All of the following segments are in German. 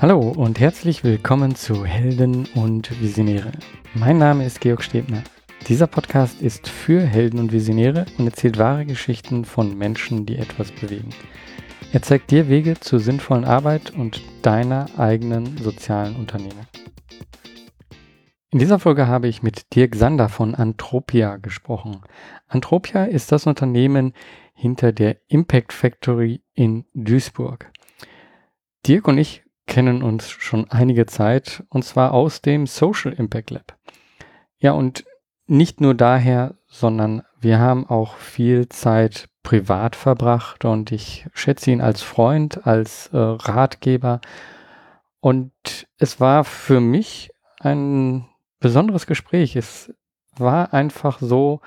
Hallo und herzlich willkommen zu Helden und Visionäre. Mein Name ist Georg Stebner. Dieser Podcast ist für Helden und Visionäre und erzählt wahre Geschichten von Menschen, die etwas bewegen. Er zeigt dir Wege zur sinnvollen Arbeit und deiner eigenen sozialen Unternehmung. In dieser Folge habe ich mit Dirk Sander von Antropia gesprochen. Antropia ist das Unternehmen hinter der Impact Factory in Duisburg. Dirk und ich kennen uns schon einige Zeit und zwar aus dem Social Impact Lab. Ja, und nicht nur daher, sondern wir haben auch viel Zeit privat verbracht und ich schätze ihn als Freund, als äh, Ratgeber. Und es war für mich ein besonderes Gespräch. Es war einfach so,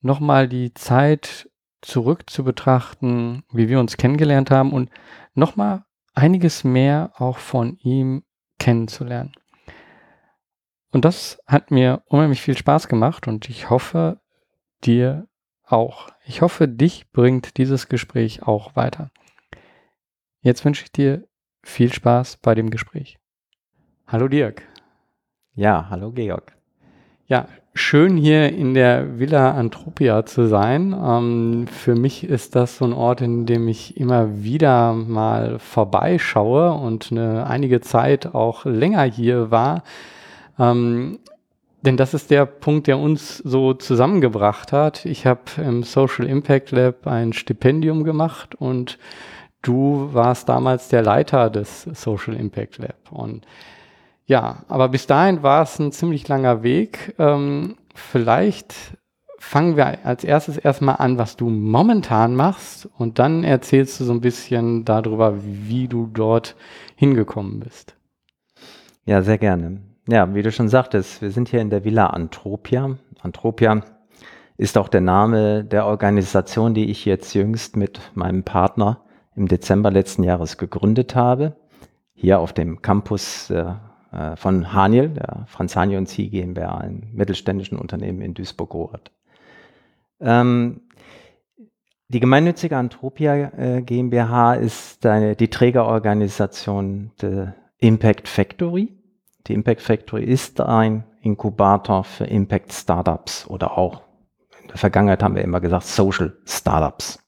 nochmal die Zeit zurück zu betrachten, wie wir uns kennengelernt haben und nochmal einiges mehr auch von ihm kennenzulernen. Und das hat mir unheimlich viel Spaß gemacht und ich hoffe, dir auch. Ich hoffe, dich bringt dieses Gespräch auch weiter. Jetzt wünsche ich dir viel Spaß bei dem Gespräch. Hallo Dirk. Ja, hallo Georg. Ja, schön hier in der Villa Antropia zu sein. Ähm, für mich ist das so ein Ort, in dem ich immer wieder mal vorbeischaue und eine einige Zeit auch länger hier war. Ähm, denn das ist der Punkt, der uns so zusammengebracht hat. Ich habe im Social Impact Lab ein Stipendium gemacht und du warst damals der Leiter des Social Impact Lab. Und ja, aber bis dahin war es ein ziemlich langer Weg. Ähm, vielleicht fangen wir als erstes erstmal an, was du momentan machst und dann erzählst du so ein bisschen darüber, wie du dort hingekommen bist. Ja, sehr gerne. Ja, wie du schon sagtest, wir sind hier in der Villa Antropia. Antropia ist auch der Name der Organisation, die ich jetzt jüngst mit meinem Partner im Dezember letzten Jahres gegründet habe. Hier auf dem Campus der äh, von Haniel, der Franz Haniel und Sie GmbH, einem mittelständischen Unternehmen in Duisburg-Rohrert. Ähm, die gemeinnützige Antropia äh, GmbH ist eine, die Trägerorganisation der Impact Factory. Die Impact Factory ist ein Inkubator für Impact Startups oder auch in der Vergangenheit haben wir immer gesagt Social Startups.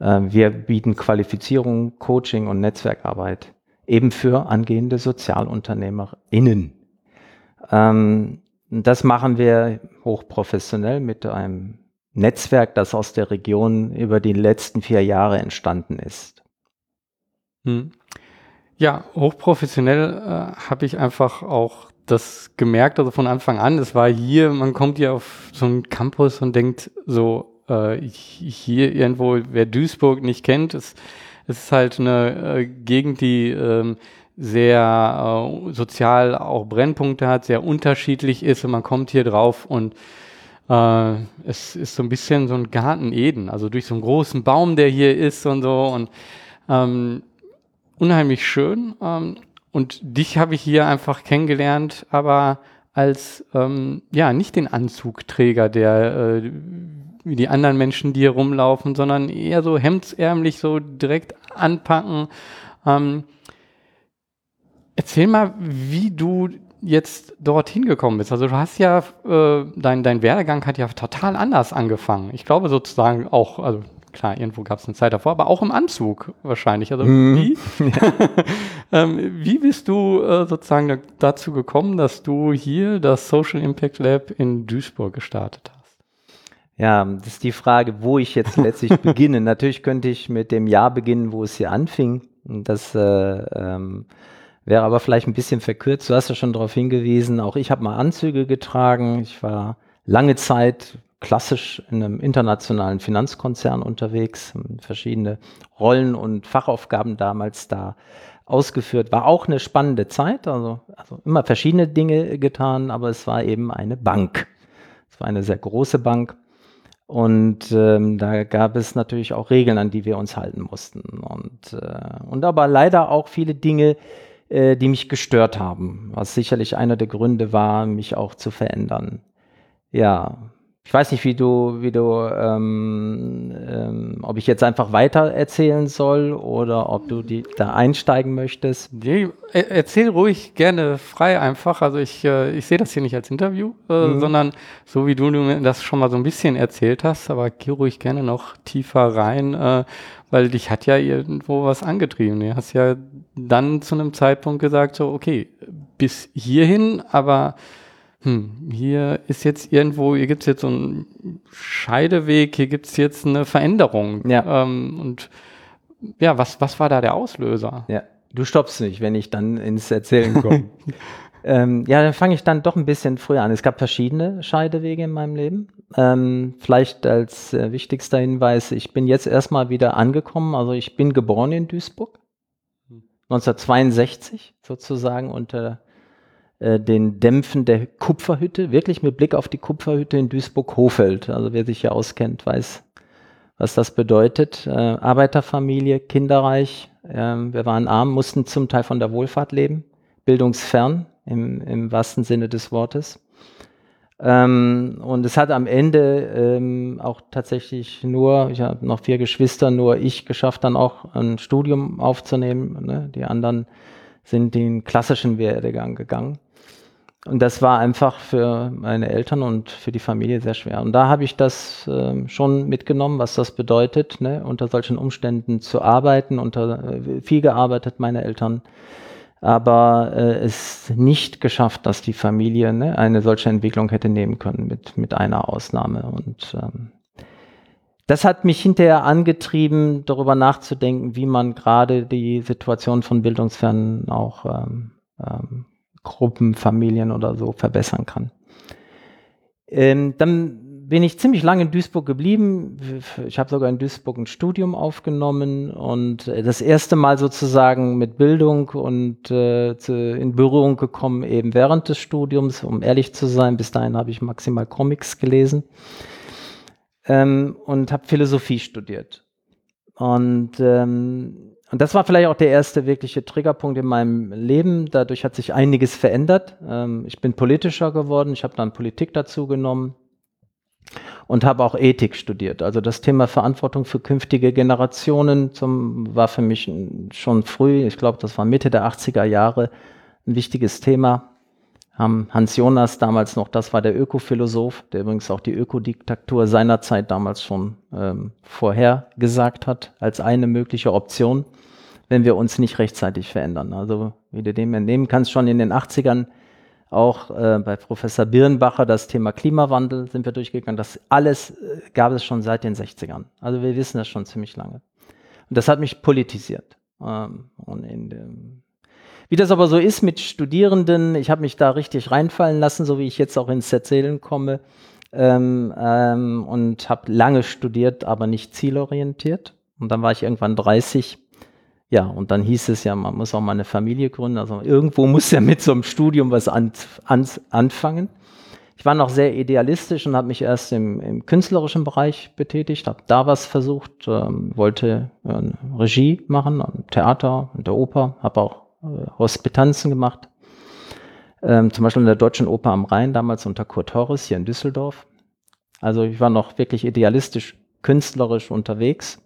Äh, wir bieten Qualifizierung, Coaching und Netzwerkarbeit eben für angehende SozialunternehmerInnen. Ähm, das machen wir hochprofessionell mit einem Netzwerk, das aus der Region über die letzten vier Jahre entstanden ist. Hm. Ja, hochprofessionell äh, habe ich einfach auch das gemerkt, also von Anfang an. Es war hier, man kommt hier auf so einen Campus und denkt so, äh, hier irgendwo, wer Duisburg nicht kennt, ist es ist halt eine äh, Gegend, die ähm, sehr äh, sozial auch Brennpunkte hat, sehr unterschiedlich ist und man kommt hier drauf und äh, es ist so ein bisschen so ein Garten Eden, also durch so einen großen Baum, der hier ist und so und ähm, unheimlich schön. Ähm, und dich habe ich hier einfach kennengelernt, aber als ähm, ja nicht den Anzugträger, der äh, wie die anderen Menschen, die hier rumlaufen, sondern eher so hemdsärmlich so direkt anpacken. Ähm, erzähl mal, wie du jetzt dorthin gekommen bist. Also du hast ja, äh, dein, dein Werdegang hat ja total anders angefangen. Ich glaube sozusagen auch, also klar, irgendwo gab es eine Zeit davor, aber auch im Anzug wahrscheinlich. Also mm. wie, ähm, wie bist du äh, sozusagen dazu gekommen, dass du hier das Social Impact Lab in Duisburg gestartet hast? Ja, das ist die Frage, wo ich jetzt letztlich beginne. Natürlich könnte ich mit dem Jahr beginnen, wo es hier anfing. Das äh, ähm, wäre aber vielleicht ein bisschen verkürzt. Du hast ja schon darauf hingewiesen, auch ich habe mal Anzüge getragen. Ich war lange Zeit klassisch in einem internationalen Finanzkonzern unterwegs, verschiedene Rollen und Fachaufgaben damals da ausgeführt. War auch eine spannende Zeit, also, also immer verschiedene Dinge getan, aber es war eben eine Bank. Es war eine sehr große Bank und ähm, da gab es natürlich auch Regeln, an die wir uns halten mussten. Und, äh, und aber leider auch viele Dinge, äh, die mich gestört haben, was sicherlich einer der Gründe war, mich auch zu verändern. Ja, ich weiß nicht, wie du, wie du, ähm, ähm, ob ich jetzt einfach weiter erzählen soll oder ob du die, da einsteigen möchtest. Nee, erzähl ruhig gerne frei einfach. Also ich, äh, ich sehe das hier nicht als Interview, äh, mhm. sondern so wie du das schon mal so ein bisschen erzählt hast, aber geh ruhig gerne noch tiefer rein, äh, weil dich hat ja irgendwo was angetrieben. Du hast ja dann zu einem Zeitpunkt gesagt, so, okay, bis hierhin, aber hm, hier ist jetzt irgendwo, hier gibt es jetzt so einen Scheideweg, hier gibt es jetzt eine Veränderung. Ja. Ähm, und ja, was, was war da der Auslöser? Ja, du stoppst nicht, wenn ich dann ins Erzählen komme. ähm, ja, dann fange ich dann doch ein bisschen früher an. Es gab verschiedene Scheidewege in meinem Leben. Ähm, vielleicht als äh, wichtigster Hinweis, ich bin jetzt erstmal wieder angekommen. Also ich bin geboren in Duisburg. 1962 hm. sozusagen unter äh, den Dämpfen der Kupferhütte, wirklich mit Blick auf die Kupferhütte in Duisburg-Hofeld. Also wer sich hier auskennt, weiß, was das bedeutet. Äh, Arbeiterfamilie, kinderreich, äh, wir waren arm, mussten zum Teil von der Wohlfahrt leben, bildungsfern im, im wahrsten Sinne des Wortes. Ähm, und es hat am Ende ähm, auch tatsächlich nur, ich habe noch vier Geschwister, nur ich geschafft, dann auch ein Studium aufzunehmen. Ne? Die anderen sind den klassischen Werdegang gegangen. Und das war einfach für meine Eltern und für die Familie sehr schwer. Und da habe ich das äh, schon mitgenommen, was das bedeutet, ne, unter solchen Umständen zu arbeiten, unter äh, viel gearbeitet, meine Eltern, aber äh, es nicht geschafft, dass die Familie ne, eine solche Entwicklung hätte nehmen können, mit, mit einer Ausnahme. Und ähm, das hat mich hinterher angetrieben, darüber nachzudenken, wie man gerade die Situation von Bildungsfernen auch ähm, ähm, Gruppen, Familien oder so verbessern kann. Ähm, dann bin ich ziemlich lange in Duisburg geblieben. Ich habe sogar in Duisburg ein Studium aufgenommen und das erste Mal sozusagen mit Bildung und äh, zu, in Berührung gekommen eben während des Studiums, um ehrlich zu sein. Bis dahin habe ich maximal Comics gelesen ähm, und habe Philosophie studiert. Und ähm, und das war vielleicht auch der erste wirkliche Triggerpunkt in meinem Leben. Dadurch hat sich einiges verändert. Ähm, ich bin politischer geworden, ich habe dann Politik dazu genommen und habe auch Ethik studiert. Also das Thema Verantwortung für künftige Generationen zum, war für mich schon früh, ich glaube, das war Mitte der 80er Jahre, ein wichtiges Thema. Hans Jonas damals noch, das war der Ökophilosoph, der übrigens auch die Ökodiktatur seinerzeit damals schon ähm, vorhergesagt hat als eine mögliche Option wenn wir uns nicht rechtzeitig verändern. Also wie du dem entnehmen kannst, schon in den 80ern auch äh, bei Professor Birnbacher das Thema Klimawandel sind wir durchgegangen. Das alles äh, gab es schon seit den 60ern. Also wir wissen das schon ziemlich lange. Und das hat mich politisiert. Ähm, und dem, wie das aber so ist mit Studierenden, ich habe mich da richtig reinfallen lassen, so wie ich jetzt auch ins Erzählen komme. Ähm, ähm, und habe lange studiert, aber nicht zielorientiert. Und dann war ich irgendwann 30 ja, und dann hieß es ja, man muss auch mal eine Familie gründen. Also irgendwo muss ja mit so einem Studium was an, an, anfangen. Ich war noch sehr idealistisch und habe mich erst im, im, künstlerischen Bereich betätigt, habe da was versucht, ähm, wollte äh, Regie machen, Theater, in der Oper, habe auch äh, Hospitanzen gemacht. Ähm, zum Beispiel in der Deutschen Oper am Rhein, damals unter Kurt Horres hier in Düsseldorf. Also ich war noch wirklich idealistisch, künstlerisch unterwegs.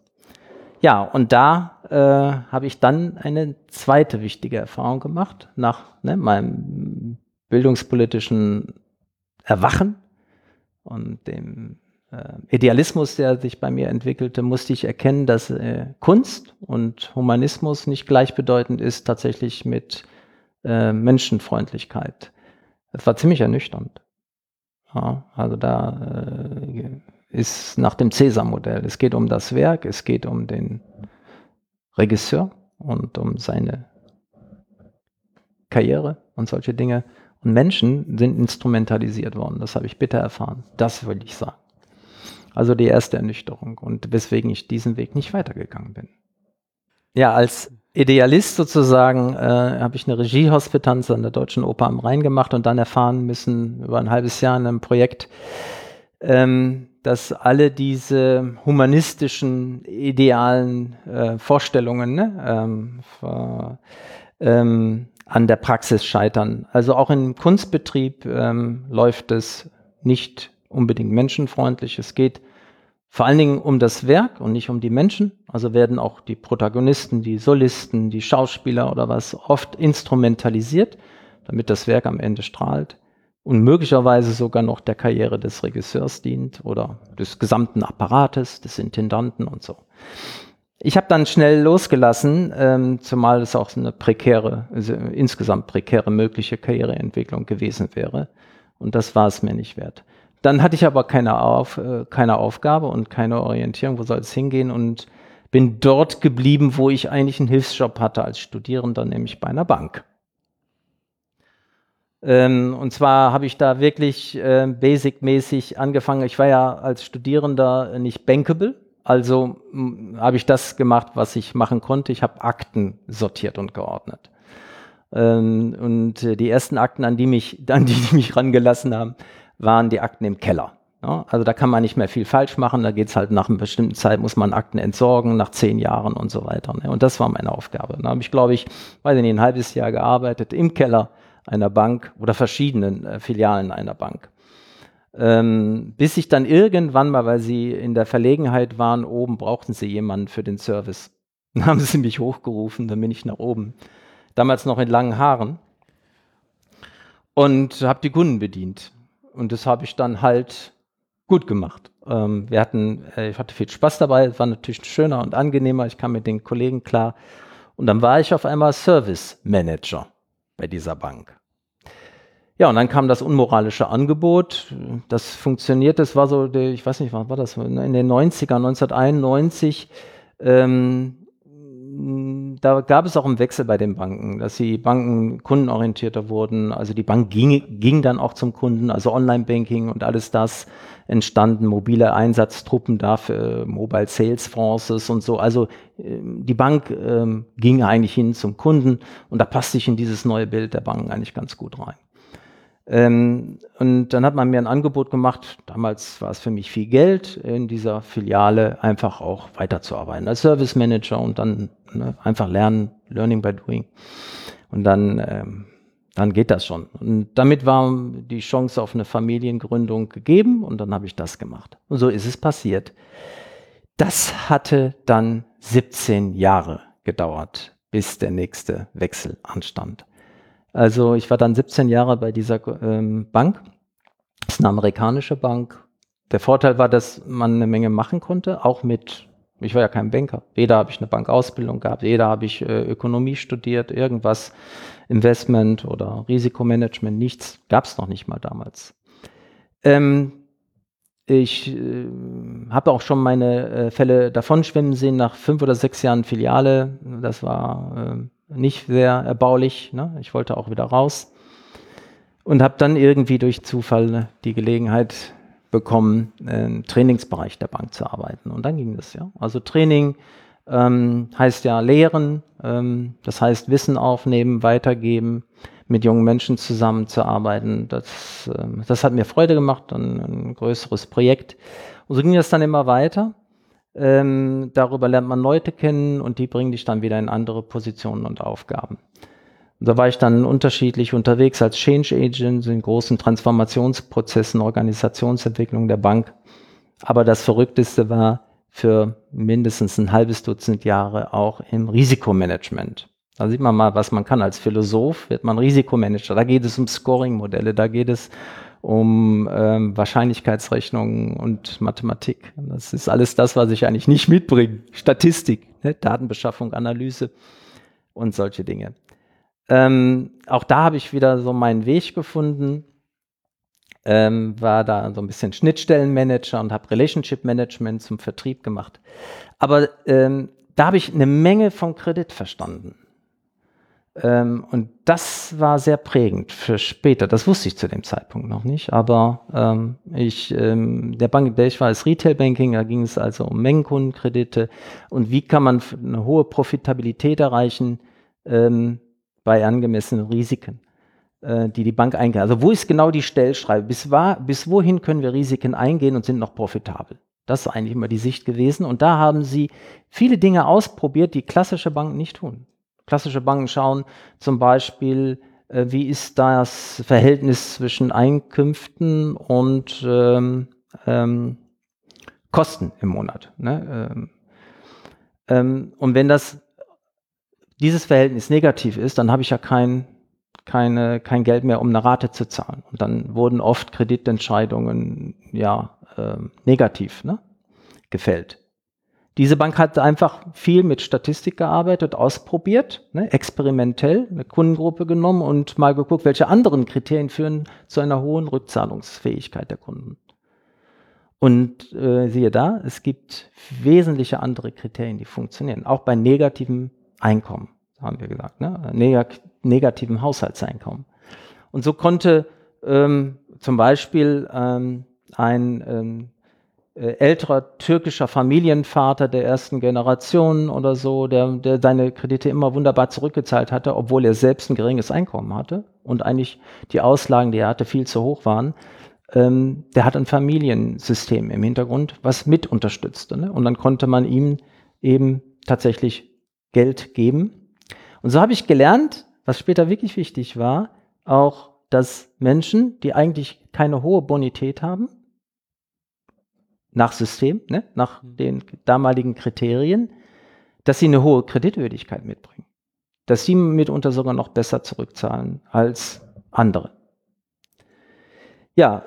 Ja, und da äh, habe ich dann eine zweite wichtige Erfahrung gemacht, nach ne, meinem bildungspolitischen Erwachen und dem äh, Idealismus, der sich bei mir entwickelte, musste ich erkennen, dass äh, Kunst und Humanismus nicht gleichbedeutend ist tatsächlich mit äh, Menschenfreundlichkeit. Das war ziemlich ernüchternd. Ja, also da äh, ist nach dem Cäsar-Modell. Es geht um das Werk, es geht um den Regisseur und um seine Karriere und solche Dinge. Und Menschen sind instrumentalisiert worden. Das habe ich bitter erfahren. Das will ich sagen. Also die erste Ernüchterung und weswegen ich diesen Weg nicht weitergegangen bin. Ja, als Idealist sozusagen äh, habe ich eine Regiehospitanz an der Deutschen Oper am Rhein gemacht und dann erfahren müssen über ein halbes Jahr in einem Projekt, ähm, dass alle diese humanistischen, idealen äh, Vorstellungen ne, ähm, für, ähm, an der Praxis scheitern. Also auch im Kunstbetrieb ähm, läuft es nicht unbedingt menschenfreundlich. Es geht vor allen Dingen um das Werk und nicht um die Menschen. Also werden auch die Protagonisten, die Solisten, die Schauspieler oder was oft instrumentalisiert, damit das Werk am Ende strahlt und möglicherweise sogar noch der Karriere des Regisseurs dient oder des gesamten Apparates, des Intendanten und so. Ich habe dann schnell losgelassen, ähm, zumal es auch eine prekäre, also insgesamt prekäre mögliche Karriereentwicklung gewesen wäre. Und das war es mir nicht wert. Dann hatte ich aber keine, Auf, äh, keine Aufgabe und keine Orientierung, wo soll es hingehen und bin dort geblieben, wo ich eigentlich einen Hilfsjob hatte als Studierender, nämlich bei einer Bank. Ähm, und zwar habe ich da wirklich äh, basic-mäßig angefangen. Ich war ja als Studierender nicht bankable, also habe ich das gemacht, was ich machen konnte. Ich habe Akten sortiert und geordnet. Ähm, und äh, die ersten Akten, an die, mich, an die, die mich rangelassen haben, waren die Akten im Keller. Ja, also da kann man nicht mehr viel falsch machen. Da geht es halt nach einer bestimmten Zeit, muss man Akten entsorgen, nach zehn Jahren und so weiter. Ne? Und das war meine Aufgabe. Da habe ich, glaube ich, weiß nicht, ein halbes Jahr gearbeitet im Keller einer Bank oder verschiedenen äh, Filialen einer Bank. Ähm, bis ich dann irgendwann mal, weil sie in der Verlegenheit waren, oben brauchten sie jemanden für den Service. Dann haben sie mich hochgerufen, dann bin ich nach oben. Damals noch in langen Haaren. Und habe die Kunden bedient. Und das habe ich dann halt gut gemacht. Ähm, wir hatten, äh, ich hatte viel Spaß dabei, es war natürlich schöner und angenehmer, ich kam mit den Kollegen klar. Und dann war ich auf einmal Service Manager bei dieser Bank. Ja, und dann kam das unmoralische Angebot. Das funktioniert, das war so, ich weiß nicht, was war das, in den 90er, 1991. Ähm, da gab es auch einen Wechsel bei den Banken, dass die Banken kundenorientierter wurden. Also die Bank ging, ging dann auch zum Kunden, also Online-Banking und alles das entstanden, mobile Einsatztruppen dafür, Mobile Sales Forces und so. Also ähm, die Bank ähm, ging eigentlich hin zum Kunden und da passte sich in dieses neue Bild der Banken eigentlich ganz gut rein. Ähm, und dann hat man mir ein Angebot gemacht, damals war es für mich viel Geld, in dieser Filiale einfach auch weiterzuarbeiten als Service Manager und dann ne, einfach lernen, Learning by Doing. Und dann, ähm, dann geht das schon. Und damit war die Chance auf eine Familiengründung gegeben und dann habe ich das gemacht. Und so ist es passiert. Das hatte dann 17 Jahre gedauert, bis der nächste Wechsel anstand. Also ich war dann 17 Jahre bei dieser ähm, Bank. Das ist eine amerikanische Bank. Der Vorteil war, dass man eine Menge machen konnte, auch mit, ich war ja kein Banker. Weder habe ich eine Bankausbildung gehabt, weder habe ich äh, Ökonomie studiert, irgendwas, Investment oder Risikomanagement, nichts. Gab es noch nicht mal damals. Ähm, ich äh, habe auch schon meine äh, Fälle davonschwimmen sehen nach fünf oder sechs Jahren Filiale. Das war äh, nicht sehr erbaulich. Ne? Ich wollte auch wieder raus und habe dann irgendwie durch Zufall die Gelegenheit bekommen, im Trainingsbereich der Bank zu arbeiten. Und dann ging das ja. Also Training ähm, heißt ja Lehren, ähm, das heißt Wissen aufnehmen, weitergeben, mit jungen Menschen zusammenzuarbeiten. Das, ähm, das hat mir Freude gemacht, dann ein größeres Projekt. Und so ging das dann immer weiter. Ähm, darüber lernt man Leute kennen und die bringen dich dann wieder in andere Positionen und Aufgaben. Und da war ich dann unterschiedlich unterwegs als Change Agent in großen Transformationsprozessen, Organisationsentwicklung der Bank. Aber das Verrückteste war für mindestens ein halbes Dutzend Jahre auch im Risikomanagement. Da sieht man mal, was man kann. Als Philosoph wird man Risikomanager. Da geht es um Scoring-Modelle, da geht es um ähm, Wahrscheinlichkeitsrechnungen und Mathematik. Das ist alles das, was ich eigentlich nicht mitbringe. Statistik, ne? Datenbeschaffung, Analyse und solche Dinge. Ähm, auch da habe ich wieder so meinen Weg gefunden, ähm, war da so ein bisschen Schnittstellenmanager und habe Relationship Management zum Vertrieb gemacht. Aber ähm, da habe ich eine Menge von Kredit verstanden. Ähm, und das war sehr prägend für später. Das wusste ich zu dem Zeitpunkt noch nicht. Aber ähm, ich, ähm, der Bank, der ich war, ist Retail Banking. Da ging es also um Mengenkundenkredite. Und wie kann man eine hohe Profitabilität erreichen ähm, bei angemessenen Risiken, äh, die die Bank eingeht. Also wo ist genau die Stellschreibe? Bis, war, bis wohin können wir Risiken eingehen und sind noch profitabel? Das ist eigentlich immer die Sicht gewesen. Und da haben sie viele Dinge ausprobiert, die klassische Banken nicht tun. Klassische Banken schauen zum Beispiel, äh, wie ist das Verhältnis zwischen Einkünften und ähm, ähm, Kosten im Monat. Ne? Ähm, ähm, und wenn das dieses Verhältnis negativ ist, dann habe ich ja kein, keine, kein Geld mehr, um eine Rate zu zahlen. Und dann wurden oft Kreditentscheidungen ja äh, negativ ne, gefällt. Diese Bank hat einfach viel mit Statistik gearbeitet, ausprobiert, ne, experimentell eine Kundengruppe genommen und mal geguckt, welche anderen Kriterien führen zu einer hohen Rückzahlungsfähigkeit der Kunden. Und äh, siehe da, es gibt wesentliche andere Kriterien, die funktionieren, auch bei negativem Einkommen, haben wir gesagt, ne? Neg negativen Haushaltseinkommen. Und so konnte ähm, zum Beispiel ähm, ein ähm, äh, älterer türkischer Familienvater der ersten Generation oder so, der, der seine Kredite immer wunderbar zurückgezahlt hatte, obwohl er selbst ein geringes Einkommen hatte und eigentlich die Auslagen, die er hatte, viel zu hoch waren. Ähm, der hat ein Familiensystem im Hintergrund, was mit unterstützte. Ne? Und dann konnte man ihm eben tatsächlich Geld geben. Und so habe ich gelernt, was später wirklich wichtig war, auch, dass Menschen, die eigentlich keine hohe Bonität haben, nach System, ne, nach mhm. den damaligen Kriterien, dass sie eine hohe Kreditwürdigkeit mitbringen. Dass sie mitunter sogar noch besser zurückzahlen als andere. Ja,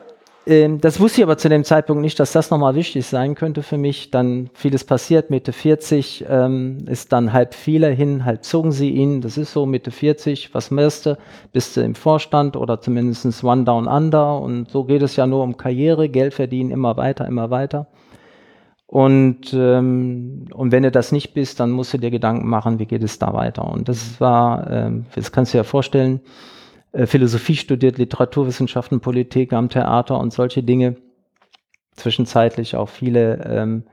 ähm, das wusste ich aber zu dem Zeitpunkt nicht, dass das nochmal wichtig sein könnte für mich. Dann vieles passiert, Mitte 40 ähm, ist dann halb viele hin, halb zogen sie ihn. Das ist so, Mitte 40, was machst du? Bist du im Vorstand oder zumindest One Down Under und so geht es ja nur um Karriere, Geld verdienen, immer weiter, immer weiter. Und, ähm, und wenn du das nicht bist, dann musst du dir Gedanken machen, wie geht es da weiter. Und das war, ähm, das kannst du dir ja vorstellen, äh, Philosophie studiert, Literaturwissenschaften, Politik am Theater und solche Dinge. Zwischenzeitlich auch viele ähm,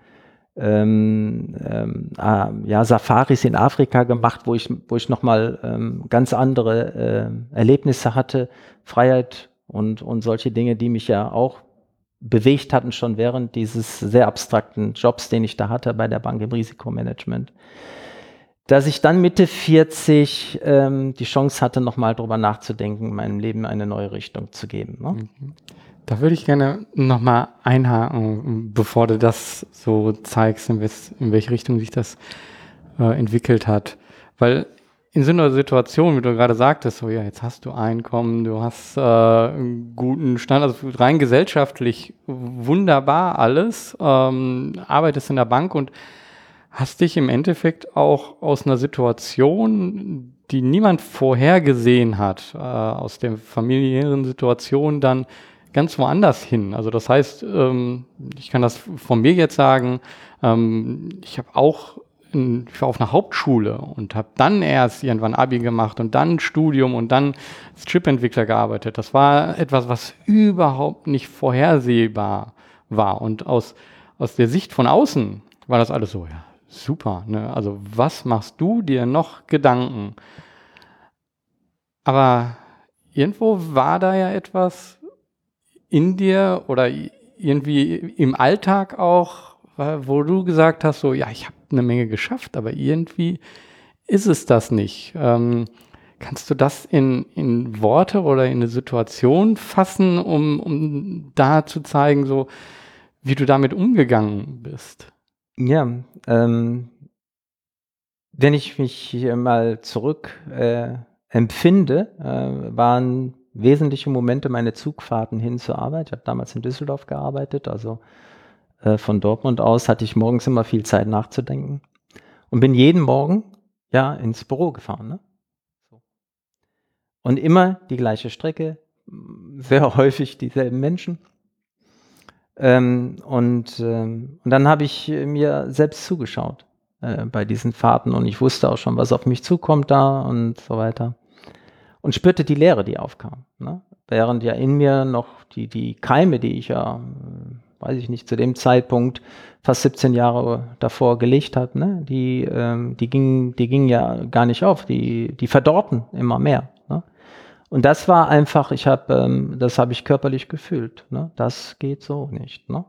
ähm, ähm, ah, ja, Safaris in Afrika gemacht, wo ich, wo ich nochmal ähm, ganz andere äh, Erlebnisse hatte, Freiheit und, und solche Dinge, die mich ja auch bewegt hatten schon während dieses sehr abstrakten Jobs, den ich da hatte bei der Bank im Risikomanagement dass ich dann Mitte 40 ähm, die Chance hatte, nochmal drüber nachzudenken, meinem Leben eine neue Richtung zu geben. Ne? Mhm. Da würde ich gerne nochmal einhaken, bevor du das so zeigst, in, in welche Richtung sich das äh, entwickelt hat. Weil in so einer Situation, wie du gerade sagtest, so ja, jetzt hast du Einkommen, du hast äh, einen guten Stand, also rein gesellschaftlich wunderbar alles, ähm, arbeitest in der Bank und hast dich im Endeffekt auch aus einer Situation, die niemand vorhergesehen hat, äh, aus der familiären Situation dann ganz woanders hin. Also das heißt, ähm, ich kann das von mir jetzt sagen, ähm, ich habe auch in, ich war auf einer Hauptschule und habe dann erst irgendwann Abi gemacht und dann Studium und dann als Chipentwickler gearbeitet. Das war etwas, was überhaupt nicht vorhersehbar war. Und aus, aus der Sicht von außen war das alles so, ja, super. Ne? Also was machst du dir noch Gedanken? Aber irgendwo war da ja etwas in dir oder irgendwie im Alltag auch, wo du gesagt hast, so, ja, ich habe eine Menge geschafft, aber irgendwie ist es das nicht. Ähm, kannst du das in, in Worte oder in eine Situation fassen, um, um da zu zeigen, so, wie du damit umgegangen bist? Ja, ähm, wenn ich mich mal zurück äh, empfinde, äh, waren wesentliche Momente meine Zugfahrten hin zur Arbeit. Ich habe damals in Düsseldorf gearbeitet, also äh, von Dortmund aus hatte ich morgens immer viel Zeit nachzudenken und bin jeden Morgen ja ins Büro gefahren. Ne? Und immer die gleiche Strecke, sehr häufig dieselben Menschen. Ähm, und, ähm, und dann habe ich mir selbst zugeschaut äh, bei diesen Fahrten und ich wusste auch schon, was auf mich zukommt da und so weiter. Und spürte die Leere, die aufkam. Ne? Während ja in mir noch die, die Keime, die ich ja, äh, weiß ich nicht, zu dem Zeitpunkt fast 17 Jahre davor gelegt hat, ne? die, ähm, die gingen die ging ja gar nicht auf, die, die verdorrten immer mehr. Und das war einfach, ich habe, ähm, das habe ich körperlich gefühlt. Ne? Das geht so nicht. Ne?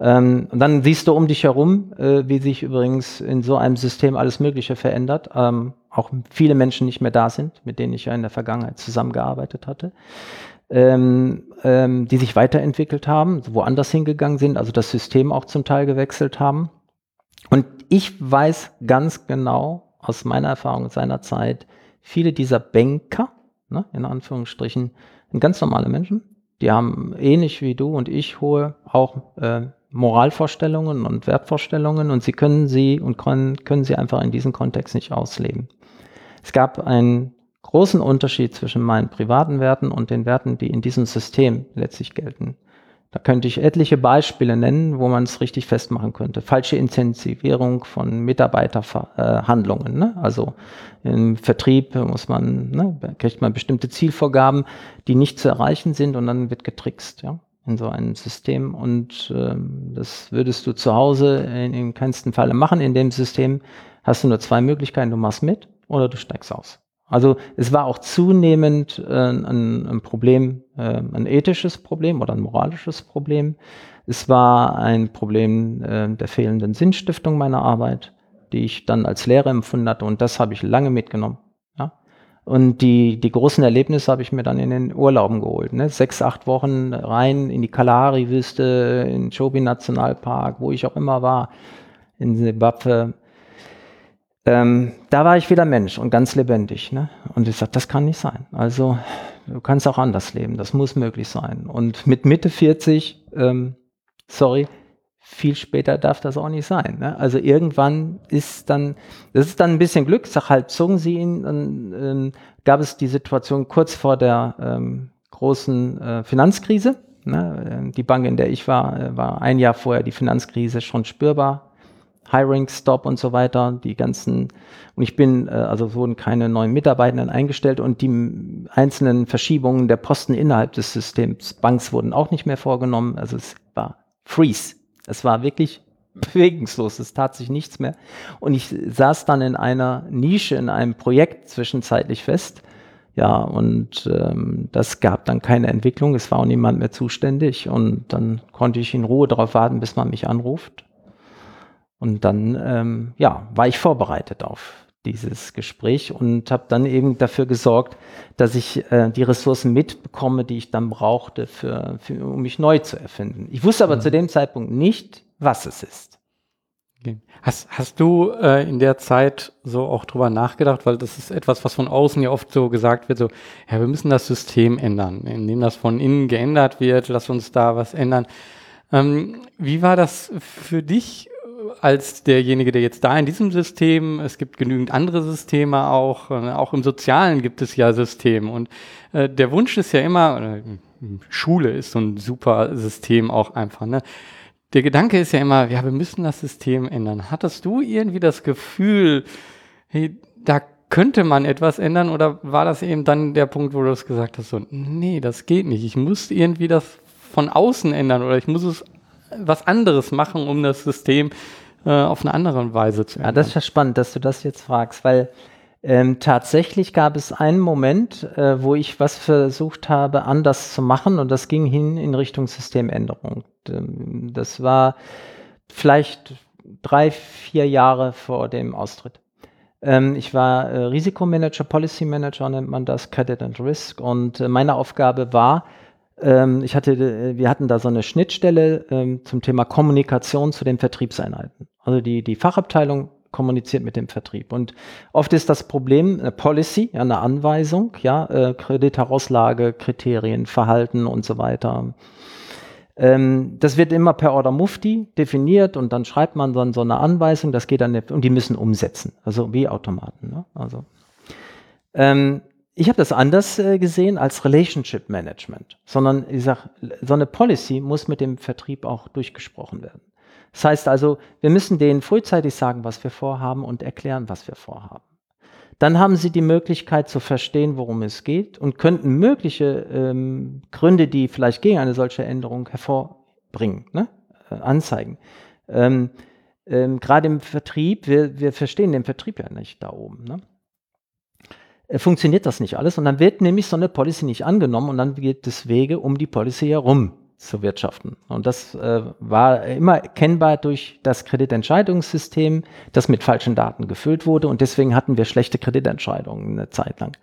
Ähm, und dann siehst du um dich herum, äh, wie sich übrigens in so einem System alles Mögliche verändert. Ähm, auch viele Menschen nicht mehr da sind, mit denen ich ja in der Vergangenheit zusammengearbeitet hatte, ähm, ähm, die sich weiterentwickelt haben, woanders hingegangen sind, also das System auch zum Teil gewechselt haben. Und ich weiß ganz genau aus meiner Erfahrung seiner Zeit, viele dieser Banker, ne, in Anführungsstrichen, sind ganz normale Menschen. Die haben ähnlich wie du und ich hohe auch äh, Moralvorstellungen und Wertvorstellungen und sie können sie und können, können sie einfach in diesem Kontext nicht ausleben. Es gab einen großen Unterschied zwischen meinen privaten Werten und den Werten, die in diesem System letztlich gelten. Da könnte ich etliche Beispiele nennen, wo man es richtig festmachen könnte. Falsche Intensivierung von Mitarbeiterhandlungen. Ne? Also im Vertrieb muss man, ne, kriegt man bestimmte Zielvorgaben, die nicht zu erreichen sind und dann wird getrickst, ja, in so einem System. Und ähm, das würdest du zu Hause in, in keinsten Falle machen. In dem System hast du nur zwei Möglichkeiten. Du machst mit oder du steigst aus. Also es war auch zunehmend äh, ein, ein, Problem, äh, ein ethisches Problem oder ein moralisches Problem. Es war ein Problem äh, der fehlenden Sinnstiftung meiner Arbeit, die ich dann als Lehre empfunden hatte und das habe ich lange mitgenommen. Ja? Und die, die großen Erlebnisse habe ich mir dann in den Urlauben geholt. Ne? Sechs, acht Wochen rein in die Kalahari-Wüste, in Chobe Nationalpark, wo ich auch immer war, in Zimbabwe ähm, da war ich wieder Mensch und ganz lebendig. Ne? Und ich sagte, das kann nicht sein. Also du kannst auch anders leben, das muss möglich sein. Und mit Mitte 40, ähm, sorry, viel später darf das auch nicht sein. Ne? Also irgendwann ist dann, das ist dann ein bisschen Glück, sag halt, zogen sie ihn, dann ähm, gab es die Situation kurz vor der ähm, großen äh, Finanzkrise. Ne? Ähm, die Bank, in der ich war, äh, war ein Jahr vorher die Finanzkrise schon spürbar Hiring Stop und so weiter, die ganzen, und ich bin, äh, also wurden keine neuen Mitarbeitenden eingestellt und die einzelnen Verschiebungen der Posten innerhalb des Systems Banks wurden auch nicht mehr vorgenommen. Also es war Freeze. Es war wirklich bewegungslos, es tat sich nichts mehr. Und ich saß dann in einer Nische, in einem Projekt zwischenzeitlich fest. Ja, und ähm, das gab dann keine Entwicklung, es war auch niemand mehr zuständig und dann konnte ich in Ruhe darauf warten, bis man mich anruft. Und dann, ähm, ja, war ich vorbereitet auf dieses Gespräch und habe dann eben dafür gesorgt, dass ich äh, die Ressourcen mitbekomme, die ich dann brauchte, für, für, um mich neu zu erfinden. Ich wusste aber mhm. zu dem Zeitpunkt nicht, was es ist. Okay. Hast, hast du äh, in der Zeit so auch drüber nachgedacht, weil das ist etwas, was von außen ja oft so gesagt wird, so, ja, wir müssen das System ändern, indem das von innen geändert wird, lass uns da was ändern. Ähm, wie war das für dich als derjenige, der jetzt da in diesem System, es gibt genügend andere Systeme auch, äh, auch im Sozialen gibt es ja Systeme und äh, der Wunsch ist ja immer, äh, Schule ist so ein super System auch einfach, ne? Der Gedanke ist ja immer, ja, wir müssen das System ändern. Hattest du irgendwie das Gefühl, hey, da könnte man etwas ändern oder war das eben dann der Punkt, wo du es gesagt hast, so, nee, das geht nicht. Ich muss irgendwie das von außen ändern oder ich muss es was anderes machen, um das System äh, auf eine andere Weise zu ändern. Ja, das ist ja spannend, dass du das jetzt fragst, weil ähm, tatsächlich gab es einen Moment, äh, wo ich was versucht habe, anders zu machen und das ging hin in Richtung Systemänderung. Ähm, das war vielleicht drei, vier Jahre vor dem Austritt. Ähm, ich war äh, Risikomanager, Policy Manager nennt man das, Credit and Risk und äh, meine Aufgabe war, ähm, ich hatte, äh, wir hatten da so eine Schnittstelle ähm, zum Thema Kommunikation zu den Vertriebseinheiten. Also die, die Fachabteilung kommuniziert mit dem Vertrieb. Und oft ist das Problem eine Policy, ja, eine Anweisung, ja, äh, Kreditrauslage, Kriterien, Verhalten und so weiter. Ähm, das wird immer per Order Mufti definiert und dann schreibt man dann so eine Anweisung, das geht dann, und die müssen umsetzen, also wie Automaten. Ne? Also, ähm, ich habe das anders äh, gesehen als Relationship Management, sondern ich sage, so eine Policy muss mit dem Vertrieb auch durchgesprochen werden. Das heißt also, wir müssen denen frühzeitig sagen, was wir vorhaben und erklären, was wir vorhaben. Dann haben sie die Möglichkeit zu verstehen, worum es geht und könnten mögliche ähm, Gründe, die vielleicht gegen eine solche Änderung hervorbringen, ne? äh, anzeigen. Ähm, ähm, Gerade im Vertrieb, wir, wir verstehen den Vertrieb ja nicht da oben. Ne? Äh, funktioniert das nicht alles. Und dann wird nämlich so eine Policy nicht angenommen und dann geht es Wege um die Policy herum. zu wirtschaften. Und das äh, war immer kennbar durch das Kreditentscheidungssystem, das mit falschen Daten gefüllt wurde. Und deswegen hatten wir schlechte Kreditentscheidungen eine Zeit lang.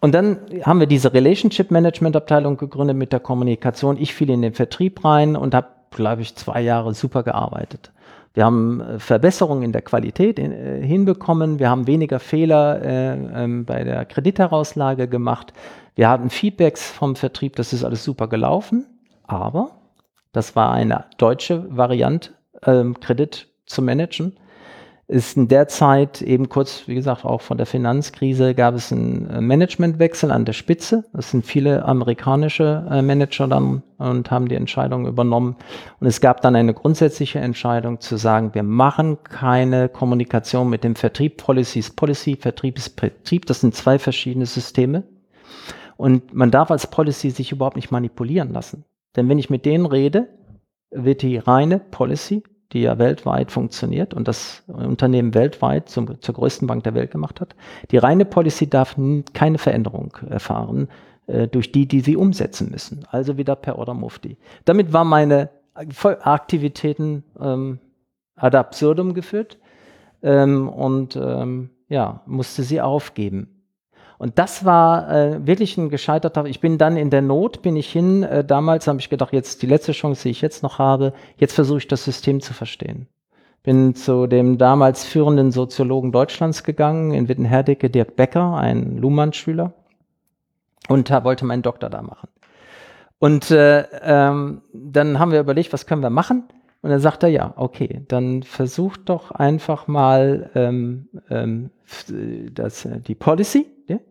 Und dann haben wir diese Relationship Management Abteilung gegründet mit der Kommunikation. Ich fiel in den Vertrieb rein und habe, glaube ich, zwei Jahre super gearbeitet. Wir haben äh, Verbesserungen in der Qualität in, äh, hinbekommen. Wir haben weniger Fehler äh, ähm, bei der Kreditrauslage gemacht. Wir hatten Feedbacks vom Vertrieb. Das ist alles super gelaufen. Aber das war eine deutsche Variante, ähm, Kredit zu managen ist in der Zeit eben kurz, wie gesagt, auch von der Finanzkrise gab es einen äh, Managementwechsel an der Spitze. Es sind viele amerikanische äh, Manager dann und haben die Entscheidung übernommen. Und es gab dann eine grundsätzliche Entscheidung zu sagen, wir machen keine Kommunikation mit dem Vertrieb. Policy ist Policy, Vertrieb ist Vertrieb. Das sind zwei verschiedene Systeme. Und man darf als Policy sich überhaupt nicht manipulieren lassen. Denn wenn ich mit denen rede, wird die reine Policy die ja weltweit funktioniert und das Unternehmen weltweit zum, zur größten Bank der Welt gemacht hat. Die reine Policy darf keine Veränderung erfahren äh, durch die, die sie umsetzen müssen. Also wieder per Order Mufti. Damit war meine Aktivitäten ähm, ad absurdum geführt ähm, und ähm, ja, musste sie aufgeben. Und das war äh, wirklich ein gescheiterter. Ich bin dann in der Not, bin ich hin. Äh, damals habe ich gedacht, jetzt die letzte Chance, die ich jetzt noch habe. Jetzt versuche ich das System zu verstehen. Bin zu dem damals führenden Soziologen Deutschlands gegangen, in Wittenherdecke, Dirk Becker, ein Luhmann-Schüler, und da wollte meinen Doktor da machen. Und äh, ähm, dann haben wir überlegt, was können wir machen? Und dann sagt er, ja, okay, dann versucht doch einfach mal ähm, ähm, das, die Policy,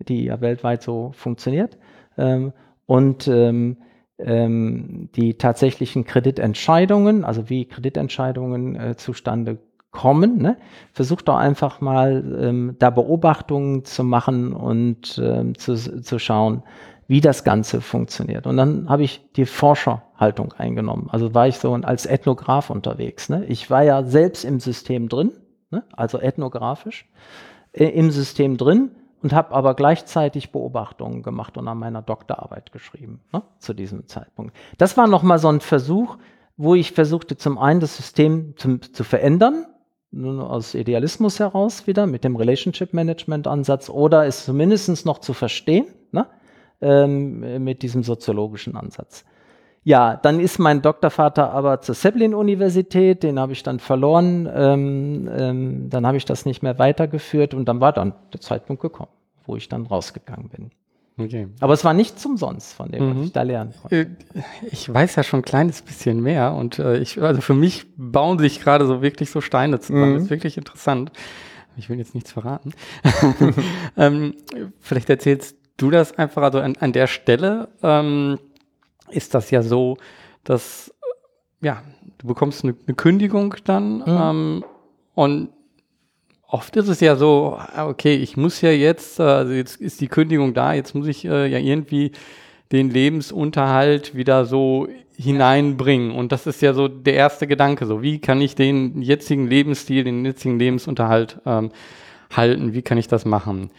die ja weltweit so funktioniert, ähm, und ähm, ähm, die tatsächlichen Kreditentscheidungen, also wie Kreditentscheidungen äh, zustande kommen. Ne? Versucht doch einfach mal ähm, da Beobachtungen zu machen und ähm, zu, zu schauen, wie das Ganze funktioniert. Und dann habe ich die Forscherhaltung eingenommen. Also war ich so als Ethnograph unterwegs. Ne? Ich war ja selbst im System drin, ne? also ethnografisch äh, im System drin und habe aber gleichzeitig Beobachtungen gemacht und an meiner Doktorarbeit geschrieben ne? zu diesem Zeitpunkt. Das war nochmal so ein Versuch, wo ich versuchte zum einen das System zum, zu verändern, aus Idealismus heraus wieder mit dem Relationship Management Ansatz oder es zumindest noch zu verstehen. Ne? ähm, mit diesem soziologischen Ansatz. Ja, dann ist mein Doktorvater aber zur Zeppelin-Universität, den habe ich dann verloren, ähm, ähm, dann habe ich das nicht mehr weitergeführt und dann war dann der Zeitpunkt gekommen, wo ich dann rausgegangen bin. Okay. Aber es war nichts umsonst von dem, mhm. was ich da lernen konnte. Äh, ich weiß ja schon ein kleines bisschen mehr und äh, ich, also für mich bauen sich gerade so wirklich so Steine zusammen. Mhm. Das ist wirklich interessant. Ich will jetzt nichts verraten. ähm, vielleicht erzählst du das einfach, also an, an der Stelle ähm, ist das ja so, dass ja, du bekommst eine, eine Kündigung dann mhm. ähm, und oft ist es ja so, ah, okay, ich muss ja jetzt, also jetzt ist die Kündigung da, jetzt muss ich äh, ja irgendwie den Lebensunterhalt wieder so hineinbringen. Und das ist ja so der erste Gedanke, so wie kann ich den jetzigen Lebensstil, den jetzigen Lebensunterhalt ähm, halten, wie kann ich das machen?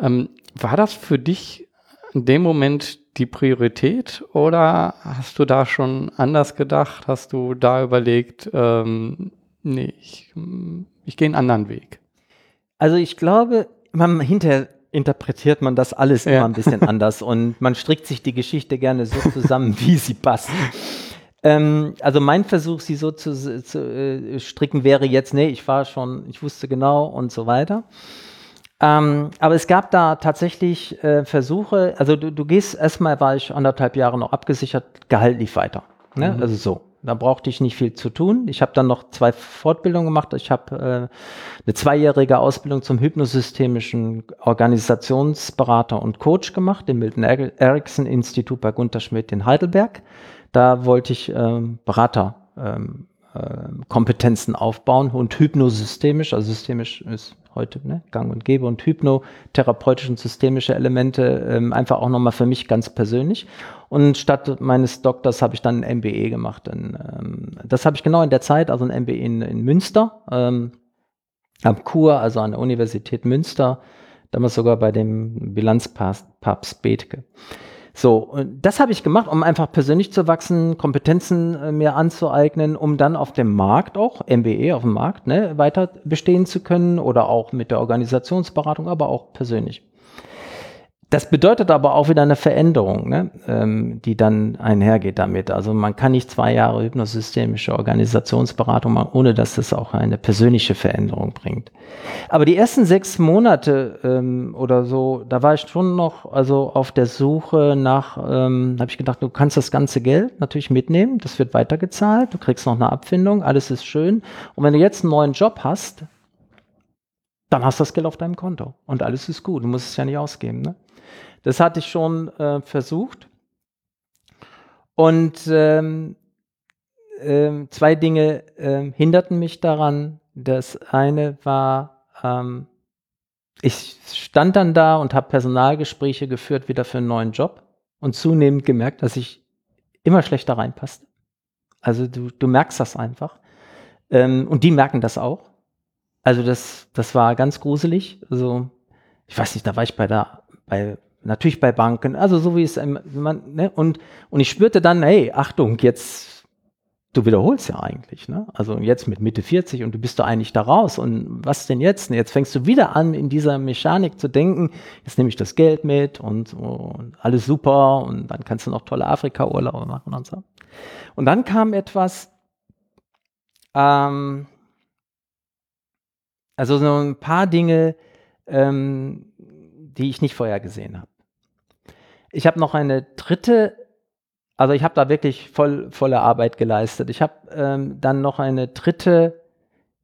Ähm, war das für dich in dem Moment die Priorität oder hast du da schon anders gedacht? Hast du da überlegt, ähm, nee, ich, ich gehe einen anderen Weg? Also ich glaube, man hinterher interpretiert man das alles ja. immer ein bisschen anders und man strickt sich die Geschichte gerne so zusammen, wie sie passt. Ähm, also mein Versuch, sie so zu, zu äh, stricken, wäre jetzt, nee, ich war schon, ich wusste genau und so weiter. Ähm, aber es gab da tatsächlich äh, Versuche, also du, du gehst, erstmal war ich anderthalb Jahre noch abgesichert, Gehalt lief weiter. Ne? Mhm. Also so. Da brauchte ich nicht viel zu tun. Ich habe dann noch zwei Fortbildungen gemacht. Ich habe äh, eine zweijährige Ausbildung zum hypnosystemischen Organisationsberater und Coach gemacht im Milton Erickson Institut bei Gunter Schmidt in Heidelberg. Da wollte ich ähm, Berater ähm, äh, Kompetenzen aufbauen und hypnosystemisch, also systemisch ist heute ne, gang und gäbe und hypnotherapeutische und systemische Elemente ähm, einfach auch nochmal für mich ganz persönlich. Und statt meines Doktors habe ich dann ein MBE gemacht. Und, ähm, das habe ich genau in der Zeit, also ein MBE in, in Münster, ähm, am Kur, also an der Universität Münster, damals sogar bei dem Bilanzpapst Bethke. So, und das habe ich gemacht, um einfach persönlich zu wachsen, Kompetenzen äh, mir anzueignen, um dann auf dem Markt auch, MBE auf dem Markt, ne, weiter bestehen zu können oder auch mit der Organisationsberatung, aber auch persönlich. Das bedeutet aber auch wieder eine Veränderung, ne, ähm, die dann einhergeht damit. Also man kann nicht zwei Jahre hypnosystemische Organisationsberatung machen, ohne dass das auch eine persönliche Veränderung bringt. Aber die ersten sechs Monate ähm, oder so, da war ich schon noch also auf der Suche nach, ähm, habe ich gedacht, du kannst das ganze Geld natürlich mitnehmen, das wird weitergezahlt, du kriegst noch eine Abfindung, alles ist schön. Und wenn du jetzt einen neuen Job hast, dann hast du das Geld auf deinem Konto und alles ist gut. Du musst es ja nicht ausgeben. Ne? Das hatte ich schon äh, versucht. Und ähm, äh, zwei Dinge äh, hinderten mich daran. Das eine war, ähm, ich stand dann da und habe Personalgespräche geführt wieder für einen neuen Job und zunehmend gemerkt, dass ich immer schlechter reinpasste. Also du, du merkst das einfach. Ähm, und die merken das auch. Also das, das war ganz gruselig. Also ich weiß nicht, da war ich bei der, bei natürlich bei Banken, also so wie es man, ne? und, und ich spürte dann, hey, Achtung, jetzt, du wiederholst ja eigentlich, ne? Also jetzt mit Mitte 40 und du bist da eigentlich da raus und was denn jetzt? Jetzt fängst du wieder an, in dieser Mechanik zu denken, jetzt nehme ich das Geld mit und, und alles super und dann kannst du noch tolle Afrika-Urlaube machen und so. Und dann kam etwas, ähm, also so ein paar Dinge, ähm, die ich nicht vorher gesehen habe. Ich habe noch eine dritte, also ich habe da wirklich voll, volle Arbeit geleistet. Ich habe ähm, dann noch eine dritte,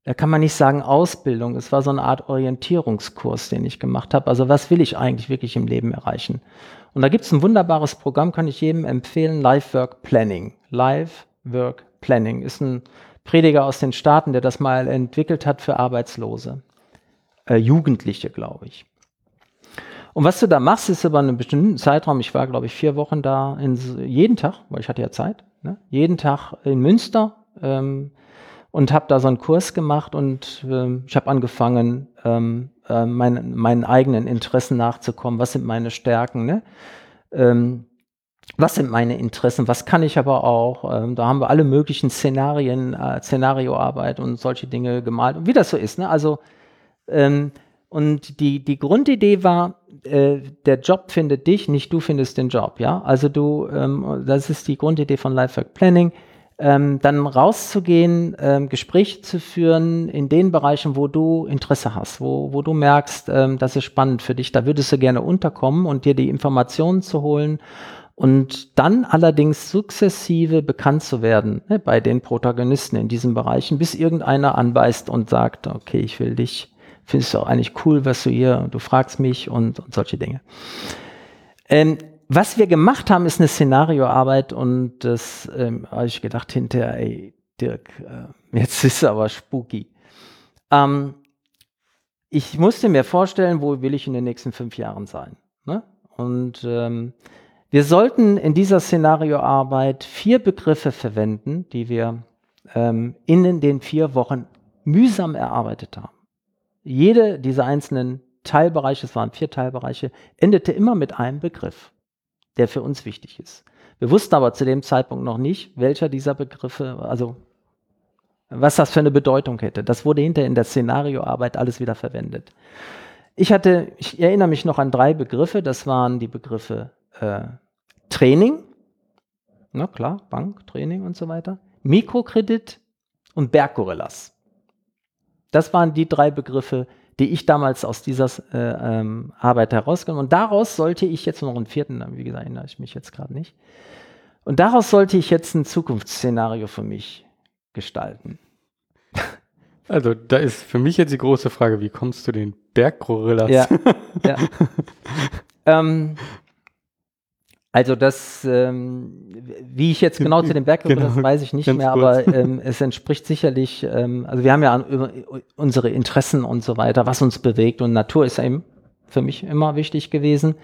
da kann man nicht sagen Ausbildung, es war so eine Art Orientierungskurs, den ich gemacht habe. Also was will ich eigentlich wirklich im Leben erreichen? Und da gibt es ein wunderbares Programm, kann ich jedem empfehlen, Life Work Planning. Life Work Planning ist ein Prediger aus den Staaten, der das mal entwickelt hat für Arbeitslose. Äh, Jugendliche, glaube ich. Und was du da machst, ist über einen bestimmten Zeitraum, ich war, glaube ich, vier Wochen da, in, jeden Tag, weil ich hatte ja Zeit, ne? jeden Tag in Münster ähm, und habe da so einen Kurs gemacht und ähm, ich habe angefangen, ähm, äh, mein, meinen eigenen Interessen nachzukommen. Was sind meine Stärken? Ne? Ähm, was sind meine Interessen? Was kann ich aber auch? Ähm, da haben wir alle möglichen Szenarien, äh, Szenarioarbeit und solche Dinge gemalt. Und wie das so ist. Ne? Also ähm, und die, die Grundidee war, äh, der Job findet dich, nicht du findest den Job, ja. Also du, ähm, das ist die Grundidee von Lifework Planning, ähm, dann rauszugehen, ähm, Gespräche zu führen in den Bereichen, wo du Interesse hast, wo, wo du merkst, ähm, das ist spannend für dich, da würdest du gerne unterkommen und dir die Informationen zu holen und dann allerdings sukzessive bekannt zu werden ne, bei den Protagonisten in diesen Bereichen, bis irgendeiner anbeißt und sagt, okay, ich will dich findest du auch eigentlich cool, was du hier, du fragst mich und, und solche Dinge. Ähm, was wir gemacht haben, ist eine Szenarioarbeit und das ähm, habe ich gedacht hinterher, ey, Dirk, äh, jetzt ist es aber spooky. Ähm, ich musste mir vorstellen, wo will ich in den nächsten fünf Jahren sein. Ne? Und ähm, wir sollten in dieser Szenarioarbeit vier Begriffe verwenden, die wir ähm, in den vier Wochen mühsam erarbeitet haben jede dieser einzelnen Teilbereiche, es waren vier Teilbereiche, endete immer mit einem Begriff, der für uns wichtig ist. Wir wussten aber zu dem Zeitpunkt noch nicht, welcher dieser Begriffe, also was das für eine Bedeutung hätte. Das wurde hinterher in der Szenarioarbeit alles wieder verwendet. Ich hatte, ich erinnere mich noch an drei Begriffe, das waren die Begriffe äh, Training, na klar, Bank, Training und so weiter, Mikrokredit und Berggorillas. Das waren die drei Begriffe, die ich damals aus dieser äh, ähm, Arbeit herausgenommen Und daraus sollte ich jetzt noch einen vierten, wie gesagt, erinnere ich mich jetzt gerade nicht. Und daraus sollte ich jetzt ein Zukunftsszenario für mich gestalten. Also da ist für mich jetzt die große Frage, wie kommst du den Berggorillas? Ja, ja. ähm, also das, ähm, wie ich jetzt genau zu dem Berg komme, genau, das weiß ich nicht mehr, kurz. aber ähm, es entspricht sicherlich, ähm, also wir haben ja über unsere Interessen und so weiter, was uns bewegt und Natur ist ja eben für mich immer wichtig gewesen.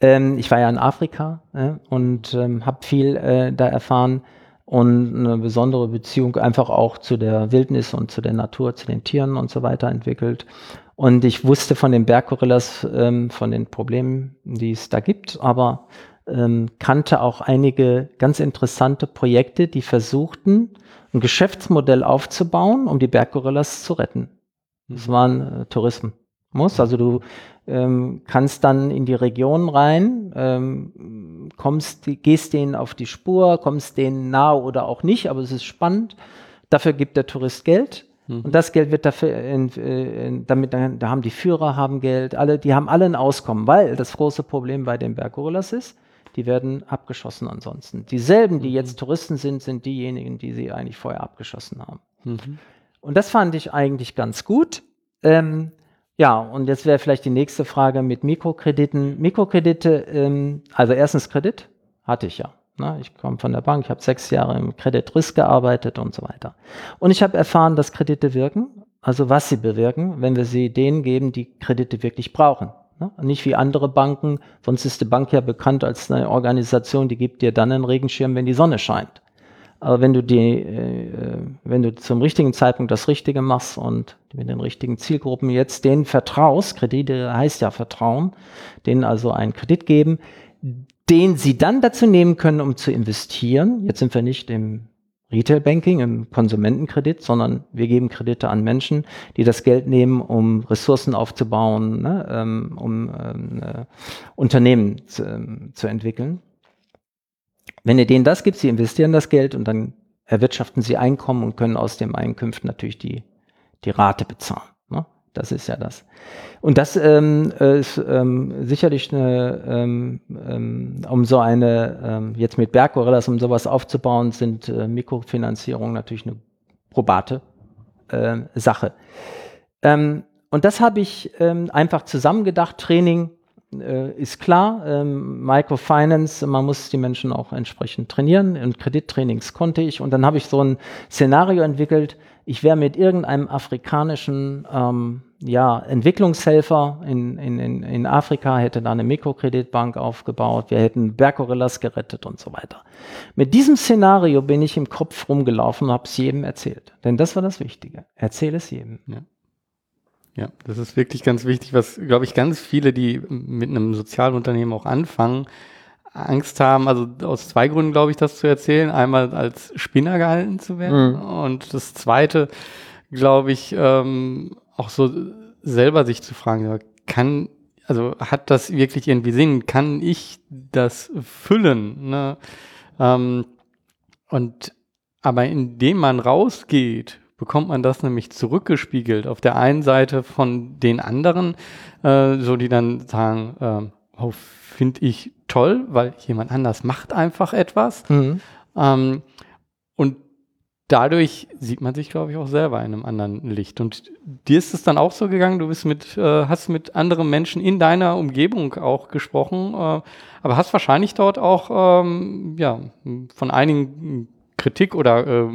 Ähm, ich war ja in Afrika äh, und ähm, habe viel äh, da erfahren und eine besondere Beziehung einfach auch zu der Wildnis und zu der Natur, zu den Tieren und so weiter entwickelt. Und ich wusste von den Berggorillas, ähm, von den Problemen, die es da gibt, aber ähm, kannte auch einige ganz interessante Projekte, die versuchten, ein Geschäftsmodell aufzubauen, um die Berggorillas zu retten. Das mhm. waren äh, Tourismus. Also du ähm, kannst dann in die Region rein, ähm, kommst, gehst denen auf die Spur, kommst denen nahe oder auch nicht, aber es ist spannend. Dafür gibt der Tourist Geld. Mhm. Und das Geld wird dafür, in, in, damit, da haben die Führer haben Geld, alle, die haben alle ein Auskommen, weil das große Problem bei den Berggorillas ist, die werden abgeschossen ansonsten. Dieselben, die mhm. jetzt Touristen sind, sind diejenigen, die sie eigentlich vorher abgeschossen haben. Mhm. Und das fand ich eigentlich ganz gut. Ähm, ja, und jetzt wäre vielleicht die nächste Frage mit Mikrokrediten. Mikrokredite, ähm, also erstens Kredit, hatte ich ja. Ne? Ich komme von der Bank, ich habe sechs Jahre im Credit Risk gearbeitet und so weiter. Und ich habe erfahren, dass Kredite wirken, also was sie bewirken, wenn wir sie denen geben, die Kredite wirklich brauchen. Ne? Nicht wie andere Banken, sonst ist die Bank ja bekannt als eine Organisation, die gibt dir dann einen Regenschirm, wenn die Sonne scheint. Aber wenn du die, äh, wenn du zum richtigen Zeitpunkt das Richtige machst und mit den richtigen Zielgruppen jetzt denen vertraust, Kredite heißt ja Vertrauen, denen also einen Kredit geben, den sie dann dazu nehmen können, um zu investieren. Jetzt sind wir nicht im Retail Banking, im Konsumentenkredit, sondern wir geben Kredite an Menschen, die das Geld nehmen, um Ressourcen aufzubauen, ne, ähm, um ähm, äh, Unternehmen zu, ähm, zu entwickeln. Wenn ihr denen das gibt, sie investieren das Geld und dann erwirtschaften sie Einkommen und können aus dem Einkünften natürlich die, die Rate bezahlen. Das ist ja das. Und das ähm, ist ähm, sicherlich eine, ähm, ähm um so eine, ähm, jetzt mit Berggorillas, um sowas aufzubauen, sind äh, Mikrofinanzierungen natürlich eine probate äh, Sache. Ähm, und das habe ich einfach zusammengedacht. Training ist klar. Microfinance, man muss die Menschen auch entsprechend trainieren. Und Kredittrainings konnte ich. Und dann habe ich so ein Szenario entwickelt. Ich wäre mit irgendeinem afrikanischen ja, Entwicklungshelfer in, in, in Afrika, hätte da eine Mikrokreditbank aufgebaut, wir hätten Berggorillas gerettet und so weiter. Mit diesem Szenario bin ich im Kopf rumgelaufen und habe es jedem erzählt. Denn das war das Wichtige. Erzähle es jedem. Ja. Ja, das ist wirklich ganz wichtig, was, glaube ich, ganz viele, die mit einem Sozialunternehmen auch anfangen, Angst haben, also aus zwei Gründen, glaube ich, das zu erzählen. Einmal als Spinner gehalten zu werden mhm. und das zweite, glaube ich, ähm, auch so selber sich zu fragen, kann, also hat das wirklich irgendwie Sinn? Kann ich das füllen? Ne? Ähm, und aber indem man rausgeht, bekommt man das nämlich zurückgespiegelt. Auf der einen Seite von den anderen, äh, so die dann sagen, äh, oh, finde ich toll, weil jemand anders macht einfach etwas. Mhm. Ähm, und dadurch sieht man sich, glaube ich, auch selber in einem anderen Licht. Und dir ist es dann auch so gegangen, du bist mit, äh, hast mit anderen Menschen in deiner Umgebung auch gesprochen, äh, aber hast wahrscheinlich dort auch ähm, ja, von einigen Kritik oder äh,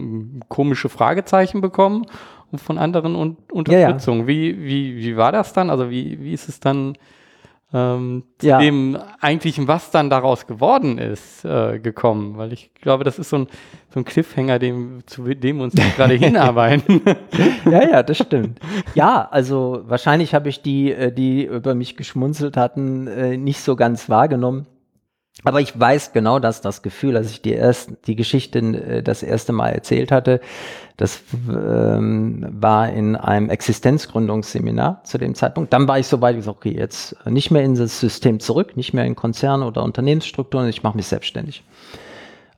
komische Fragezeichen bekommen und von anderen un Unterstützung. Ja, ja. Wie, wie, wie war das dann? Also wie, wie ist es dann ähm, zu ja. dem eigentlichen, was dann daraus geworden ist, äh, gekommen. Weil ich glaube, das ist so ein, so ein Cliffhanger, dem, zu dem uns gerade hinarbeiten. ja, ja, das stimmt. Ja, also wahrscheinlich habe ich die, äh, die über mich geschmunzelt hatten, äh, nicht so ganz wahrgenommen. Aber ich weiß genau, dass das Gefühl, als ich die, erst, die Geschichte äh, das erste Mal erzählt hatte, das ähm, war in einem Existenzgründungsseminar zu dem Zeitpunkt. Dann war ich so weit, ich gesagt, okay, jetzt nicht mehr in das System zurück, nicht mehr in Konzerne oder Unternehmensstrukturen, ich mache mich selbstständig.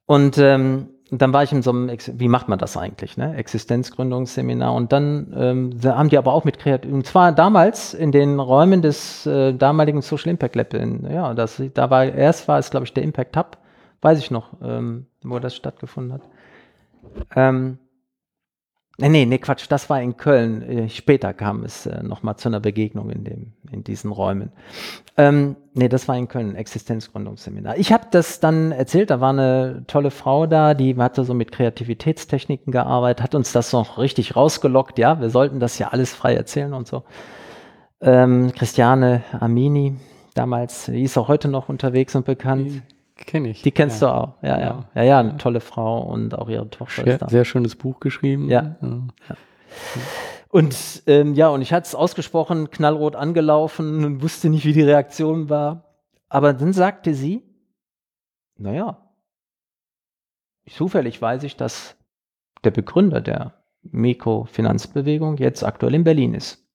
Und ähm, dann war ich in so einem, wie macht man das eigentlich, ne? Existenzgründungsseminar. Und dann ähm, haben die aber auch mit Kreativ, und zwar damals in den Räumen des äh, damaligen Social Impact Lab. In, ja, das, da war erst war es, glaube ich, der Impact Hub, weiß ich noch, ähm, wo das stattgefunden hat. Ähm, Nee, nee, nee, Quatsch, das war in Köln. Äh, später kam es äh, nochmal zu einer Begegnung in, dem, in diesen Räumen. Ähm, nee, das war in Köln, Existenzgründungsseminar. Ich habe das dann erzählt, da war eine tolle Frau da, die hatte so mit Kreativitätstechniken gearbeitet, hat uns das noch richtig rausgelockt, ja, wir sollten das ja alles frei erzählen und so. Ähm, Christiane Amini, damals, die ist auch heute noch unterwegs und bekannt. Kenne ich. Die kennst ja. du auch. Ja, ja, ja. Ja, eine tolle Frau und auch ihre Tochter sehr, ist da. Sehr schönes Buch geschrieben. Ja. ja. Und ähm, ja, und ich hatte es ausgesprochen, knallrot angelaufen und wusste nicht, wie die Reaktion war. Aber dann sagte sie, naja, zufällig weiß ich, dass der Begründer der Mikrofinanzbewegung jetzt aktuell in Berlin ist.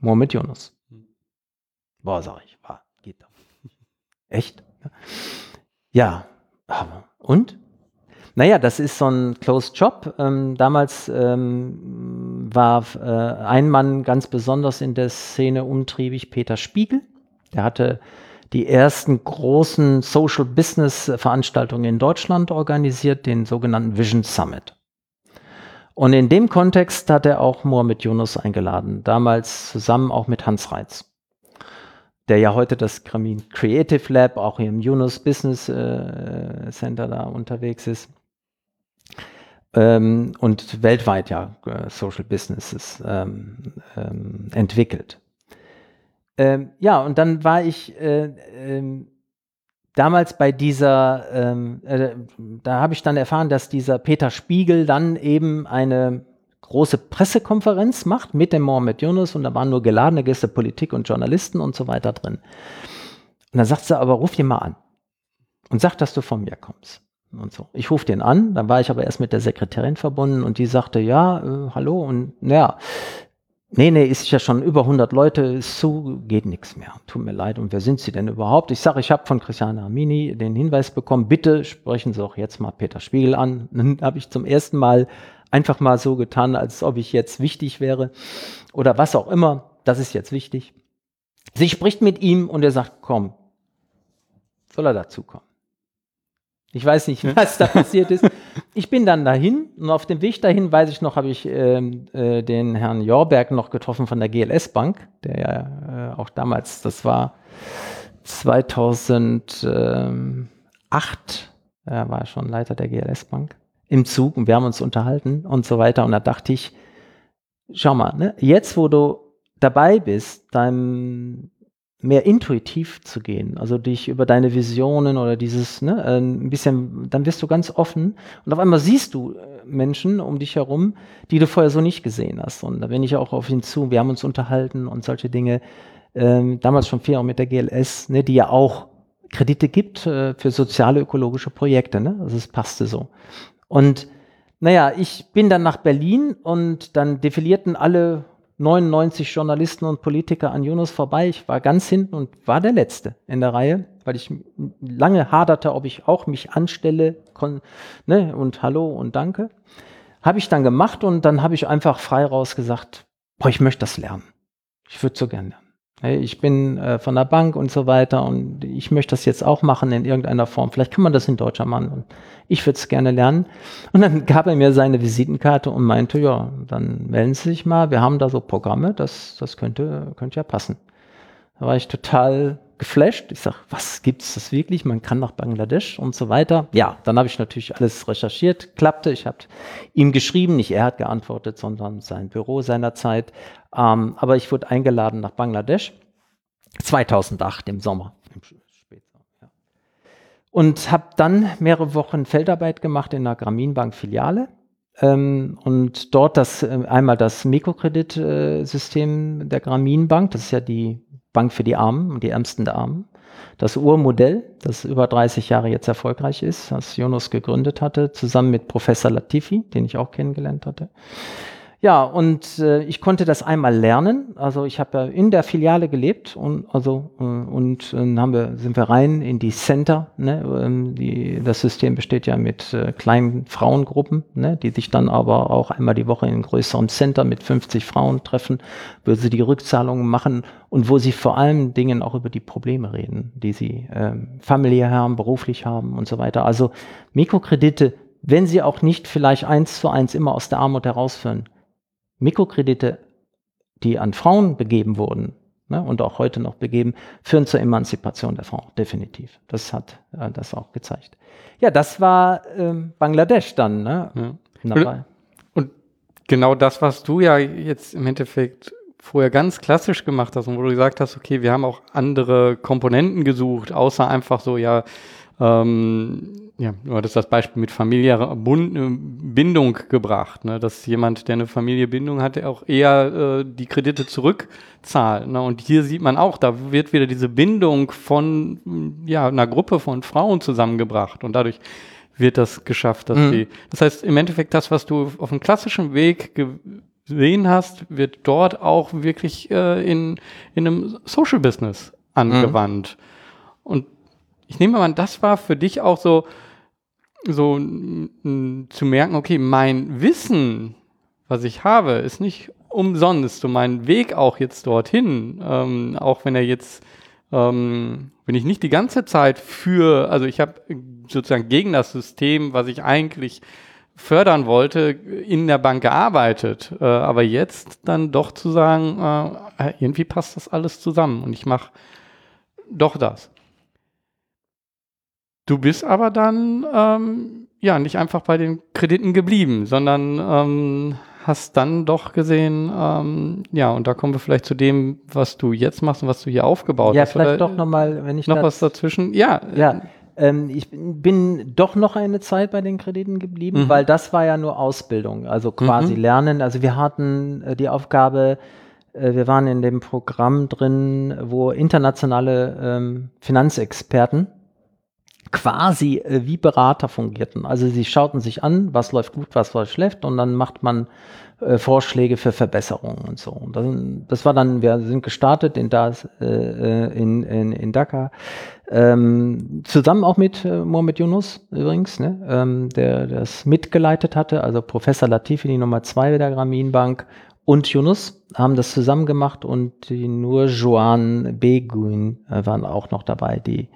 Mohamed Yunus. Hm. Boah, sag ich, war, geht doch. Echt? Ja, und? Naja, das ist so ein Closed Job. Ähm, damals ähm, war äh, ein Mann ganz besonders in der Szene umtriebig, Peter Spiegel. Der hatte die ersten großen Social Business Veranstaltungen in Deutschland organisiert, den sogenannten Vision Summit. Und in dem Kontext hat er auch Mohamed Yunus eingeladen, damals zusammen auch mit Hans Reitz der ja heute das Creative Lab auch im Yunus Business äh, Center da unterwegs ist. Ähm, und weltweit ja äh, Social Businesses ähm, ähm, entwickelt. Ähm, ja, und dann war ich äh, ähm, damals bei dieser, ähm, äh, da habe ich dann erfahren, dass dieser Peter Spiegel dann eben eine große Pressekonferenz macht mit dem Mohammed Yunus und da waren nur geladene Gäste, Politik und Journalisten und so weiter drin. Und dann sagt sie aber, ruf ihn mal an und sag, dass du von mir kommst. Und so. Ich rufe den an, dann war ich aber erst mit der Sekretärin verbunden und die sagte, ja, äh, hallo und ja, nee, nee, ist ja schon über 100 Leute, ist zu, geht nichts mehr. Tut mir leid. Und wer sind Sie denn überhaupt? Ich sage, ich habe von Christiane Armini den Hinweis bekommen, bitte sprechen Sie auch jetzt mal Peter Spiegel an. Dann habe ich zum ersten Mal einfach mal so getan, als ob ich jetzt wichtig wäre oder was auch immer. Das ist jetzt wichtig. Sie spricht mit ihm und er sagt, komm, soll er dazukommen. Ich weiß nicht, was da passiert ist. Ich bin dann dahin und auf dem Weg dahin, weiß ich noch, habe ich ähm, äh, den Herrn Jorberg noch getroffen von der GLS Bank, der ja äh, auch damals, das war 2008, er war schon Leiter der GLS Bank im Zug und wir haben uns unterhalten und so weiter. Und da dachte ich, schau mal, ne, jetzt wo du dabei bist, deinem mehr intuitiv zu gehen, also dich über deine Visionen oder dieses, ne, äh, ein bisschen, dann wirst du ganz offen und auf einmal siehst du äh, Menschen um dich herum, die du vorher so nicht gesehen hast. Und da bin ich auch auf ihn zu, wir haben uns unterhalten und solche Dinge, ähm, damals schon vier auch mit der GLS, ne, die ja auch Kredite gibt äh, für soziale ökologische Projekte, ne? Also es passte so. Und naja, ich bin dann nach Berlin und dann defilierten alle 99 Journalisten und Politiker an Yunus vorbei. Ich war ganz hinten und war der Letzte in der Reihe, weil ich lange haderte, ob ich auch mich anstelle ne, und Hallo und Danke. Habe ich dann gemacht und dann habe ich einfach frei raus gesagt, boah, ich möchte das lernen. Ich würde so gerne lernen. Hey, ich bin äh, von der Bank und so weiter und ich möchte das jetzt auch machen in irgendeiner Form. Vielleicht kann man das in deutscher und ich würde es gerne lernen. Und dann gab er mir seine Visitenkarte und meinte, ja, dann melden Sie sich mal, wir haben da so Programme, das, das könnte, könnte ja passen. Da war ich total geflasht. Ich sage, was gibt's das wirklich? Man kann nach Bangladesch und so weiter. Ja, dann habe ich natürlich alles recherchiert, klappte. Ich habe ihm geschrieben, nicht er hat geantwortet, sondern sein Büro seinerzeit. Ähm, aber ich wurde eingeladen nach Bangladesch 2008 im Sommer. Und habe dann mehrere Wochen Feldarbeit gemacht in der Grameenbank-Filiale. Ähm, und dort das äh, einmal das Mikrokreditsystem der Grameenbank, das ist ja die Bank für die Armen und die Ärmsten der Armen. Das Urmodell, das über 30 Jahre jetzt erfolgreich ist, das Jonas gegründet hatte, zusammen mit Professor Latifi, den ich auch kennengelernt hatte. Ja, und äh, ich konnte das einmal lernen. Also ich habe ja in der Filiale gelebt und also äh, und äh, haben wir sind wir rein in die Center. Ne? Ähm, die, das System besteht ja mit äh, kleinen Frauengruppen, ne? die sich dann aber auch einmal die Woche in einem größeren Center mit 50 Frauen treffen, wo sie die Rückzahlungen machen und wo sie vor allen Dingen auch über die Probleme reden, die sie äh, familiär haben, beruflich haben und so weiter. Also Mikrokredite, wenn sie auch nicht vielleicht eins zu eins immer aus der Armut herausführen Mikrokredite, die an Frauen begeben wurden ne, und auch heute noch begeben, führen zur Emanzipation der Frau, definitiv. Das hat äh, das auch gezeigt. Ja, das war ähm, Bangladesch dann. Ne, ja. und, und genau das, was du ja jetzt im Endeffekt vorher ganz klassisch gemacht hast und wo du gesagt hast, okay, wir haben auch andere Komponenten gesucht, außer einfach so, ja, ähm, ja, du hattest das Beispiel mit familiärer Bindung gebracht, ne? dass jemand, der eine Familie Bindung hat, auch eher äh, die Kredite zurückzahlt. Ne? Und hier sieht man auch, da wird wieder diese Bindung von ja, einer Gruppe von Frauen zusammengebracht und dadurch wird das geschafft, dass mhm. die. Das heißt, im Endeffekt das, was du auf dem klassischen Weg gesehen hast, wird dort auch wirklich äh, in, in einem Social Business angewandt. Mhm. Und ich nehme mal, das war für dich auch so, so zu merken, okay, mein Wissen, was ich habe, ist nicht umsonst. Und mein Weg auch jetzt dorthin, ähm, auch wenn er jetzt, ähm, wenn ich nicht die ganze Zeit für, also ich habe sozusagen gegen das System, was ich eigentlich fördern wollte, in der Bank gearbeitet. Äh, aber jetzt dann doch zu sagen, äh, irgendwie passt das alles zusammen und ich mache doch das. Du bist aber dann ähm, ja nicht einfach bei den Krediten geblieben, sondern ähm, hast dann doch gesehen, ähm, ja, und da kommen wir vielleicht zu dem, was du jetzt machst und was du hier aufgebaut ja, hast. Ja, vielleicht doch nochmal, wenn ich noch was dazwischen. Ja, ja. Ähm, ich bin doch noch eine Zeit bei den Krediten geblieben, mhm. weil das war ja nur Ausbildung, also quasi mhm. Lernen. Also wir hatten äh, die Aufgabe, äh, wir waren in dem Programm drin, wo internationale ähm, Finanzexperten quasi äh, wie Berater fungierten. Also sie schauten sich an, was läuft gut, was läuft schlecht und dann macht man äh, Vorschläge für Verbesserungen und so. Und dann, das war dann, wir sind gestartet in, das, äh, äh in, in, in Dhaka, ähm, zusammen auch mit äh, Mohamed Yunus übrigens, ne, ähm, der das mitgeleitet hatte, also Professor Latifi, die Nummer zwei der Grameenbank und Yunus haben das zusammen gemacht und die Nur Joan Beguin waren auch noch dabei, die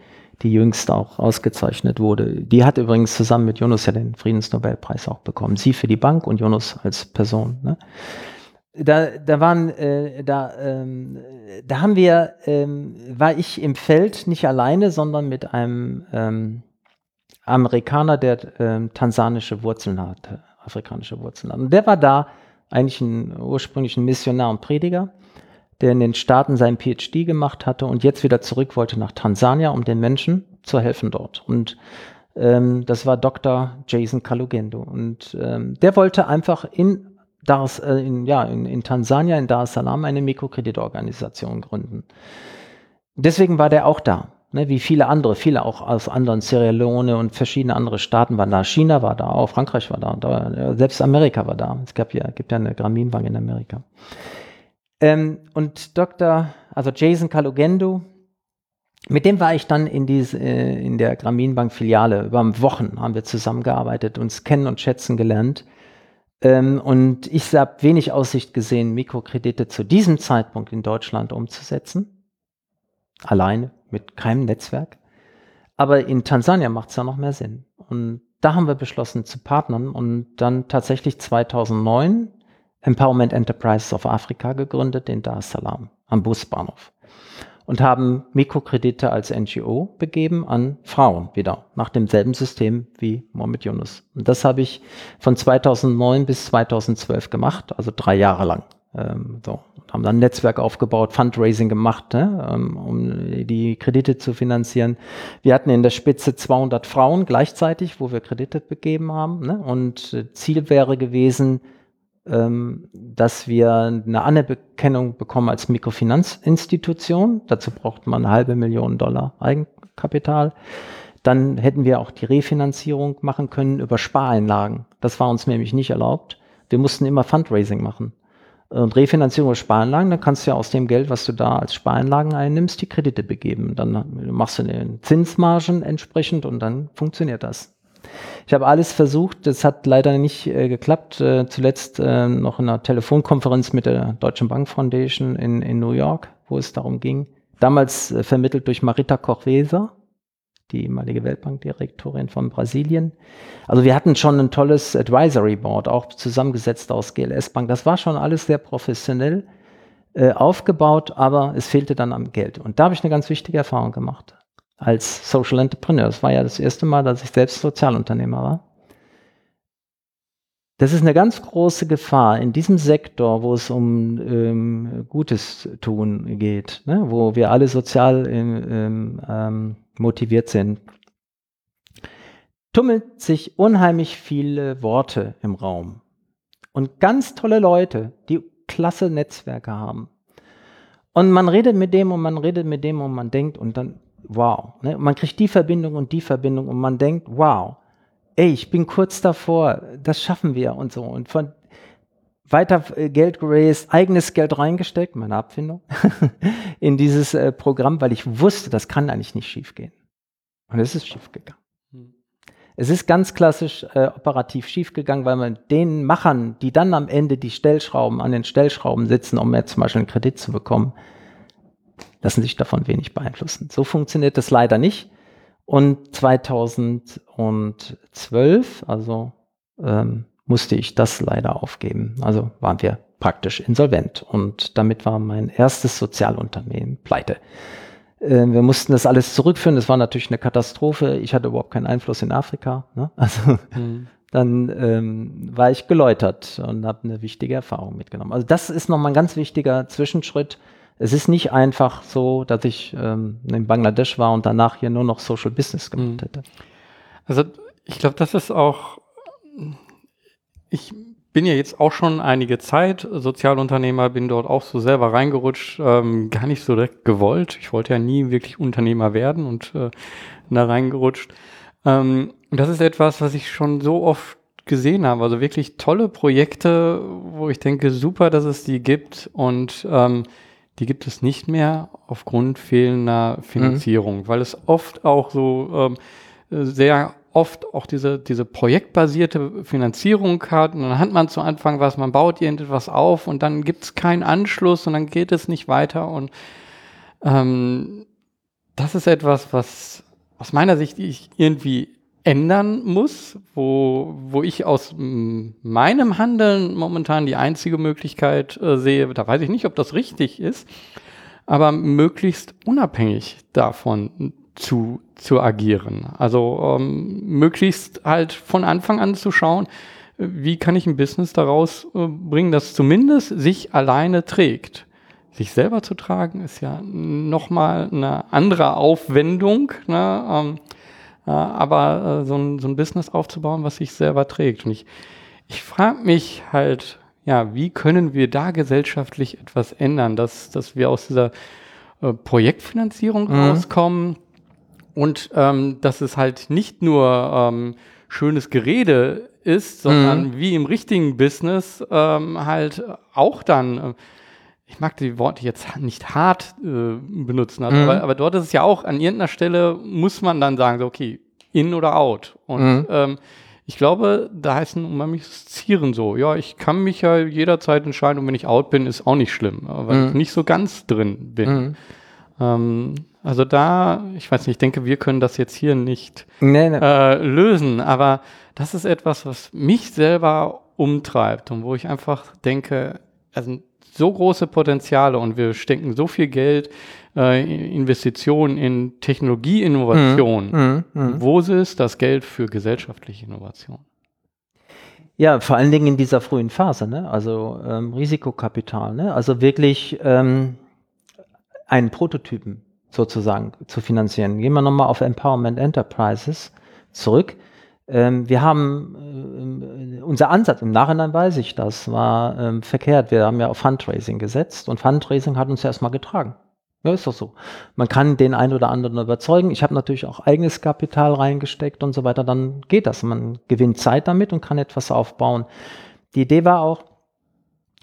die jüngst auch ausgezeichnet wurde. Die hat übrigens zusammen mit Yunus ja den Friedensnobelpreis auch bekommen. Sie für die Bank und Yunus als Person. Ne? Da, da waren, äh, da, ähm, da haben wir, ähm, war ich im Feld nicht alleine, sondern mit einem ähm, Amerikaner, der ähm, tansanische Wurzeln hatte, afrikanische Wurzeln hat. Und der war da eigentlich ein ursprünglich ein Missionar und Prediger der in den Staaten seinen PhD gemacht hatte und jetzt wieder zurück wollte nach Tansania, um den Menschen zu helfen dort. Und ähm, das war Dr. Jason Kalugendo. Und ähm, der wollte einfach in, Dar äh, in, ja, in, in Tansania, in Dar es Salaam, eine Mikrokreditorganisation gründen. Deswegen war der auch da. Ne, wie viele andere, viele auch aus anderen Sierra Leone und verschiedene andere Staaten waren da. China war da, auch Frankreich war da, da selbst Amerika war da. Es gab ja, gibt ja eine Grameenbank in Amerika. Ähm, und Dr., also Jason Kalugendo, mit dem war ich dann in, diese, äh, in der Grameenbank-Filiale. Über Wochen haben wir zusammengearbeitet, uns kennen und schätzen gelernt. Ähm, und ich habe wenig Aussicht gesehen, Mikrokredite zu diesem Zeitpunkt in Deutschland umzusetzen. Alleine, mit keinem Netzwerk. Aber in Tansania macht es ja noch mehr Sinn. Und da haben wir beschlossen zu partnern und dann tatsächlich 2009 Empowerment Enterprises of Africa gegründet in Dar es Salaam am Busbahnhof und haben Mikrokredite als NGO begeben an Frauen wieder nach demselben System wie Mohammed Yunus. Und das habe ich von 2009 bis 2012 gemacht, also drei Jahre lang. Ähm, so haben dann ein Netzwerk aufgebaut, Fundraising gemacht, ne, ähm, um die Kredite zu finanzieren. Wir hatten in der Spitze 200 Frauen gleichzeitig, wo wir Kredite begeben haben. Ne, und äh, Ziel wäre gewesen, dass wir eine Anerkennung bekommen als Mikrofinanzinstitution. Dazu braucht man eine halbe Million Dollar Eigenkapital. Dann hätten wir auch die Refinanzierung machen können über Spareinlagen. Das war uns nämlich nicht erlaubt. Wir mussten immer Fundraising machen. Und Refinanzierung über Spareinlagen, dann kannst du ja aus dem Geld, was du da als Spareinlagen einnimmst, die Kredite begeben. Dann machst du den Zinsmargen entsprechend und dann funktioniert das. Ich habe alles versucht, es hat leider nicht äh, geklappt. Äh, zuletzt äh, noch in einer Telefonkonferenz mit der Deutschen Bank Foundation in, in New York, wo es darum ging. Damals äh, vermittelt durch Marita Kochweser, die ehemalige Weltbankdirektorin von Brasilien. Also wir hatten schon ein tolles Advisory Board, auch zusammengesetzt aus GLS Bank. Das war schon alles sehr professionell äh, aufgebaut, aber es fehlte dann am Geld. Und da habe ich eine ganz wichtige Erfahrung gemacht als Social Entrepreneur. Das war ja das erste Mal, dass ich selbst Sozialunternehmer war. Das ist eine ganz große Gefahr in diesem Sektor, wo es um ähm, Gutes tun geht, ne? wo wir alle sozial ähm, ähm, motiviert sind. tummelt sich unheimlich viele Worte im Raum. Und ganz tolle Leute, die klasse Netzwerke haben. Und man redet mit dem und man redet mit dem und man denkt und dann, wow. Ne? Man kriegt die Verbindung und die Verbindung und man denkt, wow, ey, ich bin kurz davor, das schaffen wir und so. Und von weiter äh, Geld geraced, eigenes Geld reingesteckt, meine Abfindung, in dieses äh, Programm, weil ich wusste, das kann eigentlich nicht schiefgehen. Und es ist schiefgegangen. Es ist ganz klassisch äh, operativ schiefgegangen, weil man den Machern, die dann am Ende die Stellschrauben an den Stellschrauben sitzen, um jetzt zum Beispiel einen Kredit zu bekommen, lassen sich davon wenig beeinflussen. So funktioniert das leider nicht. Und 2012, also ähm, musste ich das leider aufgeben. Also waren wir praktisch insolvent und damit war mein erstes Sozialunternehmen pleite. Äh, wir mussten das alles zurückführen. Das war natürlich eine Katastrophe. Ich hatte überhaupt keinen Einfluss in Afrika. Ne? Also mhm. dann ähm, war ich geläutert und habe eine wichtige Erfahrung mitgenommen. Also das ist nochmal ein ganz wichtiger Zwischenschritt. Es ist nicht einfach so, dass ich ähm, in Bangladesch war und danach hier nur noch Social Business gemacht mhm. hätte. Also ich glaube, das ist auch, ich bin ja jetzt auch schon einige Zeit Sozialunternehmer, bin dort auch so selber reingerutscht, ähm, gar nicht so direkt gewollt. Ich wollte ja nie wirklich Unternehmer werden und äh, da reingerutscht. Ähm, das ist etwas, was ich schon so oft gesehen habe. Also wirklich tolle Projekte, wo ich denke, super, dass es die gibt und ähm, die gibt es nicht mehr aufgrund fehlender Finanzierung, mhm. weil es oft auch so ähm, sehr oft auch diese, diese projektbasierte Finanzierung hat und dann hat man zu Anfang was, man baut irgendetwas auf und dann gibt es keinen Anschluss und dann geht es nicht weiter und ähm, das ist etwas, was aus meiner Sicht ich irgendwie ändern muss, wo, wo ich aus meinem Handeln momentan die einzige Möglichkeit äh, sehe, da weiß ich nicht, ob das richtig ist, aber möglichst unabhängig davon zu, zu agieren. Also ähm, möglichst halt von Anfang an zu schauen, wie kann ich ein Business daraus äh, bringen, das zumindest sich alleine trägt. Sich selber zu tragen ist ja nochmal eine andere Aufwendung, ne? ähm, äh, aber äh, so, ein, so ein Business aufzubauen, was sich selber trägt. Und ich, ich frage mich halt, ja, wie können wir da gesellschaftlich etwas ändern, dass, dass wir aus dieser äh, Projektfinanzierung mhm. rauskommen, und ähm, dass es halt nicht nur ähm, schönes Gerede ist, sondern mhm. wie im richtigen Business ähm, halt auch dann, äh, ich mag die Worte jetzt nicht hart äh, benutzen, also, mhm. aber, aber, dort ist es ja auch, an irgendeiner Stelle muss man dann sagen, so, okay, in oder out. Und mhm. ähm, ich glaube, da heißt ein unheimliches Zieren so. Ja, ich kann mich ja jederzeit entscheiden und wenn ich out bin, ist auch nicht schlimm, weil mhm. ich nicht so ganz drin bin. Mhm. Ähm, also da, ich weiß nicht, ich denke, wir können das jetzt hier nicht nee, nee. Äh, lösen, aber das ist etwas, was mich selber umtreibt und wo ich einfach denke, also so große Potenziale und wir stecken so viel Geld, äh, Investitionen in Technologieinnovation. Mhm, mh, mh. Wo ist das Geld für gesellschaftliche Innovation? Ja, vor allen Dingen in dieser frühen Phase, ne? also ähm, Risikokapital, ne? also wirklich ähm, einen Prototypen sozusagen zu finanzieren. Gehen wir nochmal auf Empowerment Enterprises zurück. Ähm, wir haben äh, unser Ansatz, im Nachhinein weiß ich das, war ähm, verkehrt. Wir haben ja auf Fundraising gesetzt und Fundraising hat uns erstmal getragen. Ja, ist doch so. Man kann den einen oder anderen überzeugen. Ich habe natürlich auch eigenes Kapital reingesteckt und so weiter. Dann geht das. Man gewinnt Zeit damit und kann etwas aufbauen. Die Idee war auch,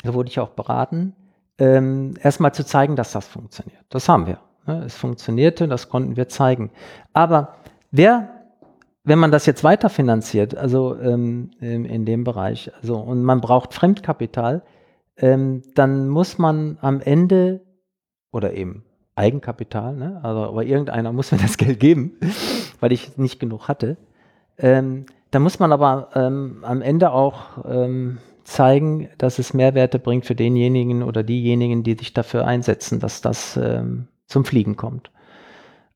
da wurde ich auch beraten, ähm, erstmal zu zeigen, dass das funktioniert. Das haben wir. Es funktionierte, das konnten wir zeigen. Aber wer, wenn man das jetzt weiterfinanziert, also ähm, in dem Bereich, also und man braucht Fremdkapital, ähm, dann muss man am Ende oder eben Eigenkapital, ne? also, aber irgendeiner muss mir das Geld geben, weil ich nicht genug hatte. Ähm, da muss man aber ähm, am Ende auch ähm, zeigen, dass es Mehrwerte bringt für denjenigen oder diejenigen, die sich dafür einsetzen, dass das ähm, zum Fliegen kommt.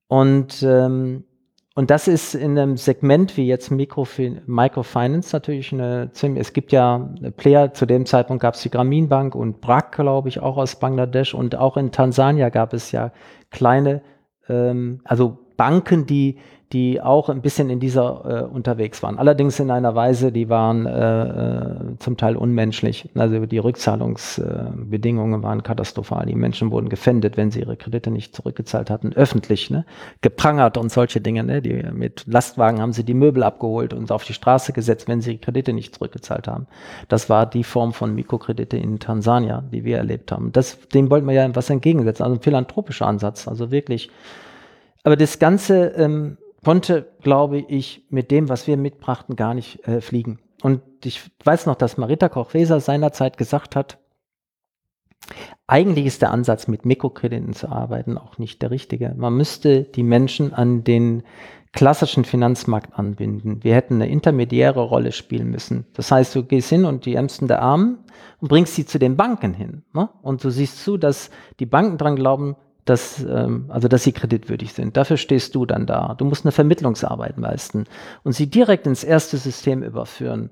Und, ähm, und das ist in einem Segment wie jetzt Microfi Microfinance natürlich eine ziemlich, es gibt ja Player, zu dem Zeitpunkt gab es die Grameen Bank und BRAC, glaube ich, auch aus Bangladesch. Und auch in Tansania gab es ja kleine, ähm, also Banken, die die auch ein bisschen in dieser äh, unterwegs waren. Allerdings in einer Weise, die waren äh, äh zum Teil unmenschlich. Also die Rückzahlungsbedingungen äh, waren katastrophal. Die Menschen wurden gefändet, wenn sie ihre Kredite nicht zurückgezahlt hatten, öffentlich, ne? geprangert und solche Dinge. Ne? Die, mit Lastwagen haben sie die Möbel abgeholt und auf die Straße gesetzt, wenn sie Kredite nicht zurückgezahlt haben. Das war die Form von Mikrokredite in Tansania, die wir erlebt haben. Das, dem wollten wir ja was entgegensetzen, also ein philanthropischer Ansatz, also wirklich. Aber das Ganze ähm, konnte, glaube ich, mit dem, was wir mitbrachten, gar nicht äh, fliegen. Und ich weiß noch, dass Marita Koch-Weser seinerzeit gesagt hat, eigentlich ist der Ansatz, mit Mikrokrediten zu arbeiten, auch nicht der richtige. Man müsste die Menschen an den klassischen Finanzmarkt anbinden. Wir hätten eine intermediäre Rolle spielen müssen. Das heißt, du gehst hin und die Ärmsten der Armen und bringst sie zu den Banken hin. Ne? Und du siehst zu, dass die Banken dran glauben, dass, ähm, also dass sie kreditwürdig sind. Dafür stehst du dann da. Du musst eine Vermittlungsarbeit leisten und sie direkt ins erste System überführen.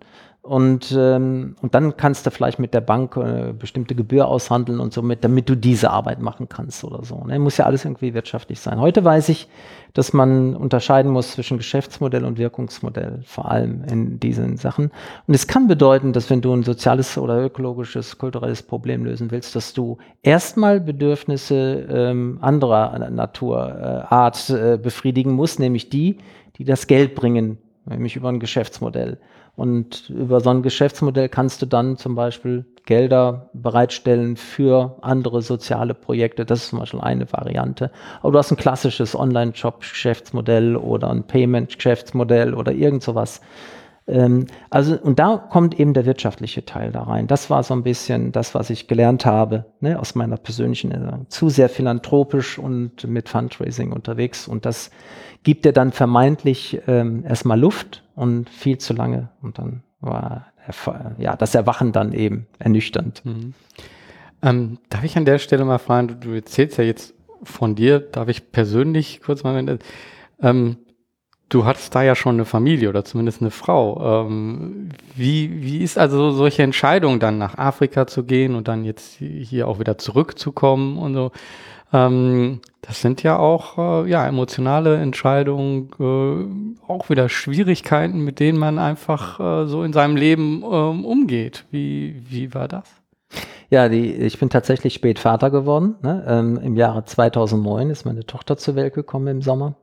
Und, ähm, und dann kannst du vielleicht mit der Bank äh, bestimmte Gebühr aushandeln und somit, damit du diese Arbeit machen kannst oder so. Ne? Muss ja alles irgendwie wirtschaftlich sein. Heute weiß ich, dass man unterscheiden muss zwischen Geschäftsmodell und Wirkungsmodell, vor allem in diesen Sachen. Und es kann bedeuten, dass wenn du ein soziales oder ökologisches, kulturelles Problem lösen willst, dass du erstmal Bedürfnisse ähm, anderer Natur, äh, äh, befriedigen musst, nämlich die, die das Geld bringen, nämlich über ein Geschäftsmodell. Und über so ein Geschäftsmodell kannst du dann zum Beispiel Gelder bereitstellen für andere soziale Projekte. Das ist zum Beispiel eine Variante. Aber du hast ein klassisches Online-Shop-Geschäftsmodell oder ein Payment-Geschäftsmodell oder irgend sowas. Ähm, also, und da kommt eben der wirtschaftliche Teil da rein. Das war so ein bisschen das, was ich gelernt habe, ne, aus meiner persönlichen Erinnerung. Zu sehr philanthropisch und mit Fundraising unterwegs. Und das gibt dir dann vermeintlich ähm, erstmal Luft und viel zu lange. Und dann war ja, das Erwachen dann eben ernüchternd. Mhm. Ähm, darf ich an der Stelle mal fragen, du, du, erzählst ja jetzt von dir, darf ich persönlich kurz mal, ähm, du hattest da ja schon eine Familie oder zumindest eine Frau. Ähm, wie, wie ist also solche Entscheidung dann nach Afrika zu gehen und dann jetzt hier auch wieder zurückzukommen und so? Ähm, das sind ja auch äh, ja, emotionale Entscheidungen, äh, auch wieder Schwierigkeiten, mit denen man einfach äh, so in seinem Leben ähm, umgeht. Wie, wie war das? Ja, die, ich bin tatsächlich spät Vater geworden. Ne? Ähm, Im Jahre 2009 ist meine Tochter zur Welt gekommen im Sommer.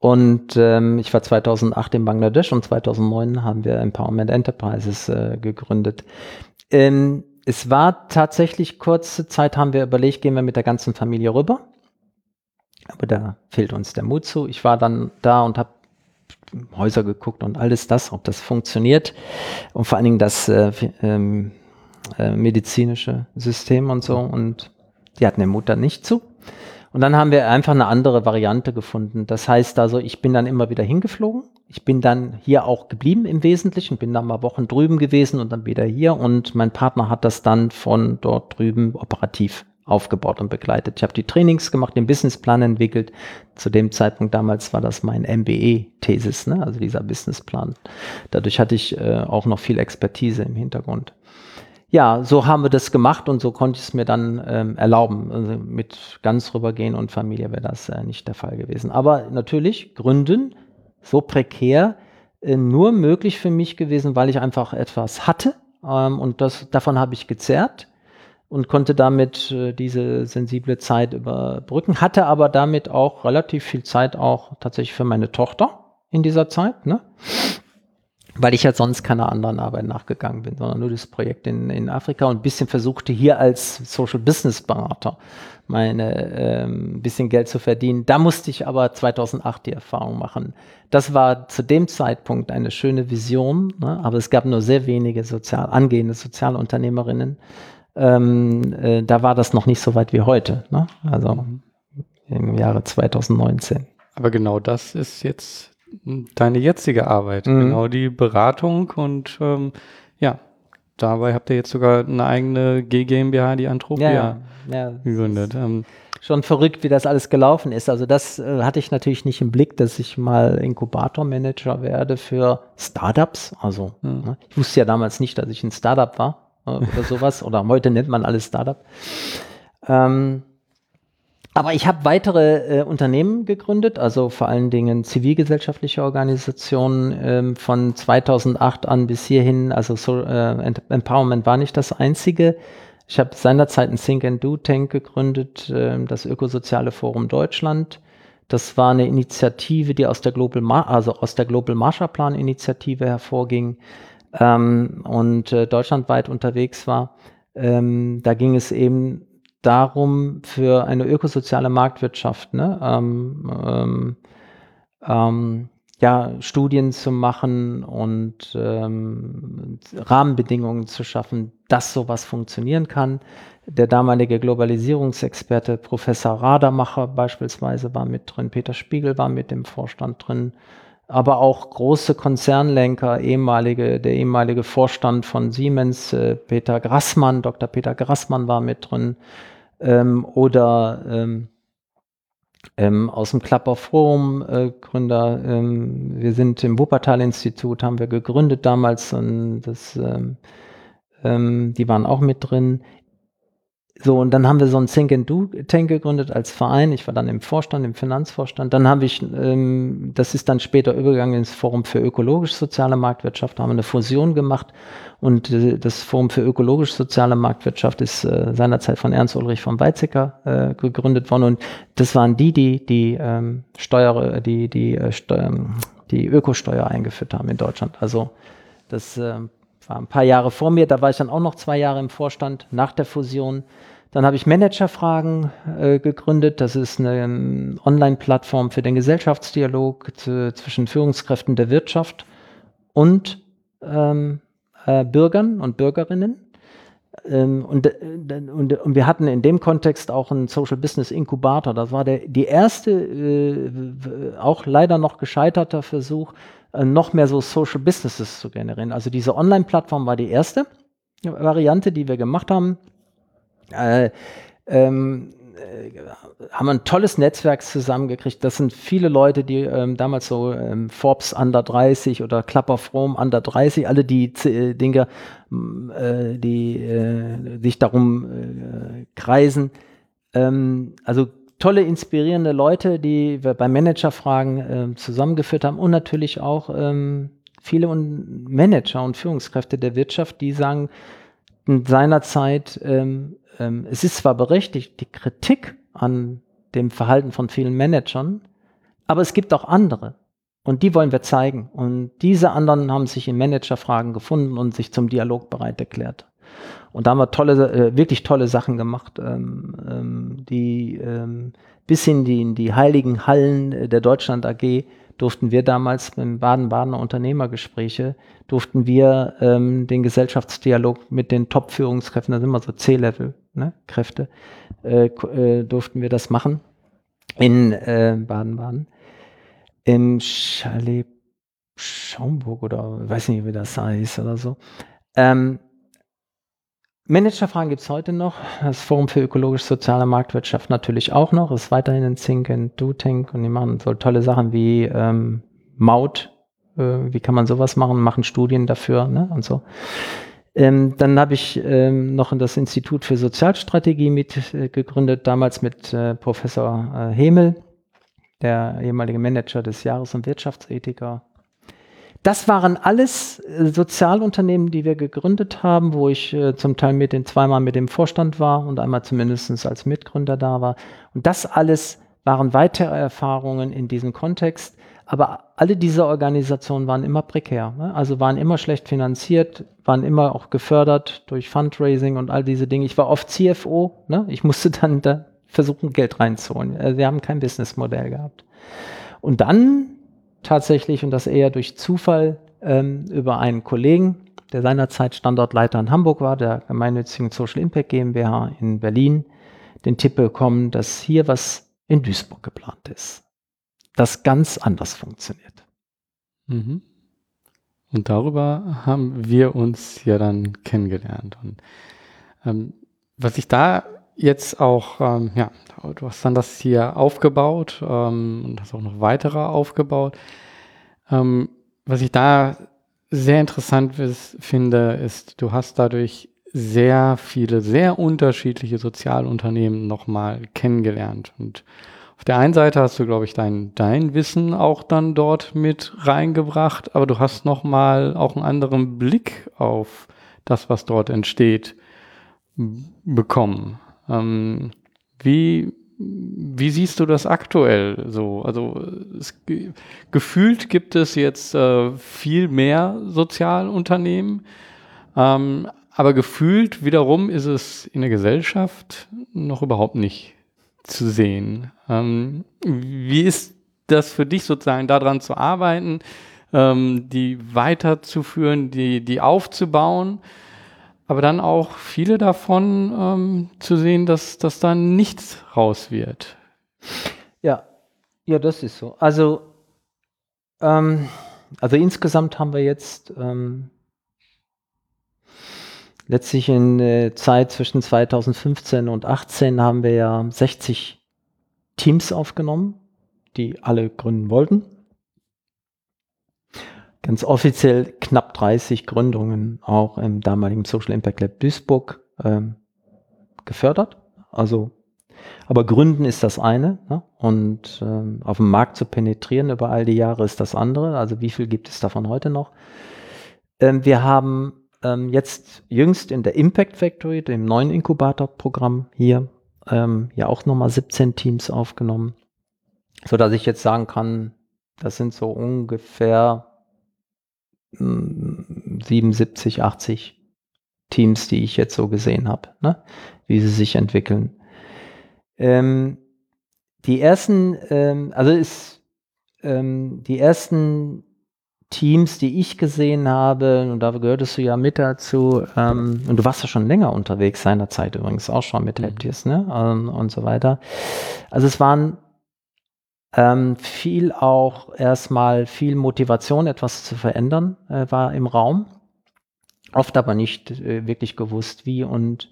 Und ähm, ich war 2008 in Bangladesch und 2009 haben wir Empowerment Enterprises äh, gegründet. Ähm, es war tatsächlich kurze Zeit, haben wir überlegt, gehen wir mit der ganzen Familie rüber. Aber da fehlt uns der Mut zu. Ich war dann da und habe Häuser geguckt und alles das, ob das funktioniert. Und vor allen Dingen das äh, ähm, äh, medizinische System und so. Und die hatten den Mut dann nicht zu. Und dann haben wir einfach eine andere Variante gefunden. Das heißt also, ich bin dann immer wieder hingeflogen. Ich bin dann hier auch geblieben im Wesentlichen, bin dann mal Wochen drüben gewesen und dann wieder hier. Und mein Partner hat das dann von dort drüben operativ aufgebaut und begleitet. Ich habe die Trainings gemacht, den Businessplan entwickelt. Zu dem Zeitpunkt damals war das mein MBE-Thesis, ne? also dieser Businessplan. Dadurch hatte ich äh, auch noch viel Expertise im Hintergrund ja, so haben wir das gemacht und so konnte ich es mir dann ähm, erlauben. Also mit ganz rübergehen und Familie wäre das äh, nicht der Fall gewesen. Aber natürlich, Gründen, so prekär, äh, nur möglich für mich gewesen, weil ich einfach etwas hatte ähm, und das, davon habe ich gezerrt und konnte damit äh, diese sensible Zeit überbrücken, hatte aber damit auch relativ viel Zeit auch tatsächlich für meine Tochter in dieser Zeit. Ne? Weil ich ja sonst keiner anderen Arbeit nachgegangen bin, sondern nur das Projekt in, in Afrika und ein bisschen versuchte hier als Social Business Berater meine ähm, bisschen Geld zu verdienen. Da musste ich aber 2008 die Erfahrung machen. Das war zu dem Zeitpunkt eine schöne Vision, ne? aber es gab nur sehr wenige sozial angehende Sozialunternehmerinnen. Ähm, äh, da war das noch nicht so weit wie heute, ne? also im Jahre 2019. Aber genau das ist jetzt deine jetzige Arbeit, mhm. genau die Beratung und ähm, ja, dabei habt ihr jetzt sogar eine eigene G GmbH, die Antropia, ja, ja, gegründet. Ähm, schon verrückt, wie das alles gelaufen ist. Also das äh, hatte ich natürlich nicht im Blick, dass ich mal Inkubatormanager werde für Startups. Also mhm. ne? ich wusste ja damals nicht, dass ich ein Startup war äh, oder sowas. oder heute nennt man alles Startup. Ähm, aber ich habe weitere äh, Unternehmen gegründet, also vor allen Dingen zivilgesellschaftliche Organisationen ähm, von 2008 an bis hierhin. Also so, äh, Empowerment war nicht das einzige. Ich habe seinerzeit ein Think and Do Tank gegründet, äh, das Ökosoziale Forum Deutschland. Das war eine Initiative, die aus der Global, Mar also aus der Global Marshallplan Initiative hervorging ähm, und äh, deutschlandweit unterwegs war. Ähm, da ging es eben darum, für eine ökosoziale Marktwirtschaft ne, ähm, ähm, ähm, ja, Studien zu machen und ähm, Rahmenbedingungen zu schaffen, dass sowas funktionieren kann. Der damalige Globalisierungsexperte Professor Radermacher beispielsweise war mit drin, Peter Spiegel war mit dem Vorstand drin, aber auch große Konzernlenker, ehemalige, der ehemalige Vorstand von Siemens, äh, Peter Grassmann, Dr. Peter Grassmann war mit drin, ähm, oder ähm, ähm, aus dem Klapper Forum äh, Gründer. Ähm, wir sind im Wuppertal-Institut, haben wir gegründet damals und das, ähm, ähm, die waren auch mit drin. So, und dann haben wir so ein Think and Do Tank gegründet als Verein. Ich war dann im Vorstand, im Finanzvorstand. Dann habe ich, ähm, das ist dann später übergegangen ins Forum für ökologisch-soziale Marktwirtschaft, da haben wir eine Fusion gemacht. Und äh, das Forum für ökologisch-soziale Marktwirtschaft ist äh, seinerzeit von Ernst Ulrich von Weizsäcker äh, gegründet worden. Und das waren die, die die ähm, Steuer, die, die, äh, Steuer, die Ökosteuer eingeführt haben in Deutschland. Also das äh, war ein paar Jahre vor mir, da war ich dann auch noch zwei Jahre im Vorstand nach der Fusion. Dann habe ich Managerfragen äh, gegründet. Das ist eine um, ähm, Online-Plattform für den Gesellschaftsdialog zu, zwischen Führungskräften der Wirtschaft und ähm, äh, Bürgern und Bürgerinnen. Ähm, und, äh, und, und, wir hatten in dem Kontext auch einen Social Business Inkubator. Das war der, die erste, äh, auch leider noch gescheiterter Versuch, äh, noch mehr so Social Businesses zu generieren. Also diese Online-Plattform war die erste Variante, die wir gemacht haben. Äh, ähm, äh, haben ein tolles Netzwerk zusammengekriegt. Das sind viele Leute, die ähm, damals so ähm, Forbes Under 30 oder Club of Under 30, alle die äh, Dinge, äh, die äh, sich darum äh, kreisen. Ähm, also tolle, inspirierende Leute, die wir bei Managerfragen äh, zusammengeführt haben und natürlich auch ähm, viele und Manager und Führungskräfte der Wirtschaft, die sagen, in seiner Zeit, ähm, ähm, es ist zwar berechtigt, die Kritik an dem Verhalten von vielen Managern, aber es gibt auch andere. Und die wollen wir zeigen. Und diese anderen haben sich in Managerfragen gefunden und sich zum Dialog bereit erklärt. Und da haben wir tolle, äh, wirklich tolle Sachen gemacht, ähm, ähm, die ähm, bis in die, in die heiligen Hallen der Deutschland AG durften wir damals im Baden-Badener Unternehmergespräche, durften wir ähm, den Gesellschaftsdialog mit den Top-Führungskräften, das sind immer so C-Level-Kräfte, ne, äh, äh, durften wir das machen in äh, Baden-Baden. Im Chalet Schaumburg oder weiß nicht, wie das heißt oder so. Ähm, Managerfragen gibt es heute noch. Das Forum für ökologisch-soziale Marktwirtschaft natürlich auch noch. Ist weiterhin Think and Do Tank und die machen so tolle Sachen wie ähm, Maut. Äh, wie kann man sowas machen? Machen Studien dafür ne? und so. Ähm, dann habe ich ähm, noch das Institut für Sozialstrategie mit äh, damals mit äh, Professor äh, Hemel, der ehemalige Manager des Jahres und Wirtschaftsethiker das waren alles äh, Sozialunternehmen, die wir gegründet haben, wo ich äh, zum Teil mit den zweimal mit dem Vorstand war und einmal zumindest als Mitgründer da war. Und das alles waren weitere Erfahrungen in diesem Kontext. Aber alle diese Organisationen waren immer prekär, ne? also waren immer schlecht finanziert, waren immer auch gefördert durch Fundraising und all diese Dinge. Ich war oft CFO, ne? ich musste dann da versuchen, Geld reinzuholen. Also wir haben kein Businessmodell gehabt. Und dann tatsächlich und das eher durch Zufall ähm, über einen Kollegen, der seinerzeit Standortleiter in Hamburg war, der gemeinnützigen Social Impact GmbH in Berlin, den Tipp bekommen, dass hier was in Duisburg geplant ist, das ganz anders funktioniert. Mhm. Und darüber haben wir uns ja dann kennengelernt. Und ähm, was ich da jetzt auch, ähm, ja, du hast dann das hier aufgebaut ähm, und hast auch noch weitere aufgebaut. Ähm, was ich da sehr interessant ist, finde, ist, du hast dadurch sehr viele, sehr unterschiedliche Sozialunternehmen nochmal kennengelernt. Und auf der einen Seite hast du, glaube ich, dein, dein Wissen auch dann dort mit reingebracht, aber du hast nochmal auch einen anderen Blick auf das, was dort entsteht, bekommen. Ähm, wie, wie siehst du das aktuell so? Also es, gefühlt gibt es jetzt äh, viel mehr Sozialunternehmen, ähm, aber gefühlt wiederum ist es in der Gesellschaft noch überhaupt nicht zu sehen. Ähm, wie ist das für dich sozusagen daran zu arbeiten, ähm, die weiterzuführen, die, die aufzubauen? Aber dann auch viele davon ähm, zu sehen, dass, dass da nichts raus wird. Ja, ja, das ist so. Also, ähm, also insgesamt haben wir jetzt ähm, letztlich in der Zeit zwischen 2015 und 2018 haben wir ja 60 Teams aufgenommen, die alle gründen wollten ganz offiziell knapp 30 Gründungen auch im damaligen Social Impact Lab Duisburg ähm, gefördert. Also, aber Gründen ist das eine ne? und ähm, auf dem Markt zu penetrieren über all die Jahre ist das andere. Also wie viel gibt es davon heute noch? Ähm, wir haben ähm, jetzt jüngst in der Impact Factory, dem neuen Inkubatorprogramm hier, ähm, ja auch nochmal 17 Teams aufgenommen, so dass ich jetzt sagen kann, das sind so ungefähr 77, 80 Teams, die ich jetzt so gesehen habe, ne? wie sie sich entwickeln. Ähm, die ersten, ähm, also ist ähm, die ersten Teams, die ich gesehen habe, und da gehörtest du ja mit dazu, ähm, und du warst ja schon länger unterwegs, seinerzeit übrigens auch schon mit Helptiers, mhm. ne? Ähm, und so weiter. Also es waren ähm, viel auch erstmal viel Motivation, etwas zu verändern, äh, war im Raum. Oft aber nicht äh, wirklich gewusst, wie. Und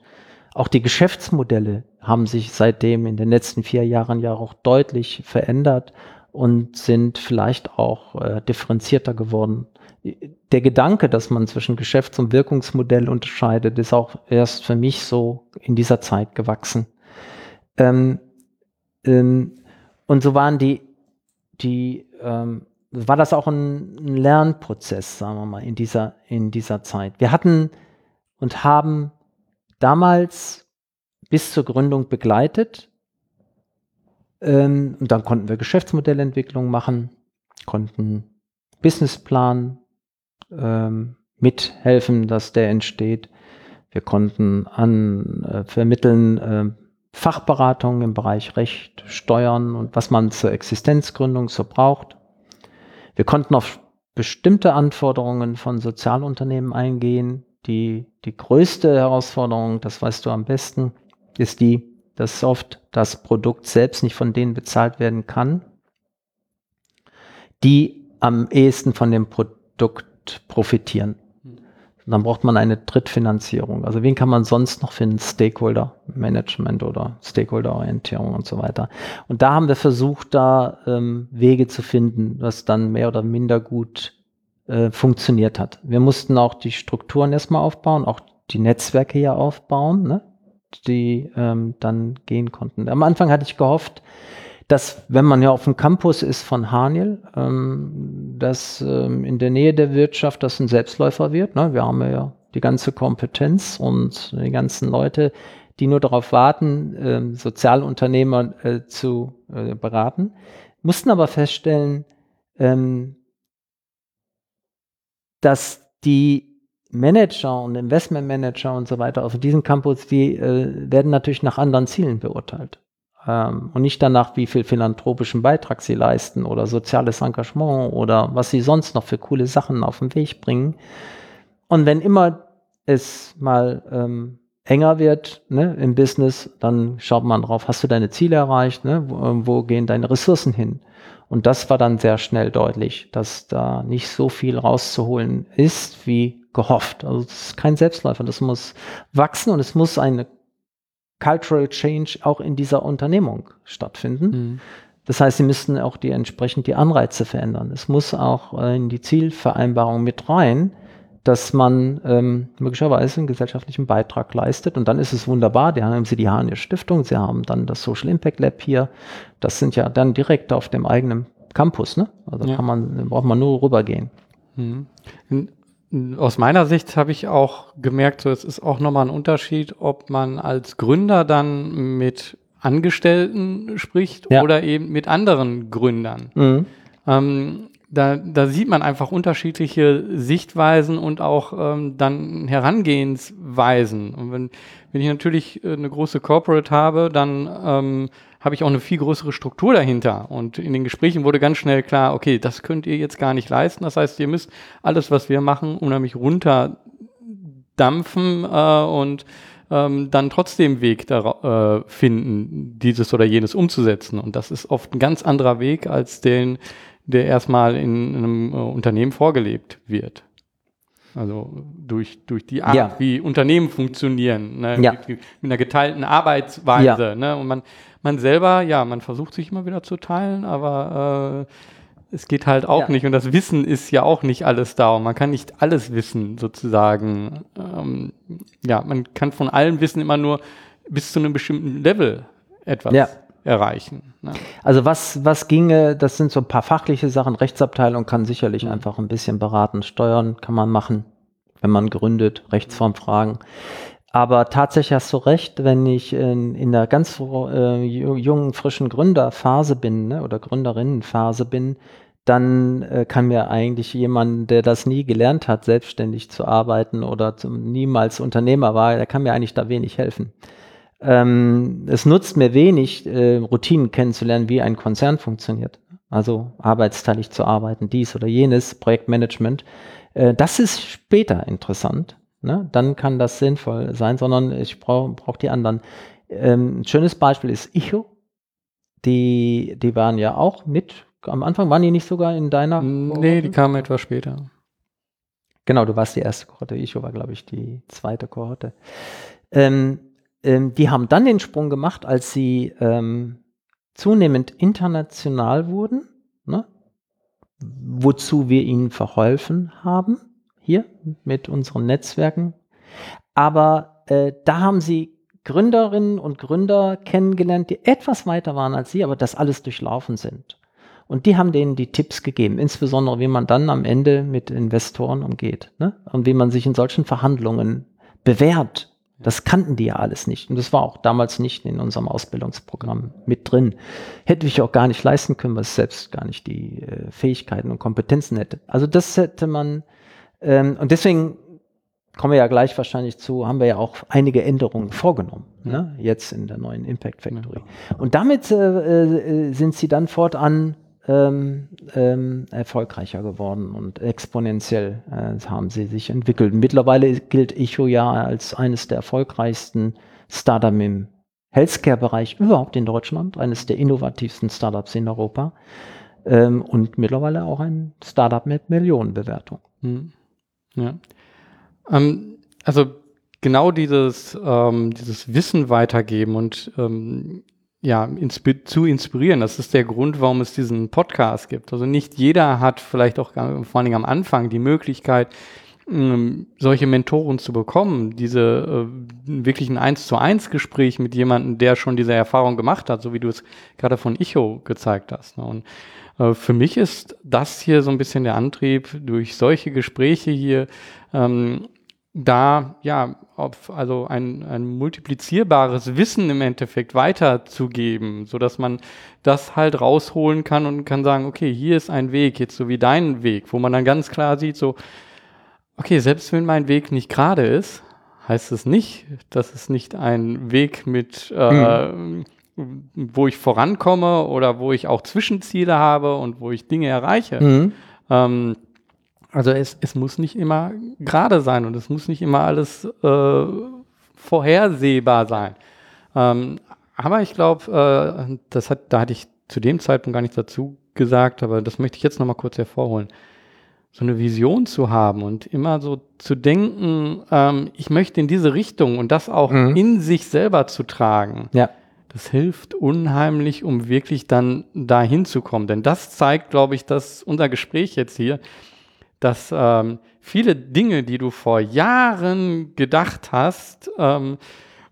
auch die Geschäftsmodelle haben sich seitdem in den letzten vier Jahren ja auch deutlich verändert und sind vielleicht auch äh, differenzierter geworden. Der Gedanke, dass man zwischen Geschäfts- und Wirkungsmodell unterscheidet, ist auch erst für mich so in dieser Zeit gewachsen. Ähm, ähm, und so waren die, die, ähm, war das auch ein, ein, Lernprozess, sagen wir mal, in dieser, in dieser Zeit. Wir hatten und haben damals bis zur Gründung begleitet. Ähm, und dann konnten wir Geschäftsmodellentwicklung machen, konnten Businessplan ähm, mithelfen, dass der entsteht. Wir konnten an äh, vermitteln, äh, Fachberatung im Bereich Recht, Steuern und was man zur Existenzgründung so braucht. Wir konnten auf bestimmte Anforderungen von Sozialunternehmen eingehen. Die, die größte Herausforderung, das weißt du am besten, ist die, dass oft das Produkt selbst nicht von denen bezahlt werden kann, die am ehesten von dem Produkt profitieren dann braucht man eine Drittfinanzierung. Also wen kann man sonst noch finden? Stakeholder-Management oder Stakeholder-Orientierung und so weiter. Und da haben wir versucht, da ähm, Wege zu finden, was dann mehr oder minder gut äh, funktioniert hat. Wir mussten auch die Strukturen erstmal aufbauen, auch die Netzwerke ja aufbauen, ne? die ähm, dann gehen konnten. Am Anfang hatte ich gehofft, dass, wenn man ja auf dem Campus ist von Haniel, ähm, dass ähm, in der Nähe der Wirtschaft das ein Selbstläufer wird. Ne? Wir haben ja die ganze Kompetenz und die ganzen Leute, die nur darauf warten, ähm, Sozialunternehmer äh, zu äh, beraten, mussten aber feststellen, ähm, dass die Manager und Investmentmanager und so weiter auf diesem Campus, die äh, werden natürlich nach anderen Zielen beurteilt ähm, und nicht danach, wie viel philanthropischen Beitrag sie leisten oder soziales Engagement oder was sie sonst noch für coole Sachen auf den Weg bringen. Und wenn immer es mal ähm, enger wird ne, im Business, dann schaut man drauf, hast du deine Ziele erreicht, ne, wo, wo gehen deine Ressourcen hin? Und das war dann sehr schnell deutlich, dass da nicht so viel rauszuholen ist, wie gehofft. Also das ist kein Selbstläufer, das muss wachsen und es muss eine Cultural Change auch in dieser Unternehmung stattfinden. Mhm. Das heißt, sie müssten auch die entsprechend die Anreize verändern. Es muss auch äh, in die Zielvereinbarung mit rein, dass man ähm, möglicherweise einen gesellschaftlichen Beitrag leistet. Und dann ist es wunderbar. Da haben Sie die Hanier Stiftung, Sie haben dann das Social Impact Lab hier. Das sind ja dann direkt auf dem eigenen Campus. Ne? Also ja. kann man, braucht man nur rübergehen. Mhm. Aus meiner Sicht habe ich auch gemerkt, so es ist auch nochmal ein Unterschied, ob man als Gründer dann mit Angestellten spricht ja. oder eben mit anderen Gründern. Mhm. Ähm, da, da sieht man einfach unterschiedliche Sichtweisen und auch ähm, dann Herangehensweisen. Und wenn, wenn ich natürlich äh, eine große Corporate habe, dann ähm, habe ich auch eine viel größere Struktur dahinter. Und in den Gesprächen wurde ganz schnell klar, okay, das könnt ihr jetzt gar nicht leisten. Das heißt, ihr müsst alles, was wir machen, unheimlich runterdampfen äh, und ähm, dann trotzdem Weg da, äh, finden, dieses oder jenes umzusetzen. Und das ist oft ein ganz anderer Weg als den, der erstmal in, in einem äh, Unternehmen vorgelebt wird. Also durch, durch die Art, ja. wie Unternehmen funktionieren, ne? ja. mit, mit, einer geteilten Arbeitsweise. Ja. Ne? Und man, man selber, ja, man versucht sich immer wieder zu teilen, aber äh, es geht halt auch nicht. Und das Wissen ist ja auch nicht alles da. Und man kann nicht alles wissen, sozusagen. Ähm, ja, man kann von allem Wissen immer nur bis zu einem bestimmten Level etwas erreichen. Ne? Also was, was ginge, das sind so ein paar fachliche Sachen. Rechtsabteilung kann sicherlich mhm. einfach ein bisschen beraten, steuern kann man machen, wenn man gründet, Rechtsformfragen. Aber tatsächlich hast du recht, wenn ich in, in der ganz äh, jungen, frischen Gründerphase bin ne, oder Gründerinnenphase bin, dann äh, kann mir eigentlich jemand, der das nie gelernt hat, selbstständig zu arbeiten oder zum, niemals Unternehmer war, der kann mir eigentlich da wenig helfen. Ähm, es nutzt mir wenig, äh, Routinen kennenzulernen, wie ein Konzern funktioniert. Also arbeitsteilig zu arbeiten, dies oder jenes, Projektmanagement. Äh, das ist später interessant. Ne? Dann kann das sinnvoll sein, sondern ich brauche brauch die anderen. Ähm, ein schönes Beispiel ist Icho. Die, die waren ja auch mit, am Anfang waren die nicht sogar in deiner? Nee, die kamen etwas später. Genau, du warst die erste Kohorte. Icho war, glaube ich, die zweite Kohorte. Ähm, ähm, die haben dann den Sprung gemacht, als sie ähm, zunehmend international wurden, ne? wozu wir ihnen verholfen haben, hier mit unseren Netzwerken. Aber äh, da haben sie Gründerinnen und Gründer kennengelernt, die etwas weiter waren als sie, aber das alles durchlaufen sind. Und die haben denen die Tipps gegeben, insbesondere wie man dann am Ende mit Investoren umgeht ne? und wie man sich in solchen Verhandlungen bewährt das kannten die ja alles nicht. Und das war auch damals nicht in unserem Ausbildungsprogramm mit drin. Hätte ich auch gar nicht leisten können, weil es selbst gar nicht die äh, Fähigkeiten und Kompetenzen hätte. Also das hätte man, ähm, und deswegen kommen wir ja gleich wahrscheinlich zu, haben wir ja auch einige Änderungen vorgenommen, ne? jetzt in der neuen Impact Factory. Und damit äh, äh, sind sie dann fortan ähm, ähm, erfolgreicher geworden und exponentiell äh, haben sie sich entwickelt. Mittlerweile gilt Echo ja als eines der erfolgreichsten Startups im Healthcare-Bereich überhaupt in Deutschland, eines der innovativsten Startups in Europa ähm, und mittlerweile auch ein Startup mit Millionenbewertung. Hm. Ja. Ähm, also genau dieses, ähm, dieses Wissen weitergeben und ähm, ja, insp zu inspirieren. Das ist der Grund, warum es diesen Podcast gibt. Also nicht jeder hat vielleicht auch vor allen Dingen am Anfang die Möglichkeit, ähm, solche Mentoren zu bekommen, diese äh, wirklich ein eins zu eins Gespräch mit jemandem, der schon diese Erfahrung gemacht hat, so wie du es gerade von Icho gezeigt hast. Ne? Und äh, für mich ist das hier so ein bisschen der Antrieb, durch solche Gespräche hier ähm, da ja auf, also ein, ein multiplizierbares Wissen im Endeffekt weiterzugeben, so dass man das halt rausholen kann und kann sagen, okay, hier ist ein Weg, jetzt so wie dein Weg, wo man dann ganz klar sieht, so, okay, selbst wenn mein Weg nicht gerade ist, heißt es nicht, dass es nicht ein Weg mit, äh, mhm. wo ich vorankomme oder wo ich auch Zwischenziele habe und wo ich Dinge erreiche. Mhm. Ähm, also es, es muss nicht immer gerade sein und es muss nicht immer alles äh, vorhersehbar sein. Ähm, aber ich glaube, äh, das hat, da hatte ich zu dem Zeitpunkt gar nichts dazu gesagt, aber das möchte ich jetzt nochmal kurz hervorholen. So eine Vision zu haben und immer so zu denken, ähm, ich möchte in diese Richtung und das auch mhm. in sich selber zu tragen. Ja. Das hilft unheimlich, um wirklich dann dahin zu kommen. Denn das zeigt, glaube ich, dass unser Gespräch jetzt hier, dass ähm, viele Dinge, die du vor Jahren gedacht hast ähm,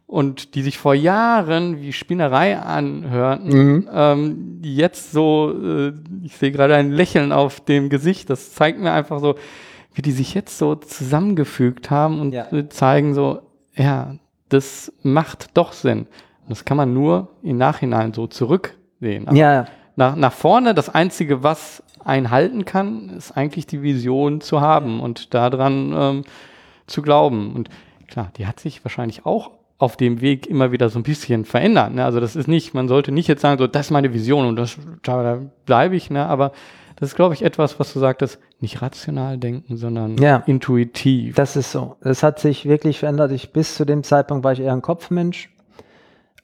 und die sich vor Jahren wie Spinnerei anhörten, mhm. ähm, jetzt so, äh, ich sehe gerade ein Lächeln auf dem Gesicht, das zeigt mir einfach so, wie die sich jetzt so zusammengefügt haben und ja. zeigen so, ja, das macht doch Sinn. das kann man nur im Nachhinein so zurücksehen. Aber ja. Nach, nach vorne, das Einzige, was einen halten kann, ist eigentlich die Vision zu haben und daran ähm, zu glauben. Und klar, die hat sich wahrscheinlich auch auf dem Weg immer wieder so ein bisschen verändert. Ne? Also das ist nicht, man sollte nicht jetzt sagen, so, das ist meine Vision und das, da bleibe ich, ne? aber das ist, glaube ich, etwas, was du sagtest, nicht rational denken, sondern ja, intuitiv. Das ist so. Das hat sich wirklich verändert. Ich, bis zu dem Zeitpunkt war ich eher ein Kopfmensch.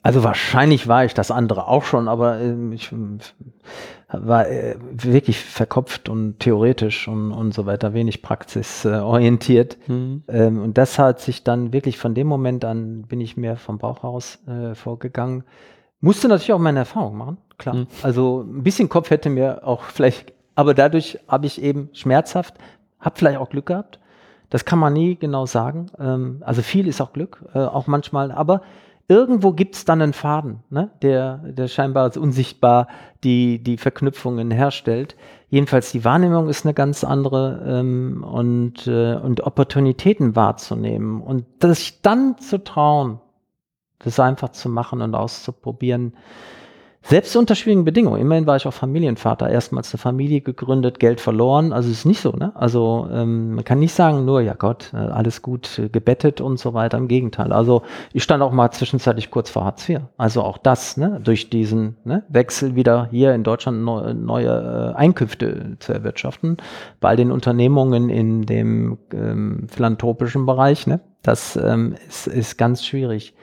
Also wahrscheinlich war ich das andere auch schon, aber äh, ich war äh, wirklich verkopft und theoretisch und, und so weiter, wenig praxisorientiert. Mhm. Ähm, und das hat sich dann wirklich von dem Moment an, bin ich mehr vom Bauch aus äh, vorgegangen. Musste natürlich auch meine Erfahrung machen, klar. Mhm. Also ein bisschen Kopf hätte mir auch vielleicht, aber dadurch habe ich eben schmerzhaft, habe vielleicht auch Glück gehabt. Das kann man nie genau sagen. Ähm, also viel ist auch Glück, äh, auch manchmal, aber irgendwo gibt es dann einen Faden, ne, der, der scheinbar unsichtbar die, die Verknüpfungen herstellt. Jedenfalls die Wahrnehmung ist eine ganz andere ähm, und, äh, und Opportunitäten wahrzunehmen und sich dann zu trauen, das einfach zu machen und auszuprobieren, selbst unter schwierigen Bedingungen. Immerhin war ich auch Familienvater, erstmals eine Familie gegründet, Geld verloren. Also es ist nicht so, ne? Also ähm, man kann nicht sagen, nur, ja Gott, äh, alles gut äh, gebettet und so weiter. Im Gegenteil. Also ich stand auch mal zwischenzeitlich kurz vor Hartz IV. Also auch das, ne? Durch diesen ne? Wechsel wieder hier in Deutschland neu, neue äh, Einkünfte zu erwirtschaften. Bei den Unternehmungen in dem ähm, philanthropischen Bereich, ne? Das ähm, ist, ist ganz schwierig.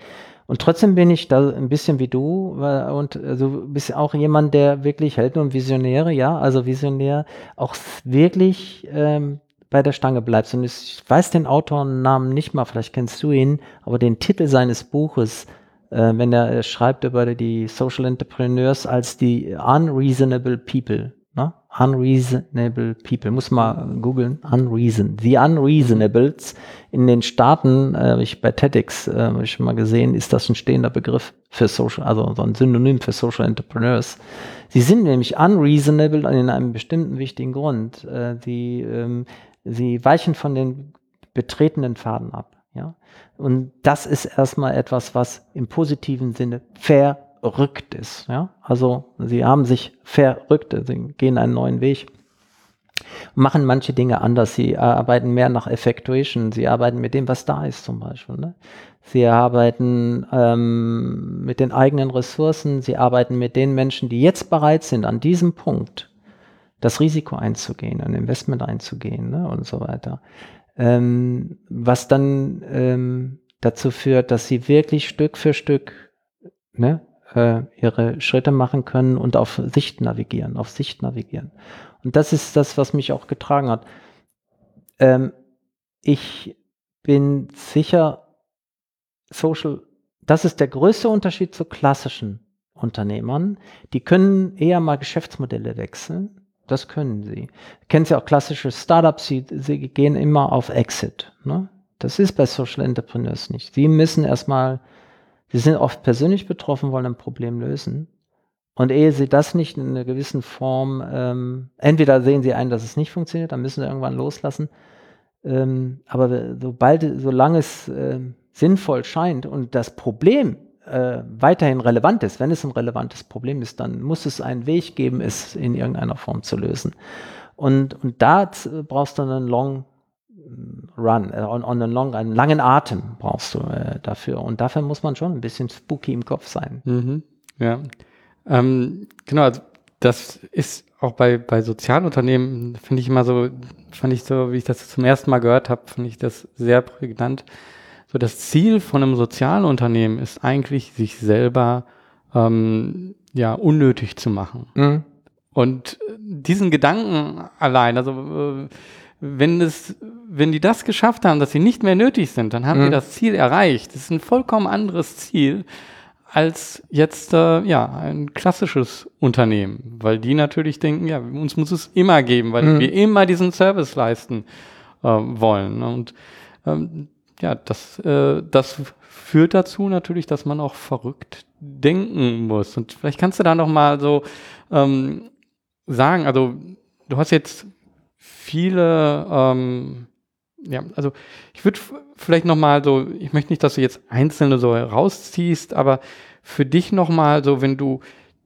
Und trotzdem bin ich da ein bisschen wie du und also bist auch jemand, der wirklich hält und Visionäre, ja, also Visionär auch wirklich ähm, bei der Stange bleibst. Und ich weiß den Autorennamen nicht mal, vielleicht kennst du ihn, aber den Titel seines Buches, äh, wenn er schreibt über die Social Entrepreneurs als die Unreasonable People. Ne? Unreasonable People. Muss mal googeln. Unreason. The Unreasonables. In den Staaten, äh, ich bei TEDx äh, habe ich schon mal gesehen, ist das ein stehender Begriff für Social, also so ein Synonym für Social Entrepreneurs. Sie sind nämlich unreasonable in einem bestimmten wichtigen Grund. Äh, die, ähm, sie weichen von den betretenen Faden ab. Ja? Und das ist erstmal etwas, was im positiven Sinne fair verrückt ist. Ja? Also sie haben sich verrückt, sie gehen einen neuen Weg, machen manche Dinge anders. Sie arbeiten mehr nach Effectuation, sie arbeiten mit dem, was da ist zum Beispiel. Ne? Sie arbeiten ähm, mit den eigenen Ressourcen, sie arbeiten mit den Menschen, die jetzt bereit sind, an diesem Punkt das Risiko einzugehen, ein Investment einzugehen ne? und so weiter. Ähm, was dann ähm, dazu führt, dass sie wirklich Stück für Stück ne, äh, ihre Schritte machen können und auf Sicht navigieren, auf Sicht navigieren. Und das ist das, was mich auch getragen hat. Ähm, ich bin sicher, Social, das ist der größte Unterschied zu klassischen Unternehmern. Die können eher mal Geschäftsmodelle wechseln. Das können sie. Kennen Sie auch klassische Startups, sie, sie gehen immer auf Exit. Ne? Das ist bei Social Entrepreneurs nicht. Sie müssen erstmal Sie sind oft persönlich betroffen, wollen ein Problem lösen. Und ehe sie das nicht in einer gewissen Form, ähm, entweder sehen sie ein, dass es nicht funktioniert, dann müssen sie irgendwann loslassen. Ähm, aber sobald, solange es äh, sinnvoll scheint und das Problem äh, weiterhin relevant ist, wenn es ein relevantes Problem ist, dann muss es einen Weg geben, es in irgendeiner Form zu lösen. Und, und da brauchst du einen Long Run, äh, on, on long, einen langen Atem brauchst du äh, dafür. Und dafür muss man schon ein bisschen spooky im Kopf sein. Mhm. Ja. Ähm, genau, also das ist auch bei, bei Sozialunternehmen, finde ich immer so, fand ich so, wie ich das zum ersten Mal gehört habe, finde ich das sehr prägnant. So das Ziel von einem Sozialunternehmen ist eigentlich, sich selber ähm, ja unnötig zu machen. Mhm. Und diesen Gedanken allein, also äh, wenn es, wenn die das geschafft haben, dass sie nicht mehr nötig sind, dann haben mhm. die das Ziel erreicht. Das ist ein vollkommen anderes Ziel, als jetzt äh, ja ein klassisches Unternehmen, weil die natürlich denken, ja, uns muss es immer geben, weil mhm. wir immer diesen Service leisten äh, wollen. Und ähm, ja, das, äh, das führt dazu natürlich, dass man auch verrückt denken muss. Und vielleicht kannst du da noch mal so ähm, sagen, also du hast jetzt viele, ähm, ja, also ich würde vielleicht noch mal so, ich möchte nicht, dass du jetzt einzelne so rausziehst, aber für dich noch mal so, wenn du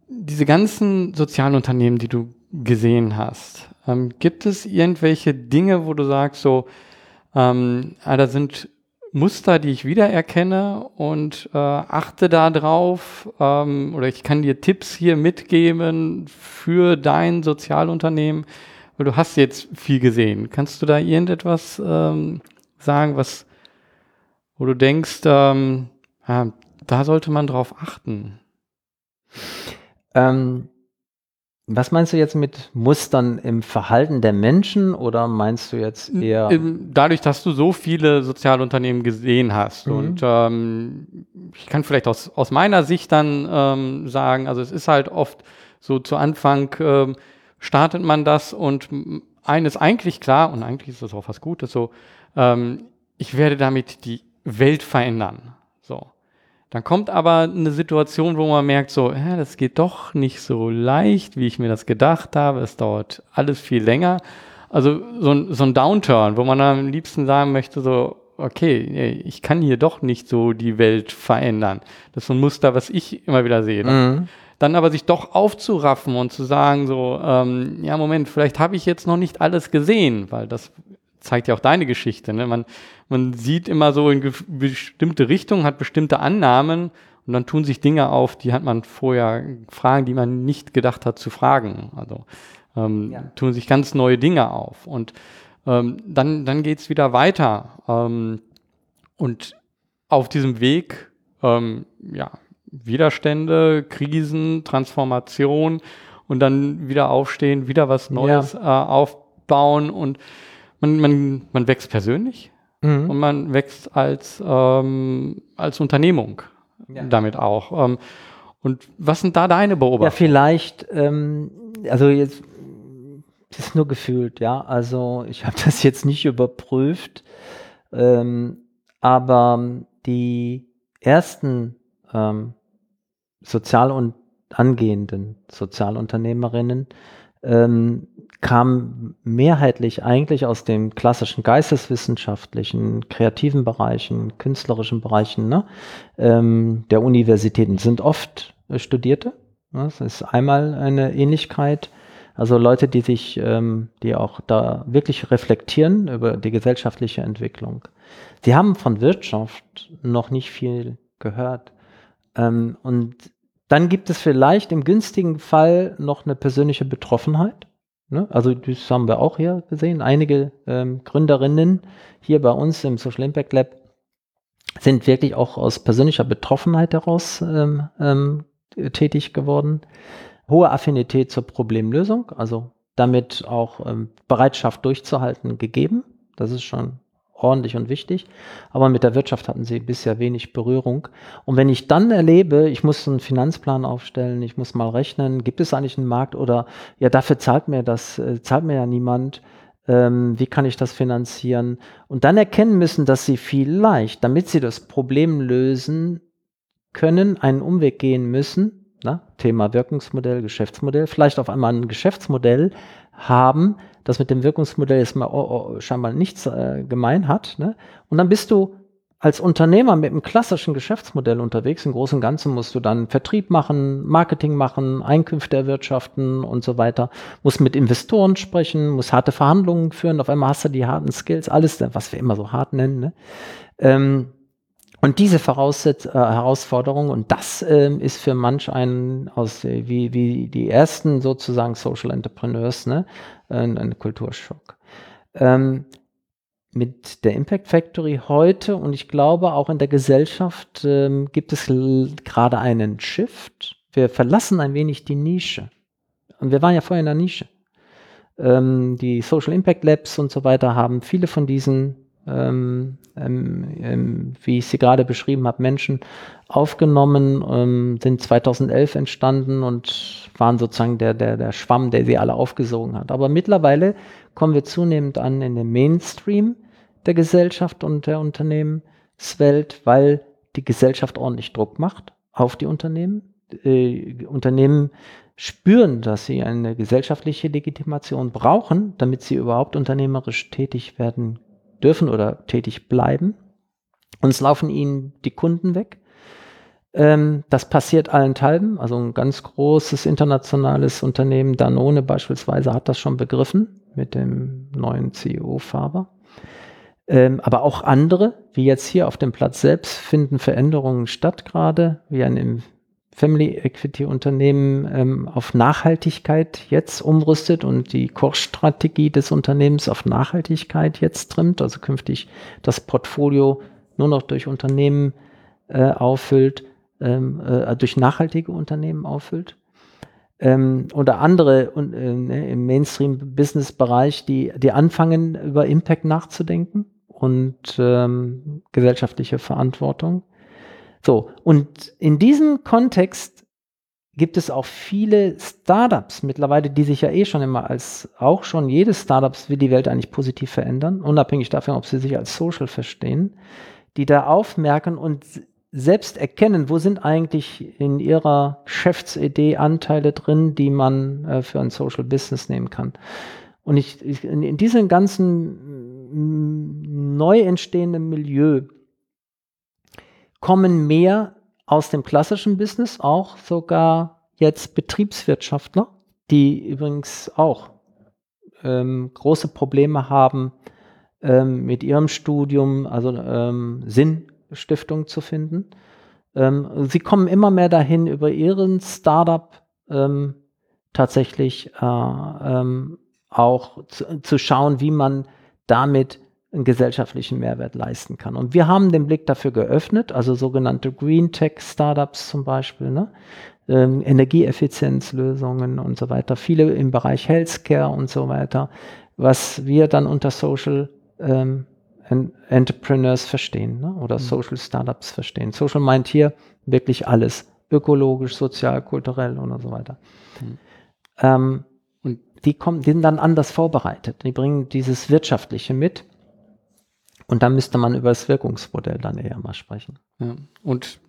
diese ganzen sozialen Unternehmen, die du gesehen hast, ähm, gibt es irgendwelche Dinge, wo du sagst so, ähm, ah, da sind Muster, die ich wiedererkenne und äh, achte da drauf ähm, oder ich kann dir Tipps hier mitgeben für dein Sozialunternehmen, weil du hast jetzt viel gesehen. Kannst du da irgendetwas ähm, sagen, was, wo du denkst, ähm, ja, da sollte man drauf achten? Ähm, was meinst du jetzt mit Mustern im Verhalten der Menschen oder meinst du jetzt eher? Dadurch, dass du so viele Sozialunternehmen gesehen hast mhm. und ähm, ich kann vielleicht aus, aus meiner Sicht dann ähm, sagen, also es ist halt oft so zu Anfang ähm, startet man das und eines eigentlich klar und eigentlich ist das auch was Gutes so, ähm, ich werde damit die Welt verändern. So. Dann kommt aber eine Situation, wo man merkt, so, ja, das geht doch nicht so leicht, wie ich mir das gedacht habe. Es dauert alles viel länger. Also so ein, so ein Downturn, wo man am liebsten sagen möchte, so, okay, ich kann hier doch nicht so die Welt verändern. Das ist so ein Muster, was ich immer wieder sehe. Mhm. Dann aber sich doch aufzuraffen und zu sagen, so, ähm, ja, Moment, vielleicht habe ich jetzt noch nicht alles gesehen, weil das zeigt ja auch deine Geschichte. Ne? Man, man sieht immer so in bestimmte Richtungen, hat bestimmte Annahmen und dann tun sich Dinge auf, die hat man vorher Fragen, die man nicht gedacht hat zu fragen. Also ähm, ja. tun sich ganz neue Dinge auf. Und ähm, dann, dann geht es wieder weiter. Ähm, und auf diesem Weg, ähm, ja, Widerstände, Krisen, Transformation und dann wieder aufstehen, wieder was Neues ja. äh, aufbauen und man, man, man wächst persönlich mhm. und man wächst als, ähm, als Unternehmung ja. damit auch. Ähm, und was sind da deine Beobachtungen? Ja, vielleicht, ähm, also jetzt, das ist nur gefühlt, ja. Also ich habe das jetzt nicht überprüft, ähm, aber die ersten ähm, sozial und angehenden Sozialunternehmerinnen ähm, kam mehrheitlich eigentlich aus den klassischen geisteswissenschaftlichen, kreativen Bereichen, künstlerischen Bereichen ne, ähm, der Universitäten. Sind oft äh, Studierte. Ne, das ist einmal eine Ähnlichkeit. Also Leute, die sich, ähm, die auch da wirklich reflektieren über die gesellschaftliche Entwicklung. Die haben von Wirtschaft noch nicht viel gehört. Ähm, und dann gibt es vielleicht im günstigen Fall noch eine persönliche Betroffenheit. Ne? Also das haben wir auch hier gesehen. Einige ähm, Gründerinnen hier bei uns im Social Impact Lab sind wirklich auch aus persönlicher Betroffenheit heraus ähm, ähm, tätig geworden. Hohe Affinität zur Problemlösung, also damit auch ähm, Bereitschaft durchzuhalten gegeben. Das ist schon ordentlich und wichtig. Aber mit der Wirtschaft hatten sie bisher wenig Berührung. Und wenn ich dann erlebe, ich muss einen Finanzplan aufstellen, ich muss mal rechnen, gibt es eigentlich einen Markt oder ja, dafür zahlt mir das, äh, zahlt mir ja niemand. Ähm, wie kann ich das finanzieren? Und dann erkennen müssen, dass sie vielleicht, damit sie das Problem lösen können, einen Umweg gehen müssen. Na, Thema Wirkungsmodell, Geschäftsmodell, vielleicht auf einmal ein Geschäftsmodell haben, das mit dem Wirkungsmodell jetzt mal oh, oh, scheinbar nichts äh, gemein hat. Ne? Und dann bist du als Unternehmer mit einem klassischen Geschäftsmodell unterwegs. Im Großen und Ganzen musst du dann Vertrieb machen, Marketing machen, Einkünfte erwirtschaften und so weiter. Musst mit Investoren sprechen, musst harte Verhandlungen führen. Auf einmal hast du die harten Skills, alles, was wir immer so hart nennen. Ne? Ähm, und diese Voraussetz äh, Herausforderung, und das äh, ist für manch einen aus, äh, wie, wie die ersten sozusagen Social Entrepreneurs, ne, ein, ein Kulturschock. Ähm, mit der Impact Factory heute und ich glaube auch in der Gesellschaft ähm, gibt es gerade einen Shift. Wir verlassen ein wenig die Nische. Und wir waren ja vorher in der Nische. Ähm, die Social Impact Labs und so weiter haben viele von diesen ähm, ähm, ähm, wie ich sie gerade beschrieben habe, Menschen aufgenommen, ähm, sind 2011 entstanden und waren sozusagen der, der, der Schwamm, der sie alle aufgesogen hat. Aber mittlerweile kommen wir zunehmend an in den Mainstream der Gesellschaft und der Unternehmenswelt, weil die Gesellschaft ordentlich Druck macht auf die Unternehmen. Äh, Unternehmen spüren, dass sie eine gesellschaftliche Legitimation brauchen, damit sie überhaupt unternehmerisch tätig werden dürfen oder tätig bleiben. Uns laufen ihnen die Kunden weg. Ähm, das passiert allenthalben. Also ein ganz großes internationales Unternehmen, Danone beispielsweise, hat das schon begriffen mit dem neuen CEO-Faber. Ähm, aber auch andere, wie jetzt hier auf dem Platz selbst, finden Veränderungen statt gerade, wie ein Family Equity Unternehmen ähm, auf Nachhaltigkeit jetzt umrüstet und die Core-Strategie des Unternehmens auf Nachhaltigkeit jetzt trimmt, also künftig das Portfolio nur noch durch Unternehmen äh, auffüllt, ähm, äh, durch nachhaltige Unternehmen auffüllt. Ähm, oder andere äh, ne, im Mainstream-Business-Bereich, die, die anfangen, über Impact nachzudenken und ähm, gesellschaftliche Verantwortung. So, und in diesem Kontext gibt es auch viele Startups mittlerweile, die sich ja eh schon immer als, auch schon jedes Startups will die Welt eigentlich positiv verändern, unabhängig davon, ob sie sich als Social verstehen, die da aufmerken und selbst erkennen, wo sind eigentlich in ihrer Geschäftsidee Anteile drin, die man äh, für ein Social Business nehmen kann. Und ich, ich in, in diesem ganzen neu entstehenden Milieu kommen mehr aus dem klassischen Business, auch sogar jetzt Betriebswirtschaftler, die übrigens auch ähm, große Probleme haben, ähm, mit ihrem Studium, also ähm, Sinnstiftung zu finden. Ähm, sie kommen immer mehr dahin, über ihren Startup ähm, tatsächlich äh, ähm, auch zu, zu schauen, wie man damit einen gesellschaftlichen Mehrwert leisten kann. Und wir haben den Blick dafür geöffnet, also sogenannte Green Tech Startups zum Beispiel, ne? ähm, Energieeffizienzlösungen und so weiter, viele im Bereich Healthcare und so weiter, was wir dann unter Social ähm, Entrepreneurs verstehen ne? oder mhm. Social Startups verstehen. Social meint hier wirklich alles, ökologisch, sozial, kulturell und so weiter. Mhm. Ähm, und die kommen, die sind dann anders vorbereitet. Die bringen dieses Wirtschaftliche mit und da müsste man über das Wirkungsmodell dann eher mal sprechen. Ja. Und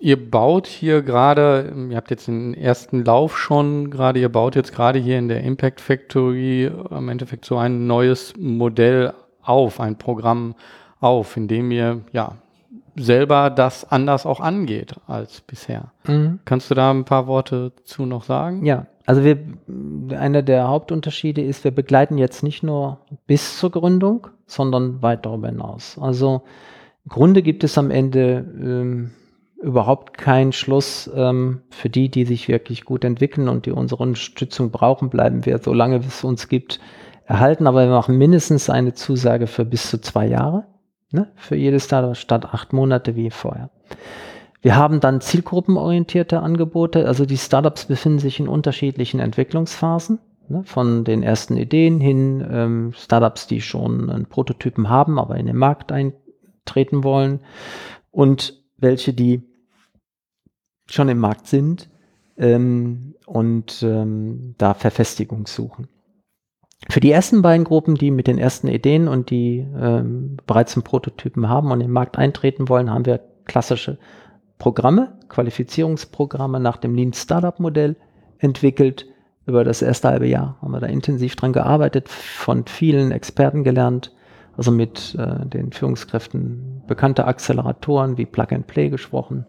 ihr baut hier gerade, ihr habt jetzt den ersten Lauf schon gerade, ihr baut jetzt gerade hier in der Impact Factory im Endeffekt so ein neues Modell auf, ein Programm auf, in dem ihr ja selber das anders auch angeht als bisher. Mhm. Kannst du da ein paar Worte zu noch sagen? Ja, also wir, einer der Hauptunterschiede ist, wir begleiten jetzt nicht nur bis zur Gründung, sondern weit darüber hinaus. Also im Grunde gibt es am Ende ähm, überhaupt keinen Schluss ähm, für die, die sich wirklich gut entwickeln und die unsere Unterstützung brauchen, bleiben wir, solange es uns gibt, erhalten. Aber wir machen mindestens eine Zusage für bis zu zwei Jahre ne, für jedes Startup statt acht Monate wie vorher. Wir haben dann zielgruppenorientierte Angebote. Also die Startups befinden sich in unterschiedlichen Entwicklungsphasen. Ne, von den ersten Ideen hin, ähm, Startups, die schon einen Prototypen haben, aber in den Markt eintreten wollen. Und welche, die schon im Markt sind ähm, und ähm, da Verfestigung suchen. Für die ersten beiden Gruppen, die mit den ersten Ideen und die ähm, bereits einen Prototypen haben und den Markt eintreten wollen, haben wir klassische Programme, Qualifizierungsprogramme nach dem Lean Startup Modell entwickelt. Über das erste halbe Jahr haben wir da intensiv dran gearbeitet, von vielen Experten gelernt, also mit äh, den Führungskräften bekannte Acceleratoren wie Plug and Play gesprochen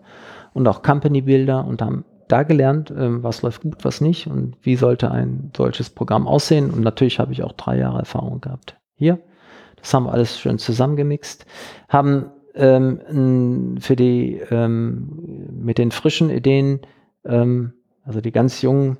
und auch Company Builder und haben da gelernt, ähm, was läuft gut, was nicht und wie sollte ein solches Programm aussehen. Und natürlich habe ich auch drei Jahre Erfahrung gehabt. Hier, das haben wir alles schön zusammengemixt, haben ähm, für die ähm, mit den frischen Ideen, ähm, also die ganz jungen,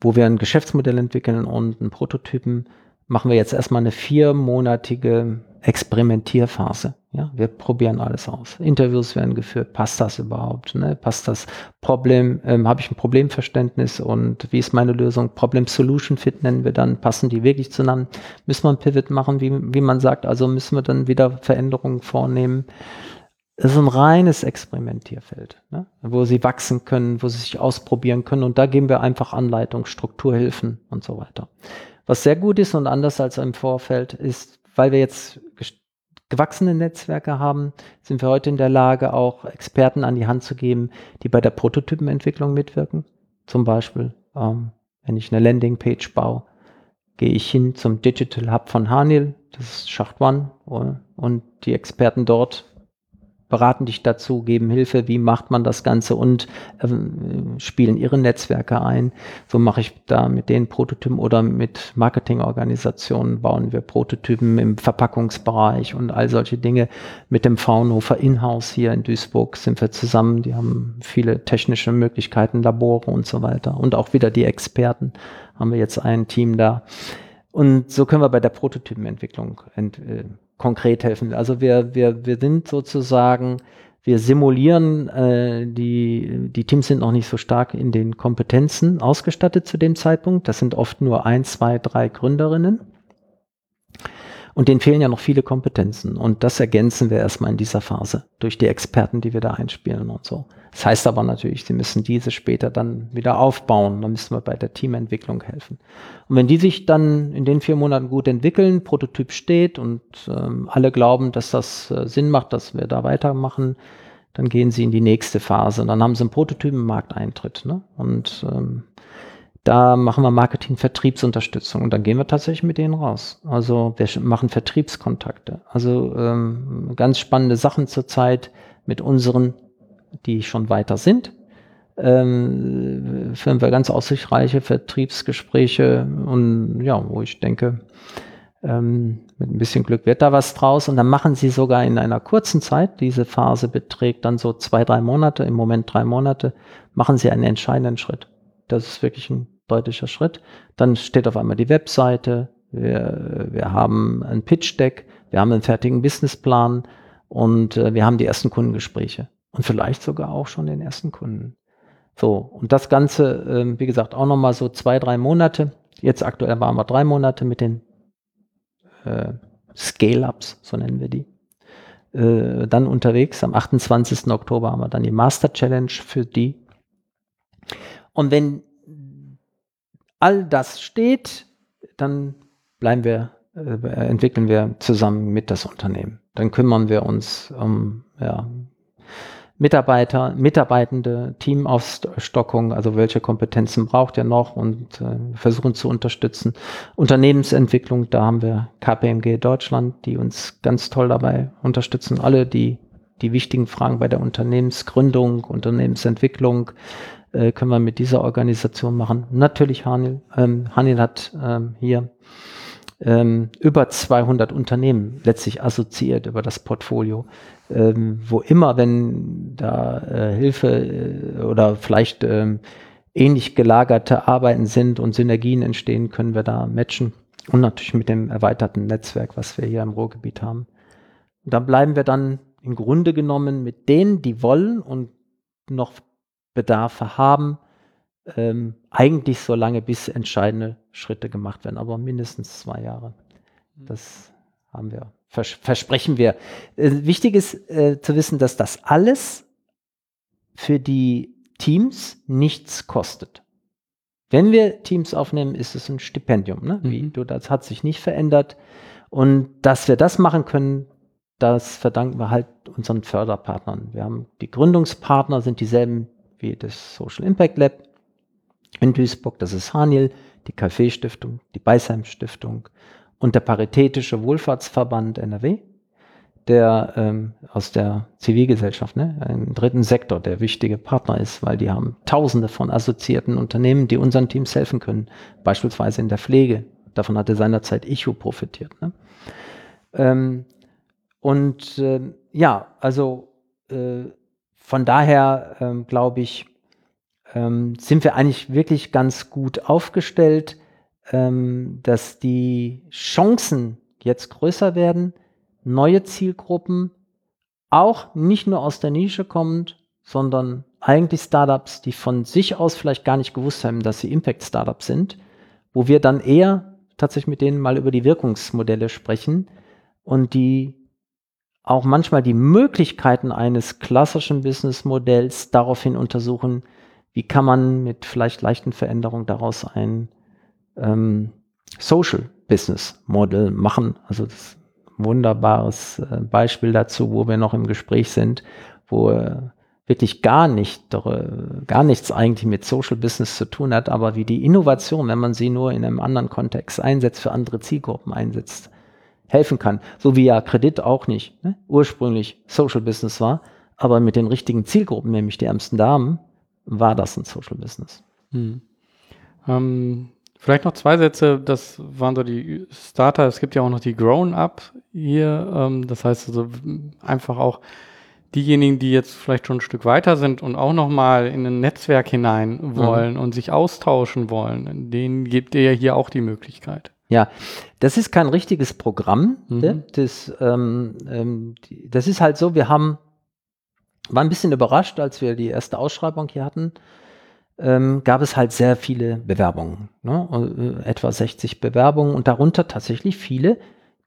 wo wir ein Geschäftsmodell entwickeln und einen Prototypen, machen wir jetzt erstmal eine viermonatige Experimentierphase. Ja, wir probieren alles aus. Interviews werden geführt. Passt das überhaupt? Ne? Passt das Problem? Ähm, Habe ich ein Problemverständnis und wie ist meine Lösung? Problem-Solution-Fit nennen wir dann. Passen die wirklich zusammen? Müssen wir ein Pivot machen, wie, wie man sagt? Also müssen wir dann wieder Veränderungen vornehmen. Es ist ein reines Experimentierfeld, ne? wo sie wachsen können, wo sie sich ausprobieren können. Und da geben wir einfach Anleitung, Strukturhilfen und so weiter. Was sehr gut ist und anders als im Vorfeld ist, weil wir jetzt gewachsene Netzwerke haben, sind wir heute in der Lage, auch Experten an die Hand zu geben, die bei der Prototypenentwicklung mitwirken. Zum Beispiel, ähm, wenn ich eine Landingpage baue, gehe ich hin zum Digital Hub von Hanil, das ist Schacht One, und die Experten dort beraten dich dazu, geben Hilfe, wie macht man das Ganze und äh, spielen ihre Netzwerke ein. So mache ich da mit den Prototypen oder mit Marketingorganisationen bauen wir Prototypen im Verpackungsbereich und all solche Dinge. Mit dem Fraunhofer Inhouse hier in Duisburg sind wir zusammen. Die haben viele technische Möglichkeiten, Labore und so weiter. Und auch wieder die Experten haben wir jetzt ein Team da. Und so können wir bei der Prototypenentwicklung ent, äh, konkret helfen. Also wir, wir, wir sind sozusagen, wir simulieren, äh, die, die Teams sind noch nicht so stark in den Kompetenzen ausgestattet zu dem Zeitpunkt. Das sind oft nur ein, zwei, drei Gründerinnen. Und denen fehlen ja noch viele Kompetenzen. Und das ergänzen wir erstmal in dieser Phase durch die Experten, die wir da einspielen und so. Das heißt aber natürlich, sie müssen diese später dann wieder aufbauen. Da müssen wir bei der Teamentwicklung helfen. Und wenn die sich dann in den vier Monaten gut entwickeln, Prototyp steht und ähm, alle glauben, dass das äh, Sinn macht, dass wir da weitermachen, dann gehen sie in die nächste Phase. Und dann haben sie einen Prototypen-Markteintritt. Ne? Und ähm, da machen wir Marketing-Vertriebsunterstützung und dann gehen wir tatsächlich mit denen raus. Also wir machen Vertriebskontakte. Also ähm, ganz spannende Sachen zurzeit mit unseren die schon weiter sind, ähm, führen wir ganz aussichtsreiche Vertriebsgespräche und ja, wo ich denke, ähm, mit ein bisschen Glück wird da was draus. Und dann machen sie sogar in einer kurzen Zeit, diese Phase beträgt dann so zwei, drei Monate, im Moment drei Monate, machen sie einen entscheidenden Schritt. Das ist wirklich ein deutlicher Schritt. Dann steht auf einmal die Webseite, wir, wir haben ein Pitch-Deck, wir haben einen fertigen Businessplan. Und äh, wir haben die ersten Kundengespräche und vielleicht sogar auch schon den ersten Kunden. So, und das Ganze, äh, wie gesagt, auch nochmal so zwei, drei Monate. Jetzt aktuell waren wir drei Monate mit den äh, Scale-Ups, so nennen wir die. Äh, dann unterwegs. Am 28. Oktober haben wir dann die Master Challenge für die. Und wenn all das steht, dann bleiben wir, äh, entwickeln wir zusammen mit das Unternehmen. Dann kümmern wir uns um ja, Mitarbeiter, Mitarbeitende, Teamaufstockung, also welche Kompetenzen braucht ihr noch und äh, versuchen zu unterstützen. Unternehmensentwicklung, da haben wir KPMG Deutschland, die uns ganz toll dabei unterstützen. Alle die, die wichtigen Fragen bei der Unternehmensgründung, Unternehmensentwicklung äh, können wir mit dieser Organisation machen. Natürlich Hanil. Ähm, Hanil hat ähm, hier ähm, über 200 Unternehmen letztlich assoziiert über das Portfolio, ähm, wo immer, wenn da äh, Hilfe äh, oder vielleicht ähm, ähnlich gelagerte Arbeiten sind und Synergien entstehen, können wir da matchen. Und natürlich mit dem erweiterten Netzwerk, was wir hier im Ruhrgebiet haben. Und dann bleiben wir dann im Grunde genommen mit denen, die wollen und noch Bedarfe haben, ähm, eigentlich so lange, bis entscheidende Schritte gemacht werden, aber mindestens zwei Jahre. Mhm. Das haben wir, vers versprechen wir. Äh, wichtig ist äh, zu wissen, dass das alles für die Teams nichts kostet. Wenn wir Teams aufnehmen, ist es ein Stipendium. Ne? Wie mhm. du, das hat sich nicht verändert. Und dass wir das machen können, das verdanken wir halt unseren Förderpartnern. Wir haben die Gründungspartner sind dieselben wie das Social Impact Lab in Duisburg, das ist Haniel, die Kaffeestiftung, die Beisheim Stiftung und der Paritätische Wohlfahrtsverband NRW, der ähm, aus der Zivilgesellschaft, ne, im dritten Sektor, der wichtige Partner ist, weil die haben tausende von assoziierten Unternehmen, die unseren Teams helfen können, beispielsweise in der Pflege. Davon hatte seinerzeit ICHU profitiert. Ne? Ähm, und äh, ja, also äh, von daher ähm, glaube ich, ähm, sind wir eigentlich wirklich ganz gut aufgestellt. ähm, dass die Chancen jetzt größer werden, neue Zielgruppen, auch nicht nur aus der Nische kommend, sondern eigentlich Startups, die von sich aus vielleicht gar nicht gewusst haben, dass sie Impact-Startups sind, wo wir dann eher tatsächlich mit denen mal über die Wirkungsmodelle sprechen und die auch manchmal die Möglichkeiten eines klassischen Businessmodells daraufhin untersuchen, wie kann man mit vielleicht leichten Veränderungen daraus ein ähm, Social Business Model machen. Also das ist ein wunderbares äh, Beispiel dazu, wo wir noch im Gespräch sind, wo äh, wirklich gar nicht, gar nichts eigentlich mit Social Business zu tun hat, aber wie die Innovation, wenn man sie nur in einem anderen Kontext einsetzt, für andere Zielgruppen einsetzt, helfen kann. So wie ja Kredit auch nicht ne? ursprünglich Social Business war, aber mit den richtigen Zielgruppen, nämlich die ärmsten Damen, war das ein Social Business. Hm. Ähm, vielleicht noch zwei Sätze, das waren so die Starter. Es gibt ja auch noch die Grown-Up hier. Ähm, das heißt also einfach auch diejenigen, die jetzt vielleicht schon ein Stück weiter sind und auch nochmal in ein Netzwerk hinein wollen mhm. und sich austauschen wollen, denen gibt ihr ja hier auch die Möglichkeit. Ja, das ist kein richtiges Programm. Mhm. Ne? Das, ähm, ähm, das ist halt so, wir haben, war ein bisschen überrascht, als wir die erste Ausschreibung hier hatten, ähm, gab es halt sehr viele Bewerbungen. Ne? Äh, etwa 60 Bewerbungen und darunter tatsächlich viele,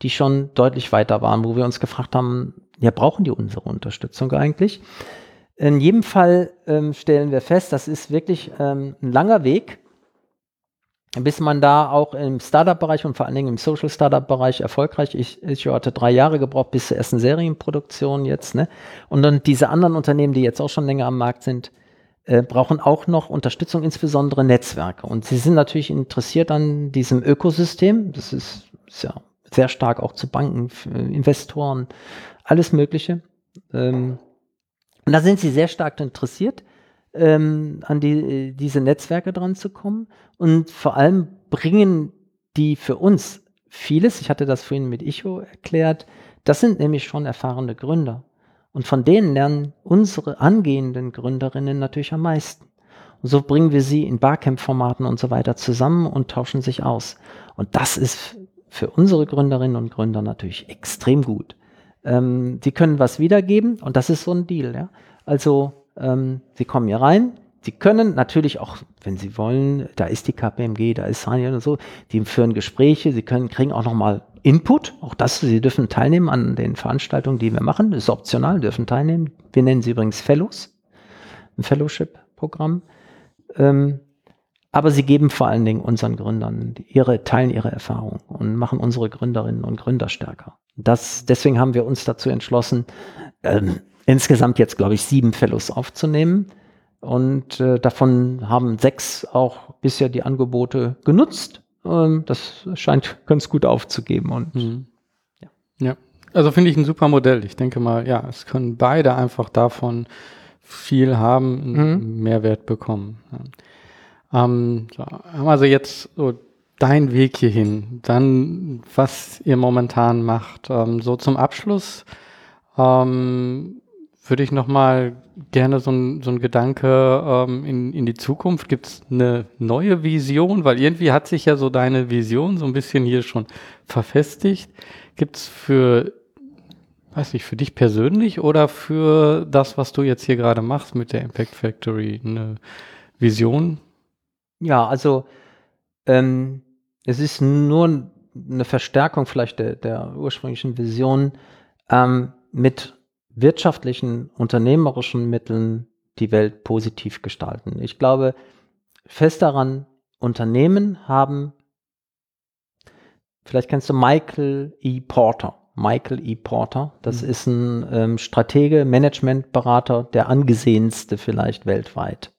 die schon deutlich weiter waren, wo wir uns gefragt haben, ja, brauchen die unsere Unterstützung eigentlich? In jedem Fall ähm, stellen wir fest, das ist wirklich ähm, ein langer Weg, bis man da auch im Startup-Bereich und vor allen Dingen im Social Startup-Bereich erfolgreich ist. Ich hatte drei Jahre gebraucht bis zur ersten Serienproduktion jetzt. Ne? Und dann diese anderen Unternehmen, die jetzt auch schon länger am Markt sind, äh, brauchen auch noch Unterstützung, insbesondere Netzwerke. Und sie sind natürlich interessiert an diesem Ökosystem. Das ist, ist ja sehr stark auch zu Banken, Investoren, alles Mögliche. Ähm, und da sind sie sehr stark interessiert ähm, an die, diese Netzwerke dran zu kommen. Und vor allem bringen die für uns vieles, ich hatte das vorhin mit Icho erklärt, das sind nämlich schon erfahrene Gründer. Und von denen lernen unsere angehenden Gründerinnen natürlich am meisten. Und so bringen wir sie in Barcamp-Formaten und so weiter zusammen und tauschen sich aus. Und das ist für unsere Gründerinnen und Gründer natürlich extrem gut. Ähm, die können was wiedergeben und das ist so ein Deal. Ja? Also ähm, sie kommen hier rein. Sie können natürlich auch, wenn Sie wollen, da ist die KPMG, da ist Sanya und so, die führen Gespräche, Sie können, kriegen auch nochmal Input, auch das, Sie dürfen teilnehmen an den Veranstaltungen, die wir machen, das ist optional, dürfen teilnehmen. Wir nennen sie übrigens Fellows, ein Fellowship-Programm. Ähm, aber sie geben vor allen Dingen unseren Gründern ihre, teilen ihre Erfahrung und machen unsere Gründerinnen und Gründer stärker. Das, deswegen haben wir uns dazu entschlossen, ähm, insgesamt jetzt, glaube ich, sieben Fellows aufzunehmen. Und äh, davon haben sechs auch bisher die Angebote genutzt. Ähm, das scheint ganz gut aufzugeben. Und mhm. ja. ja. Also finde ich ein super Modell. Ich denke mal, ja, es können beide einfach davon viel haben, mhm. Mehrwert bekommen. Ja. Ähm, so, also jetzt so dein Weg hierhin, dann was ihr momentan macht. Ähm, so zum Abschluss. Ähm, würde ich nochmal gerne so ein, so ein Gedanke ähm, in, in die Zukunft. Gibt es eine neue Vision? Weil irgendwie hat sich ja so deine Vision so ein bisschen hier schon verfestigt. Gibt es für, weiß nicht, für dich persönlich oder für das, was du jetzt hier gerade machst mit der Impact Factory, eine Vision? Ja, also ähm, es ist nur eine Verstärkung vielleicht der, der ursprünglichen Vision ähm, mit wirtschaftlichen, unternehmerischen Mitteln die Welt positiv gestalten. Ich glaube fest daran, Unternehmen haben, vielleicht kennst du Michael E. Porter. Michael E. Porter, das mhm. ist ein ähm, Stratege, Managementberater, der angesehenste vielleicht weltweit.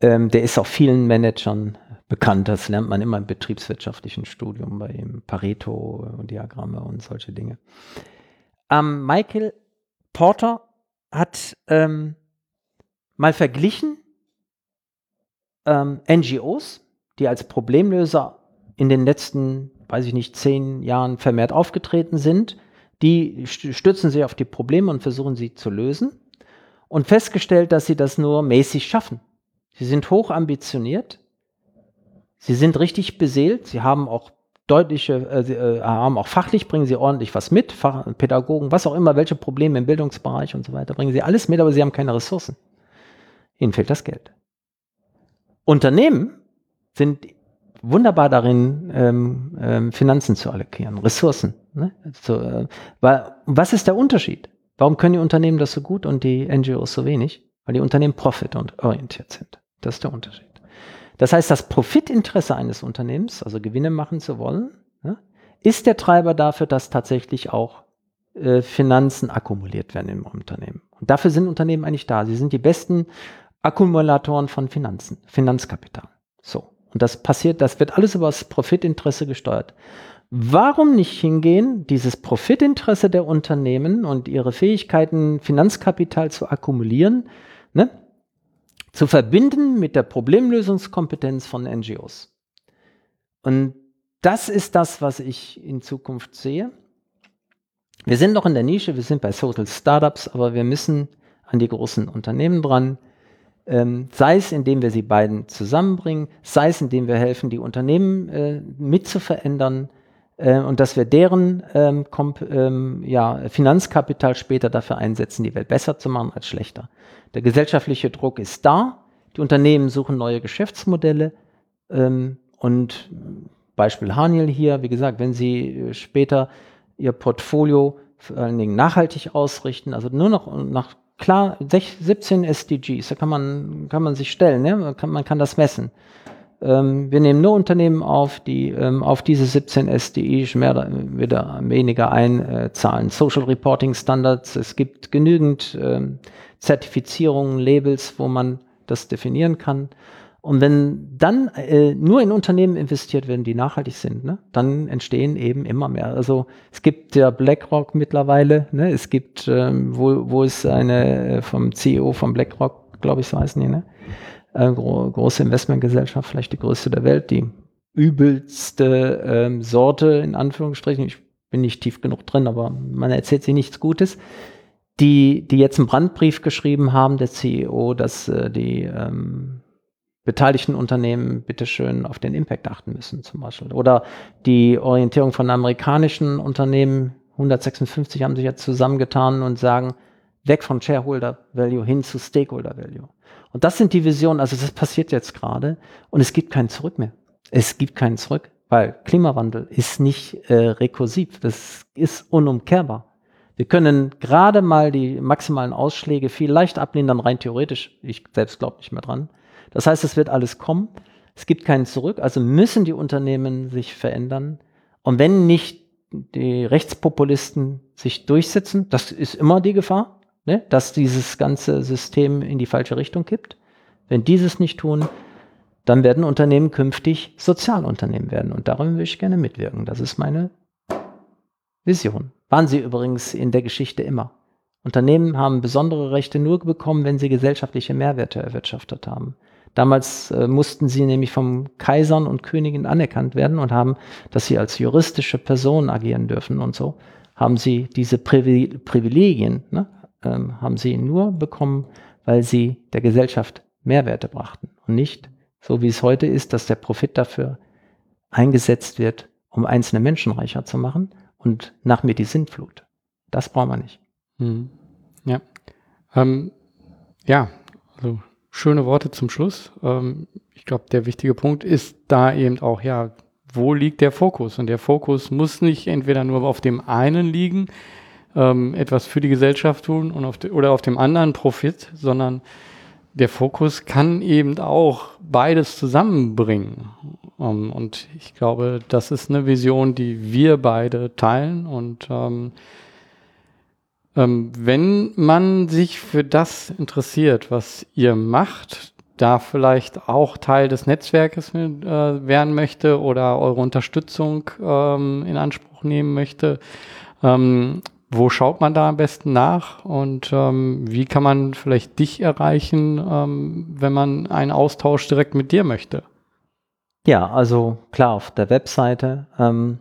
Ähm, der ist auch vielen Managern bekannt. Das lernt man immer im betriebswirtschaftlichen Studium bei ihm, Pareto-Diagramme und solche Dinge. Ähm, Michael Porter hat ähm, mal verglichen ähm, NGOs, die als Problemlöser in den letzten, weiß ich nicht, zehn Jahren vermehrt aufgetreten sind. Die stützen sich auf die Probleme und versuchen sie zu lösen. Und festgestellt, dass sie das nur mäßig schaffen. Sie sind hoch ambitioniert, Sie sind richtig beseelt. Sie haben auch deutliche, äh, sie, äh, haben auch fachlich, bringen sie ordentlich was mit, Fach, Pädagogen, was auch immer, welche Probleme im Bildungsbereich und so weiter, bringen sie alles mit, aber sie haben keine Ressourcen. Ihnen fehlt das Geld. Unternehmen sind wunderbar darin, ähm, ähm, Finanzen zu allokieren, Ressourcen. Ne? So, äh, weil, was ist der Unterschied? Warum können die Unternehmen das so gut und die NGOs so wenig? Weil die Unternehmen profit- und orientiert sind. Das ist der Unterschied. Das heißt, das Profitinteresse eines Unternehmens, also Gewinne machen zu wollen, ne, ist der Treiber dafür, dass tatsächlich auch äh, Finanzen akkumuliert werden im Unternehmen. Und dafür sind Unternehmen eigentlich da. Sie sind die besten Akkumulatoren von Finanzen, Finanzkapital. So. Und das passiert, das wird alles über das Profitinteresse gesteuert. Warum nicht hingehen, dieses Profitinteresse der Unternehmen und ihre Fähigkeiten, Finanzkapital zu akkumulieren, ne, zu verbinden mit der Problemlösungskompetenz von NGOs. Und das ist das, was ich in Zukunft sehe. Wir sind noch in der Nische, wir sind bei Social Startups, aber wir müssen an die großen Unternehmen dran. Ähm, sei es, indem wir sie beiden zusammenbringen, sei es, indem wir helfen, die Unternehmen äh, mit zu verändern äh, und dass wir deren ähm, ähm, ja, Finanzkapital später dafür einsetzen, die Welt besser zu machen als schlechter. Der gesellschaftliche Druck ist da. Die Unternehmen suchen neue Geschäftsmodelle. Ähm, und Beispiel Haniel hier, wie gesagt, wenn Sie äh, später Ihr Portfolio vor allen Dingen nachhaltig ausrichten, also nur noch nach klar 17 SDGs, da kann man, kann man sich stellen, ne? man, kann, man kann das messen. Ähm, wir nehmen nur Unternehmen auf, die ähm, auf diese 17 SDGs mehr oder weniger einzahlen. Social Reporting Standards, es gibt genügend ähm, Zertifizierungen, Labels, wo man das definieren kann. Und wenn dann äh, nur in Unternehmen investiert werden, die nachhaltig sind, ne, dann entstehen eben immer mehr. Also es gibt ja BlackRock mittlerweile, ne, es gibt, ähm, wo, wo ist eine äh, vom CEO von BlackRock, glaube ich, so heißen die, ne? Äh, gro große Investmentgesellschaft, vielleicht die größte der Welt, die übelste ähm, Sorte in Anführungsstrichen. Ich bin nicht tief genug drin, aber man erzählt sich nichts Gutes die, die jetzt einen Brandbrief geschrieben haben, der CEO, dass äh, die ähm, beteiligten Unternehmen bitteschön auf den Impact achten müssen, zum Beispiel. Oder die Orientierung von amerikanischen Unternehmen, 156 haben sich jetzt zusammengetan und sagen, weg von Shareholder Value hin zu Stakeholder Value. Und das sind die Visionen, also das passiert jetzt gerade und es gibt kein Zurück mehr. Es gibt keinen Zurück, weil Klimawandel ist nicht äh, rekursiv, das ist unumkehrbar. Wir können gerade mal die maximalen Ausschläge viel leicht ablehnen, rein theoretisch. Ich selbst glaube nicht mehr dran. Das heißt, es wird alles kommen. Es gibt keinen Zurück. Also müssen die Unternehmen sich verändern. Und wenn nicht die Rechtspopulisten sich durchsetzen, das ist immer die Gefahr, ne, dass dieses ganze System in die falsche Richtung kippt. Wenn dieses nicht tun, dann werden Unternehmen künftig Sozialunternehmen werden. Und darin würde ich gerne mitwirken. Das ist meine Vision. Waren sie übrigens in der Geschichte immer. Unternehmen haben besondere Rechte nur bekommen, wenn sie gesellschaftliche Mehrwerte erwirtschaftet haben. Damals äh, mussten sie nämlich vom Kaisern und Königin anerkannt werden und haben, dass sie als juristische Person agieren dürfen und so, haben sie diese Privilegien, ne, ähm, haben sie nur bekommen, weil sie der Gesellschaft Mehrwerte brachten und nicht so wie es heute ist, dass der Profit dafür eingesetzt wird, um einzelne Menschen reicher zu machen und nach mir die Sintflut. Das brauchen wir nicht. Mhm. Ja. Ähm, ja, also schöne Worte zum Schluss. Ähm, ich glaube, der wichtige Punkt ist da eben auch, ja, wo liegt der Fokus? Und der Fokus muss nicht entweder nur auf dem einen liegen, ähm, etwas für die Gesellschaft tun und auf de, oder auf dem anderen Profit, sondern der Fokus kann eben auch beides zusammenbringen. Um, ähm, und ich glaube, das ist eine Vision, die wir beide teilen. Und ähm, ähm, wenn man sich für das interessiert, was ihr macht, da vielleicht auch Teil des Netzwerkes äh, werden möchte oder eure Unterstützung ähm, in Anspruch nehmen möchte, ähm, wo schaut man da am besten nach und ähm, wie kann man vielleicht dich erreichen, ähm, wenn man einen Austausch direkt mit dir möchte? Ja, also klar, auf der Webseite ähm,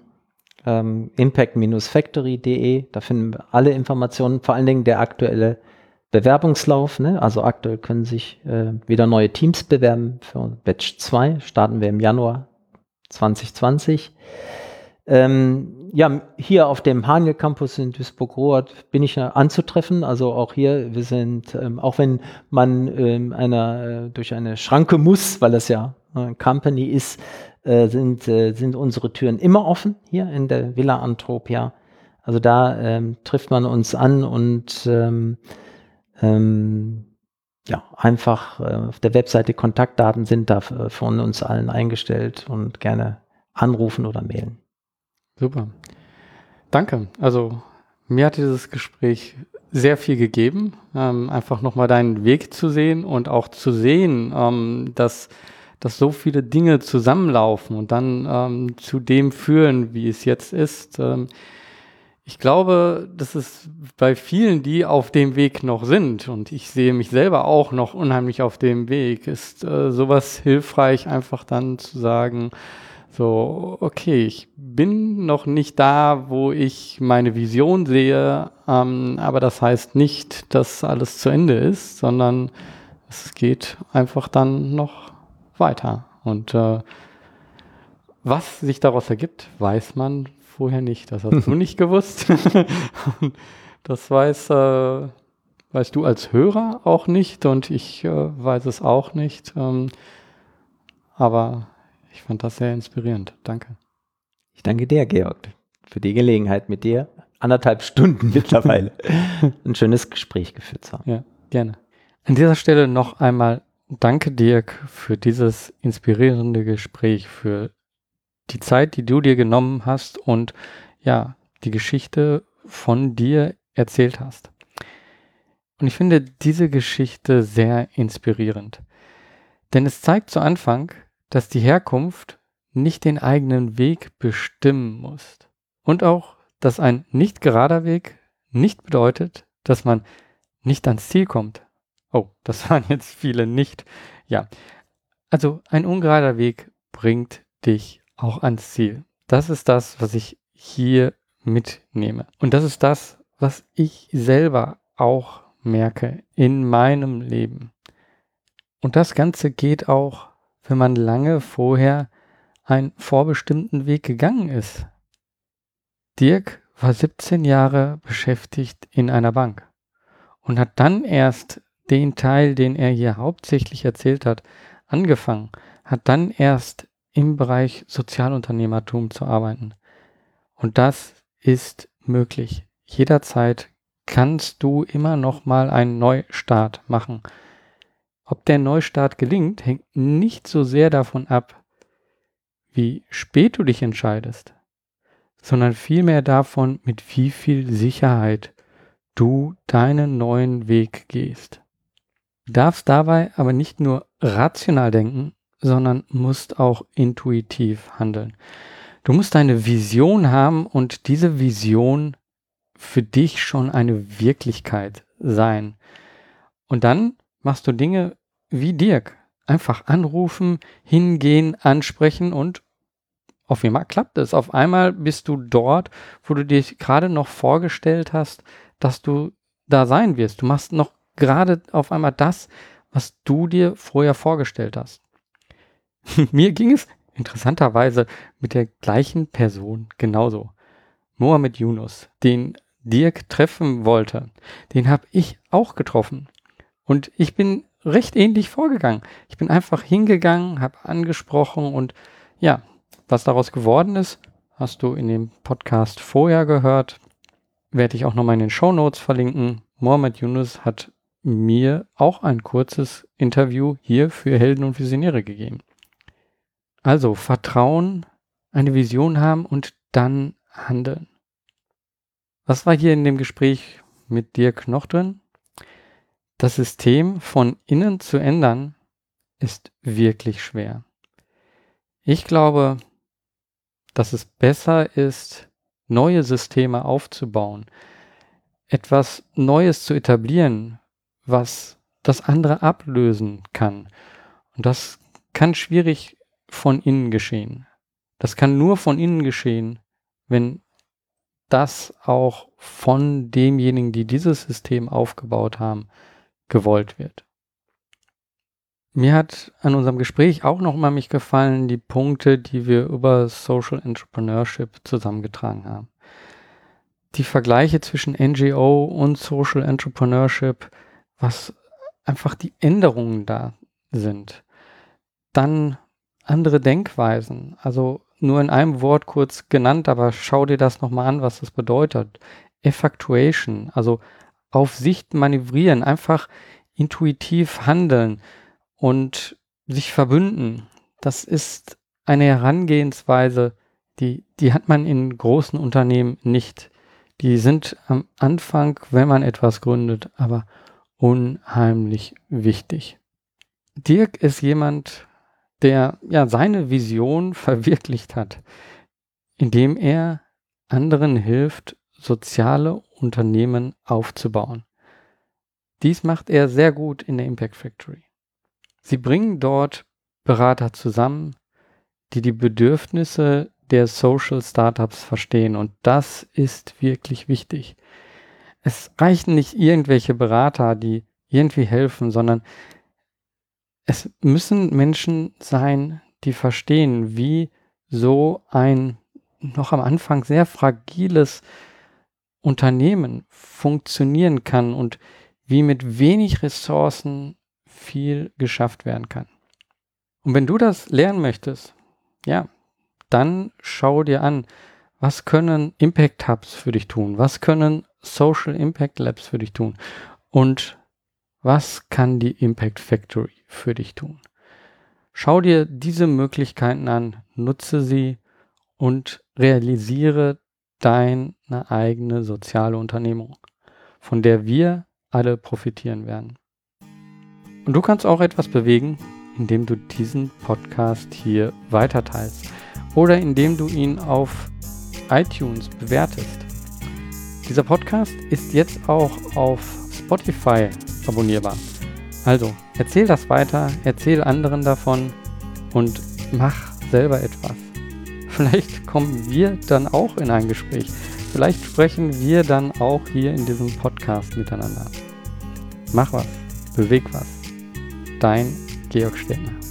ähm, impact-factory.de, da finden wir alle Informationen, vor allen Dingen der aktuelle Bewerbungslauf. Ne? Also aktuell können sich äh, wieder neue Teams bewerben. Für Batch 2 starten wir im Januar 2020. Ähm, ja, hier auf dem Haniel Campus in Duisburg-Rohrd bin ich anzutreffen. Also auch hier, wir sind, ähm, auch wenn man ähm, einer, äh, durch eine Schranke muss, weil das ja Company ist, äh, sind, äh, sind unsere Türen immer offen hier in der Villa Antropia. Also da ähm, trifft man uns an und ähm, ähm, ja, einfach äh, auf der Webseite Kontaktdaten sind da von uns allen eingestellt und gerne anrufen oder mailen. Super. Danke. Also mir hat dieses Gespräch sehr viel gegeben, ähm, einfach nochmal deinen Weg zu sehen und auch zu sehen, ähm, dass, dass so viele Dinge zusammenlaufen und dann ähm, zu dem führen, wie es jetzt ist. Ähm, ich glaube, das ist bei vielen, die auf dem Weg noch sind, und ich sehe mich selber auch noch unheimlich auf dem Weg, ist äh, sowas hilfreich, einfach dann zu sagen, so, okay, ich bin noch nicht da, wo ich meine Vision sehe, ähm, aber das heißt nicht, dass alles zu Ende ist, sondern es geht einfach dann noch weiter. Und äh, was sich daraus ergibt, weiß man vorher nicht. Das hast du nicht gewusst. das weiß, äh, weißt du als Hörer auch nicht und ich äh, weiß es auch nicht. Ähm, aber ich fand das sehr inspirierend. Danke. Ich danke dir, Georg, für die Gelegenheit mit dir. Anderthalb Stunden mittlerweile ein schönes Gespräch geführt zu haben. Ja, gerne. An dieser Stelle noch einmal danke, Dirk, für dieses inspirierende Gespräch, für die Zeit, die du dir genommen hast und ja, die Geschichte von dir erzählt hast. Und ich finde diese Geschichte sehr inspirierend. Denn es zeigt zu Anfang, dass die Herkunft nicht den eigenen Weg bestimmen muss. Und auch, dass ein nicht gerader Weg nicht bedeutet, dass man nicht ans Ziel kommt. Oh, das waren jetzt viele nicht. Ja, also ein ungerader Weg bringt dich auch ans Ziel. Das ist das, was ich hier mitnehme. Und das ist das, was ich selber auch merke in meinem Leben. Und das Ganze geht auch wenn man lange vorher einen vorbestimmten Weg gegangen ist. Dirk war 17 Jahre beschäftigt in einer Bank und hat dann erst den Teil, den er hier hauptsächlich erzählt hat, angefangen, hat dann erst im Bereich Sozialunternehmertum zu arbeiten. Und das ist möglich. Jederzeit kannst du immer noch mal einen Neustart machen. Ob der Neustart gelingt, hängt nicht so sehr davon ab, wie spät du dich entscheidest, sondern vielmehr davon, mit wie viel Sicherheit du deinen neuen Weg gehst. Du darfst dabei aber nicht nur rational denken, sondern musst auch intuitiv handeln. Du musst eine Vision haben und diese Vision für dich schon eine Wirklichkeit sein. Und dann machst du Dinge wie Dirk. Einfach anrufen, hingehen, ansprechen und auf einmal klappt es. Auf einmal bist du dort, wo du dich gerade noch vorgestellt hast, dass du da sein wirst. Du machst noch gerade auf einmal das, was du dir vorher vorgestellt hast. Mir ging es interessanterweise mit der gleichen Person genauso. Mohammed Yunus, den Dirk treffen wollte, den habe ich auch getroffen. Und ich bin recht ähnlich vorgegangen. Ich bin einfach hingegangen, habe angesprochen und ja, was daraus geworden ist, hast du in dem Podcast vorher gehört. Werde ich auch nochmal in den Show Notes verlinken. Mohammed Yunus hat mir auch ein kurzes Interview hier für Helden und Visionäre gegeben. Also Vertrauen, eine Vision haben und dann handeln. Was war hier in dem Gespräch mit Dirk noch drin? Das System von innen zu ändern ist wirklich schwer. Ich glaube, dass es besser ist, neue Systeme aufzubauen, etwas Neues zu etablieren, was das andere ablösen kann. Und das kann schwierig von innen geschehen. Das kann nur von innen geschehen, wenn das auch von demjenigen, die dieses System aufgebaut haben, gewollt wird. Mir hat an unserem Gespräch auch noch mal mich gefallen die Punkte, die wir über Social Entrepreneurship zusammengetragen haben. Die Vergleiche zwischen NGO und Social Entrepreneurship, was einfach die Änderungen da sind. Dann andere Denkweisen, also nur in einem Wort kurz genannt, aber schau dir das nochmal an, was das bedeutet. Effectuation, also auf Sicht manövrieren, einfach intuitiv handeln und sich verbünden. Das ist eine Herangehensweise, die, die hat man in großen Unternehmen nicht. Die sind am Anfang, wenn man etwas gründet, aber unheimlich wichtig. Dirk ist jemand, der ja seine Vision verwirklicht hat, indem er anderen hilft, soziale Unternehmen aufzubauen. Dies macht er sehr gut in der Impact Factory. Sie bringen dort Berater zusammen, die die Bedürfnisse der Social Startups verstehen und das ist wirklich wichtig. Es reichen nicht irgendwelche Berater, die irgendwie helfen, sondern es müssen Menschen sein, die verstehen, wie so ein noch am Anfang sehr fragiles Unternehmen funktionieren kann und wie mit wenig Ressourcen viel geschafft werden kann. Und wenn du das lernen möchtest, ja, dann schau dir an, was können Impact Hubs für dich tun? Was können Social Impact Labs für dich tun? Und was kann die Impact Factory für dich tun? Schau dir diese Möglichkeiten an, nutze sie und realisiere deine eigene soziale Unternehmung, von der wir alle profitieren werden. Und du kannst auch etwas bewegen, indem du diesen Podcast hier weiterteilst oder indem du ihn auf iTunes bewertest. Dieser Podcast ist jetzt auch auf Spotify abonnierbar. Also, erzähl das weiter, erzähl anderen davon und mach selber etwas. Vielleicht kommen wir dann auch in ein Gespräch. Vielleicht sprechen wir dann auch hier in diesem Podcast miteinander. Mach was, beweg was. Dein Georg Stedner.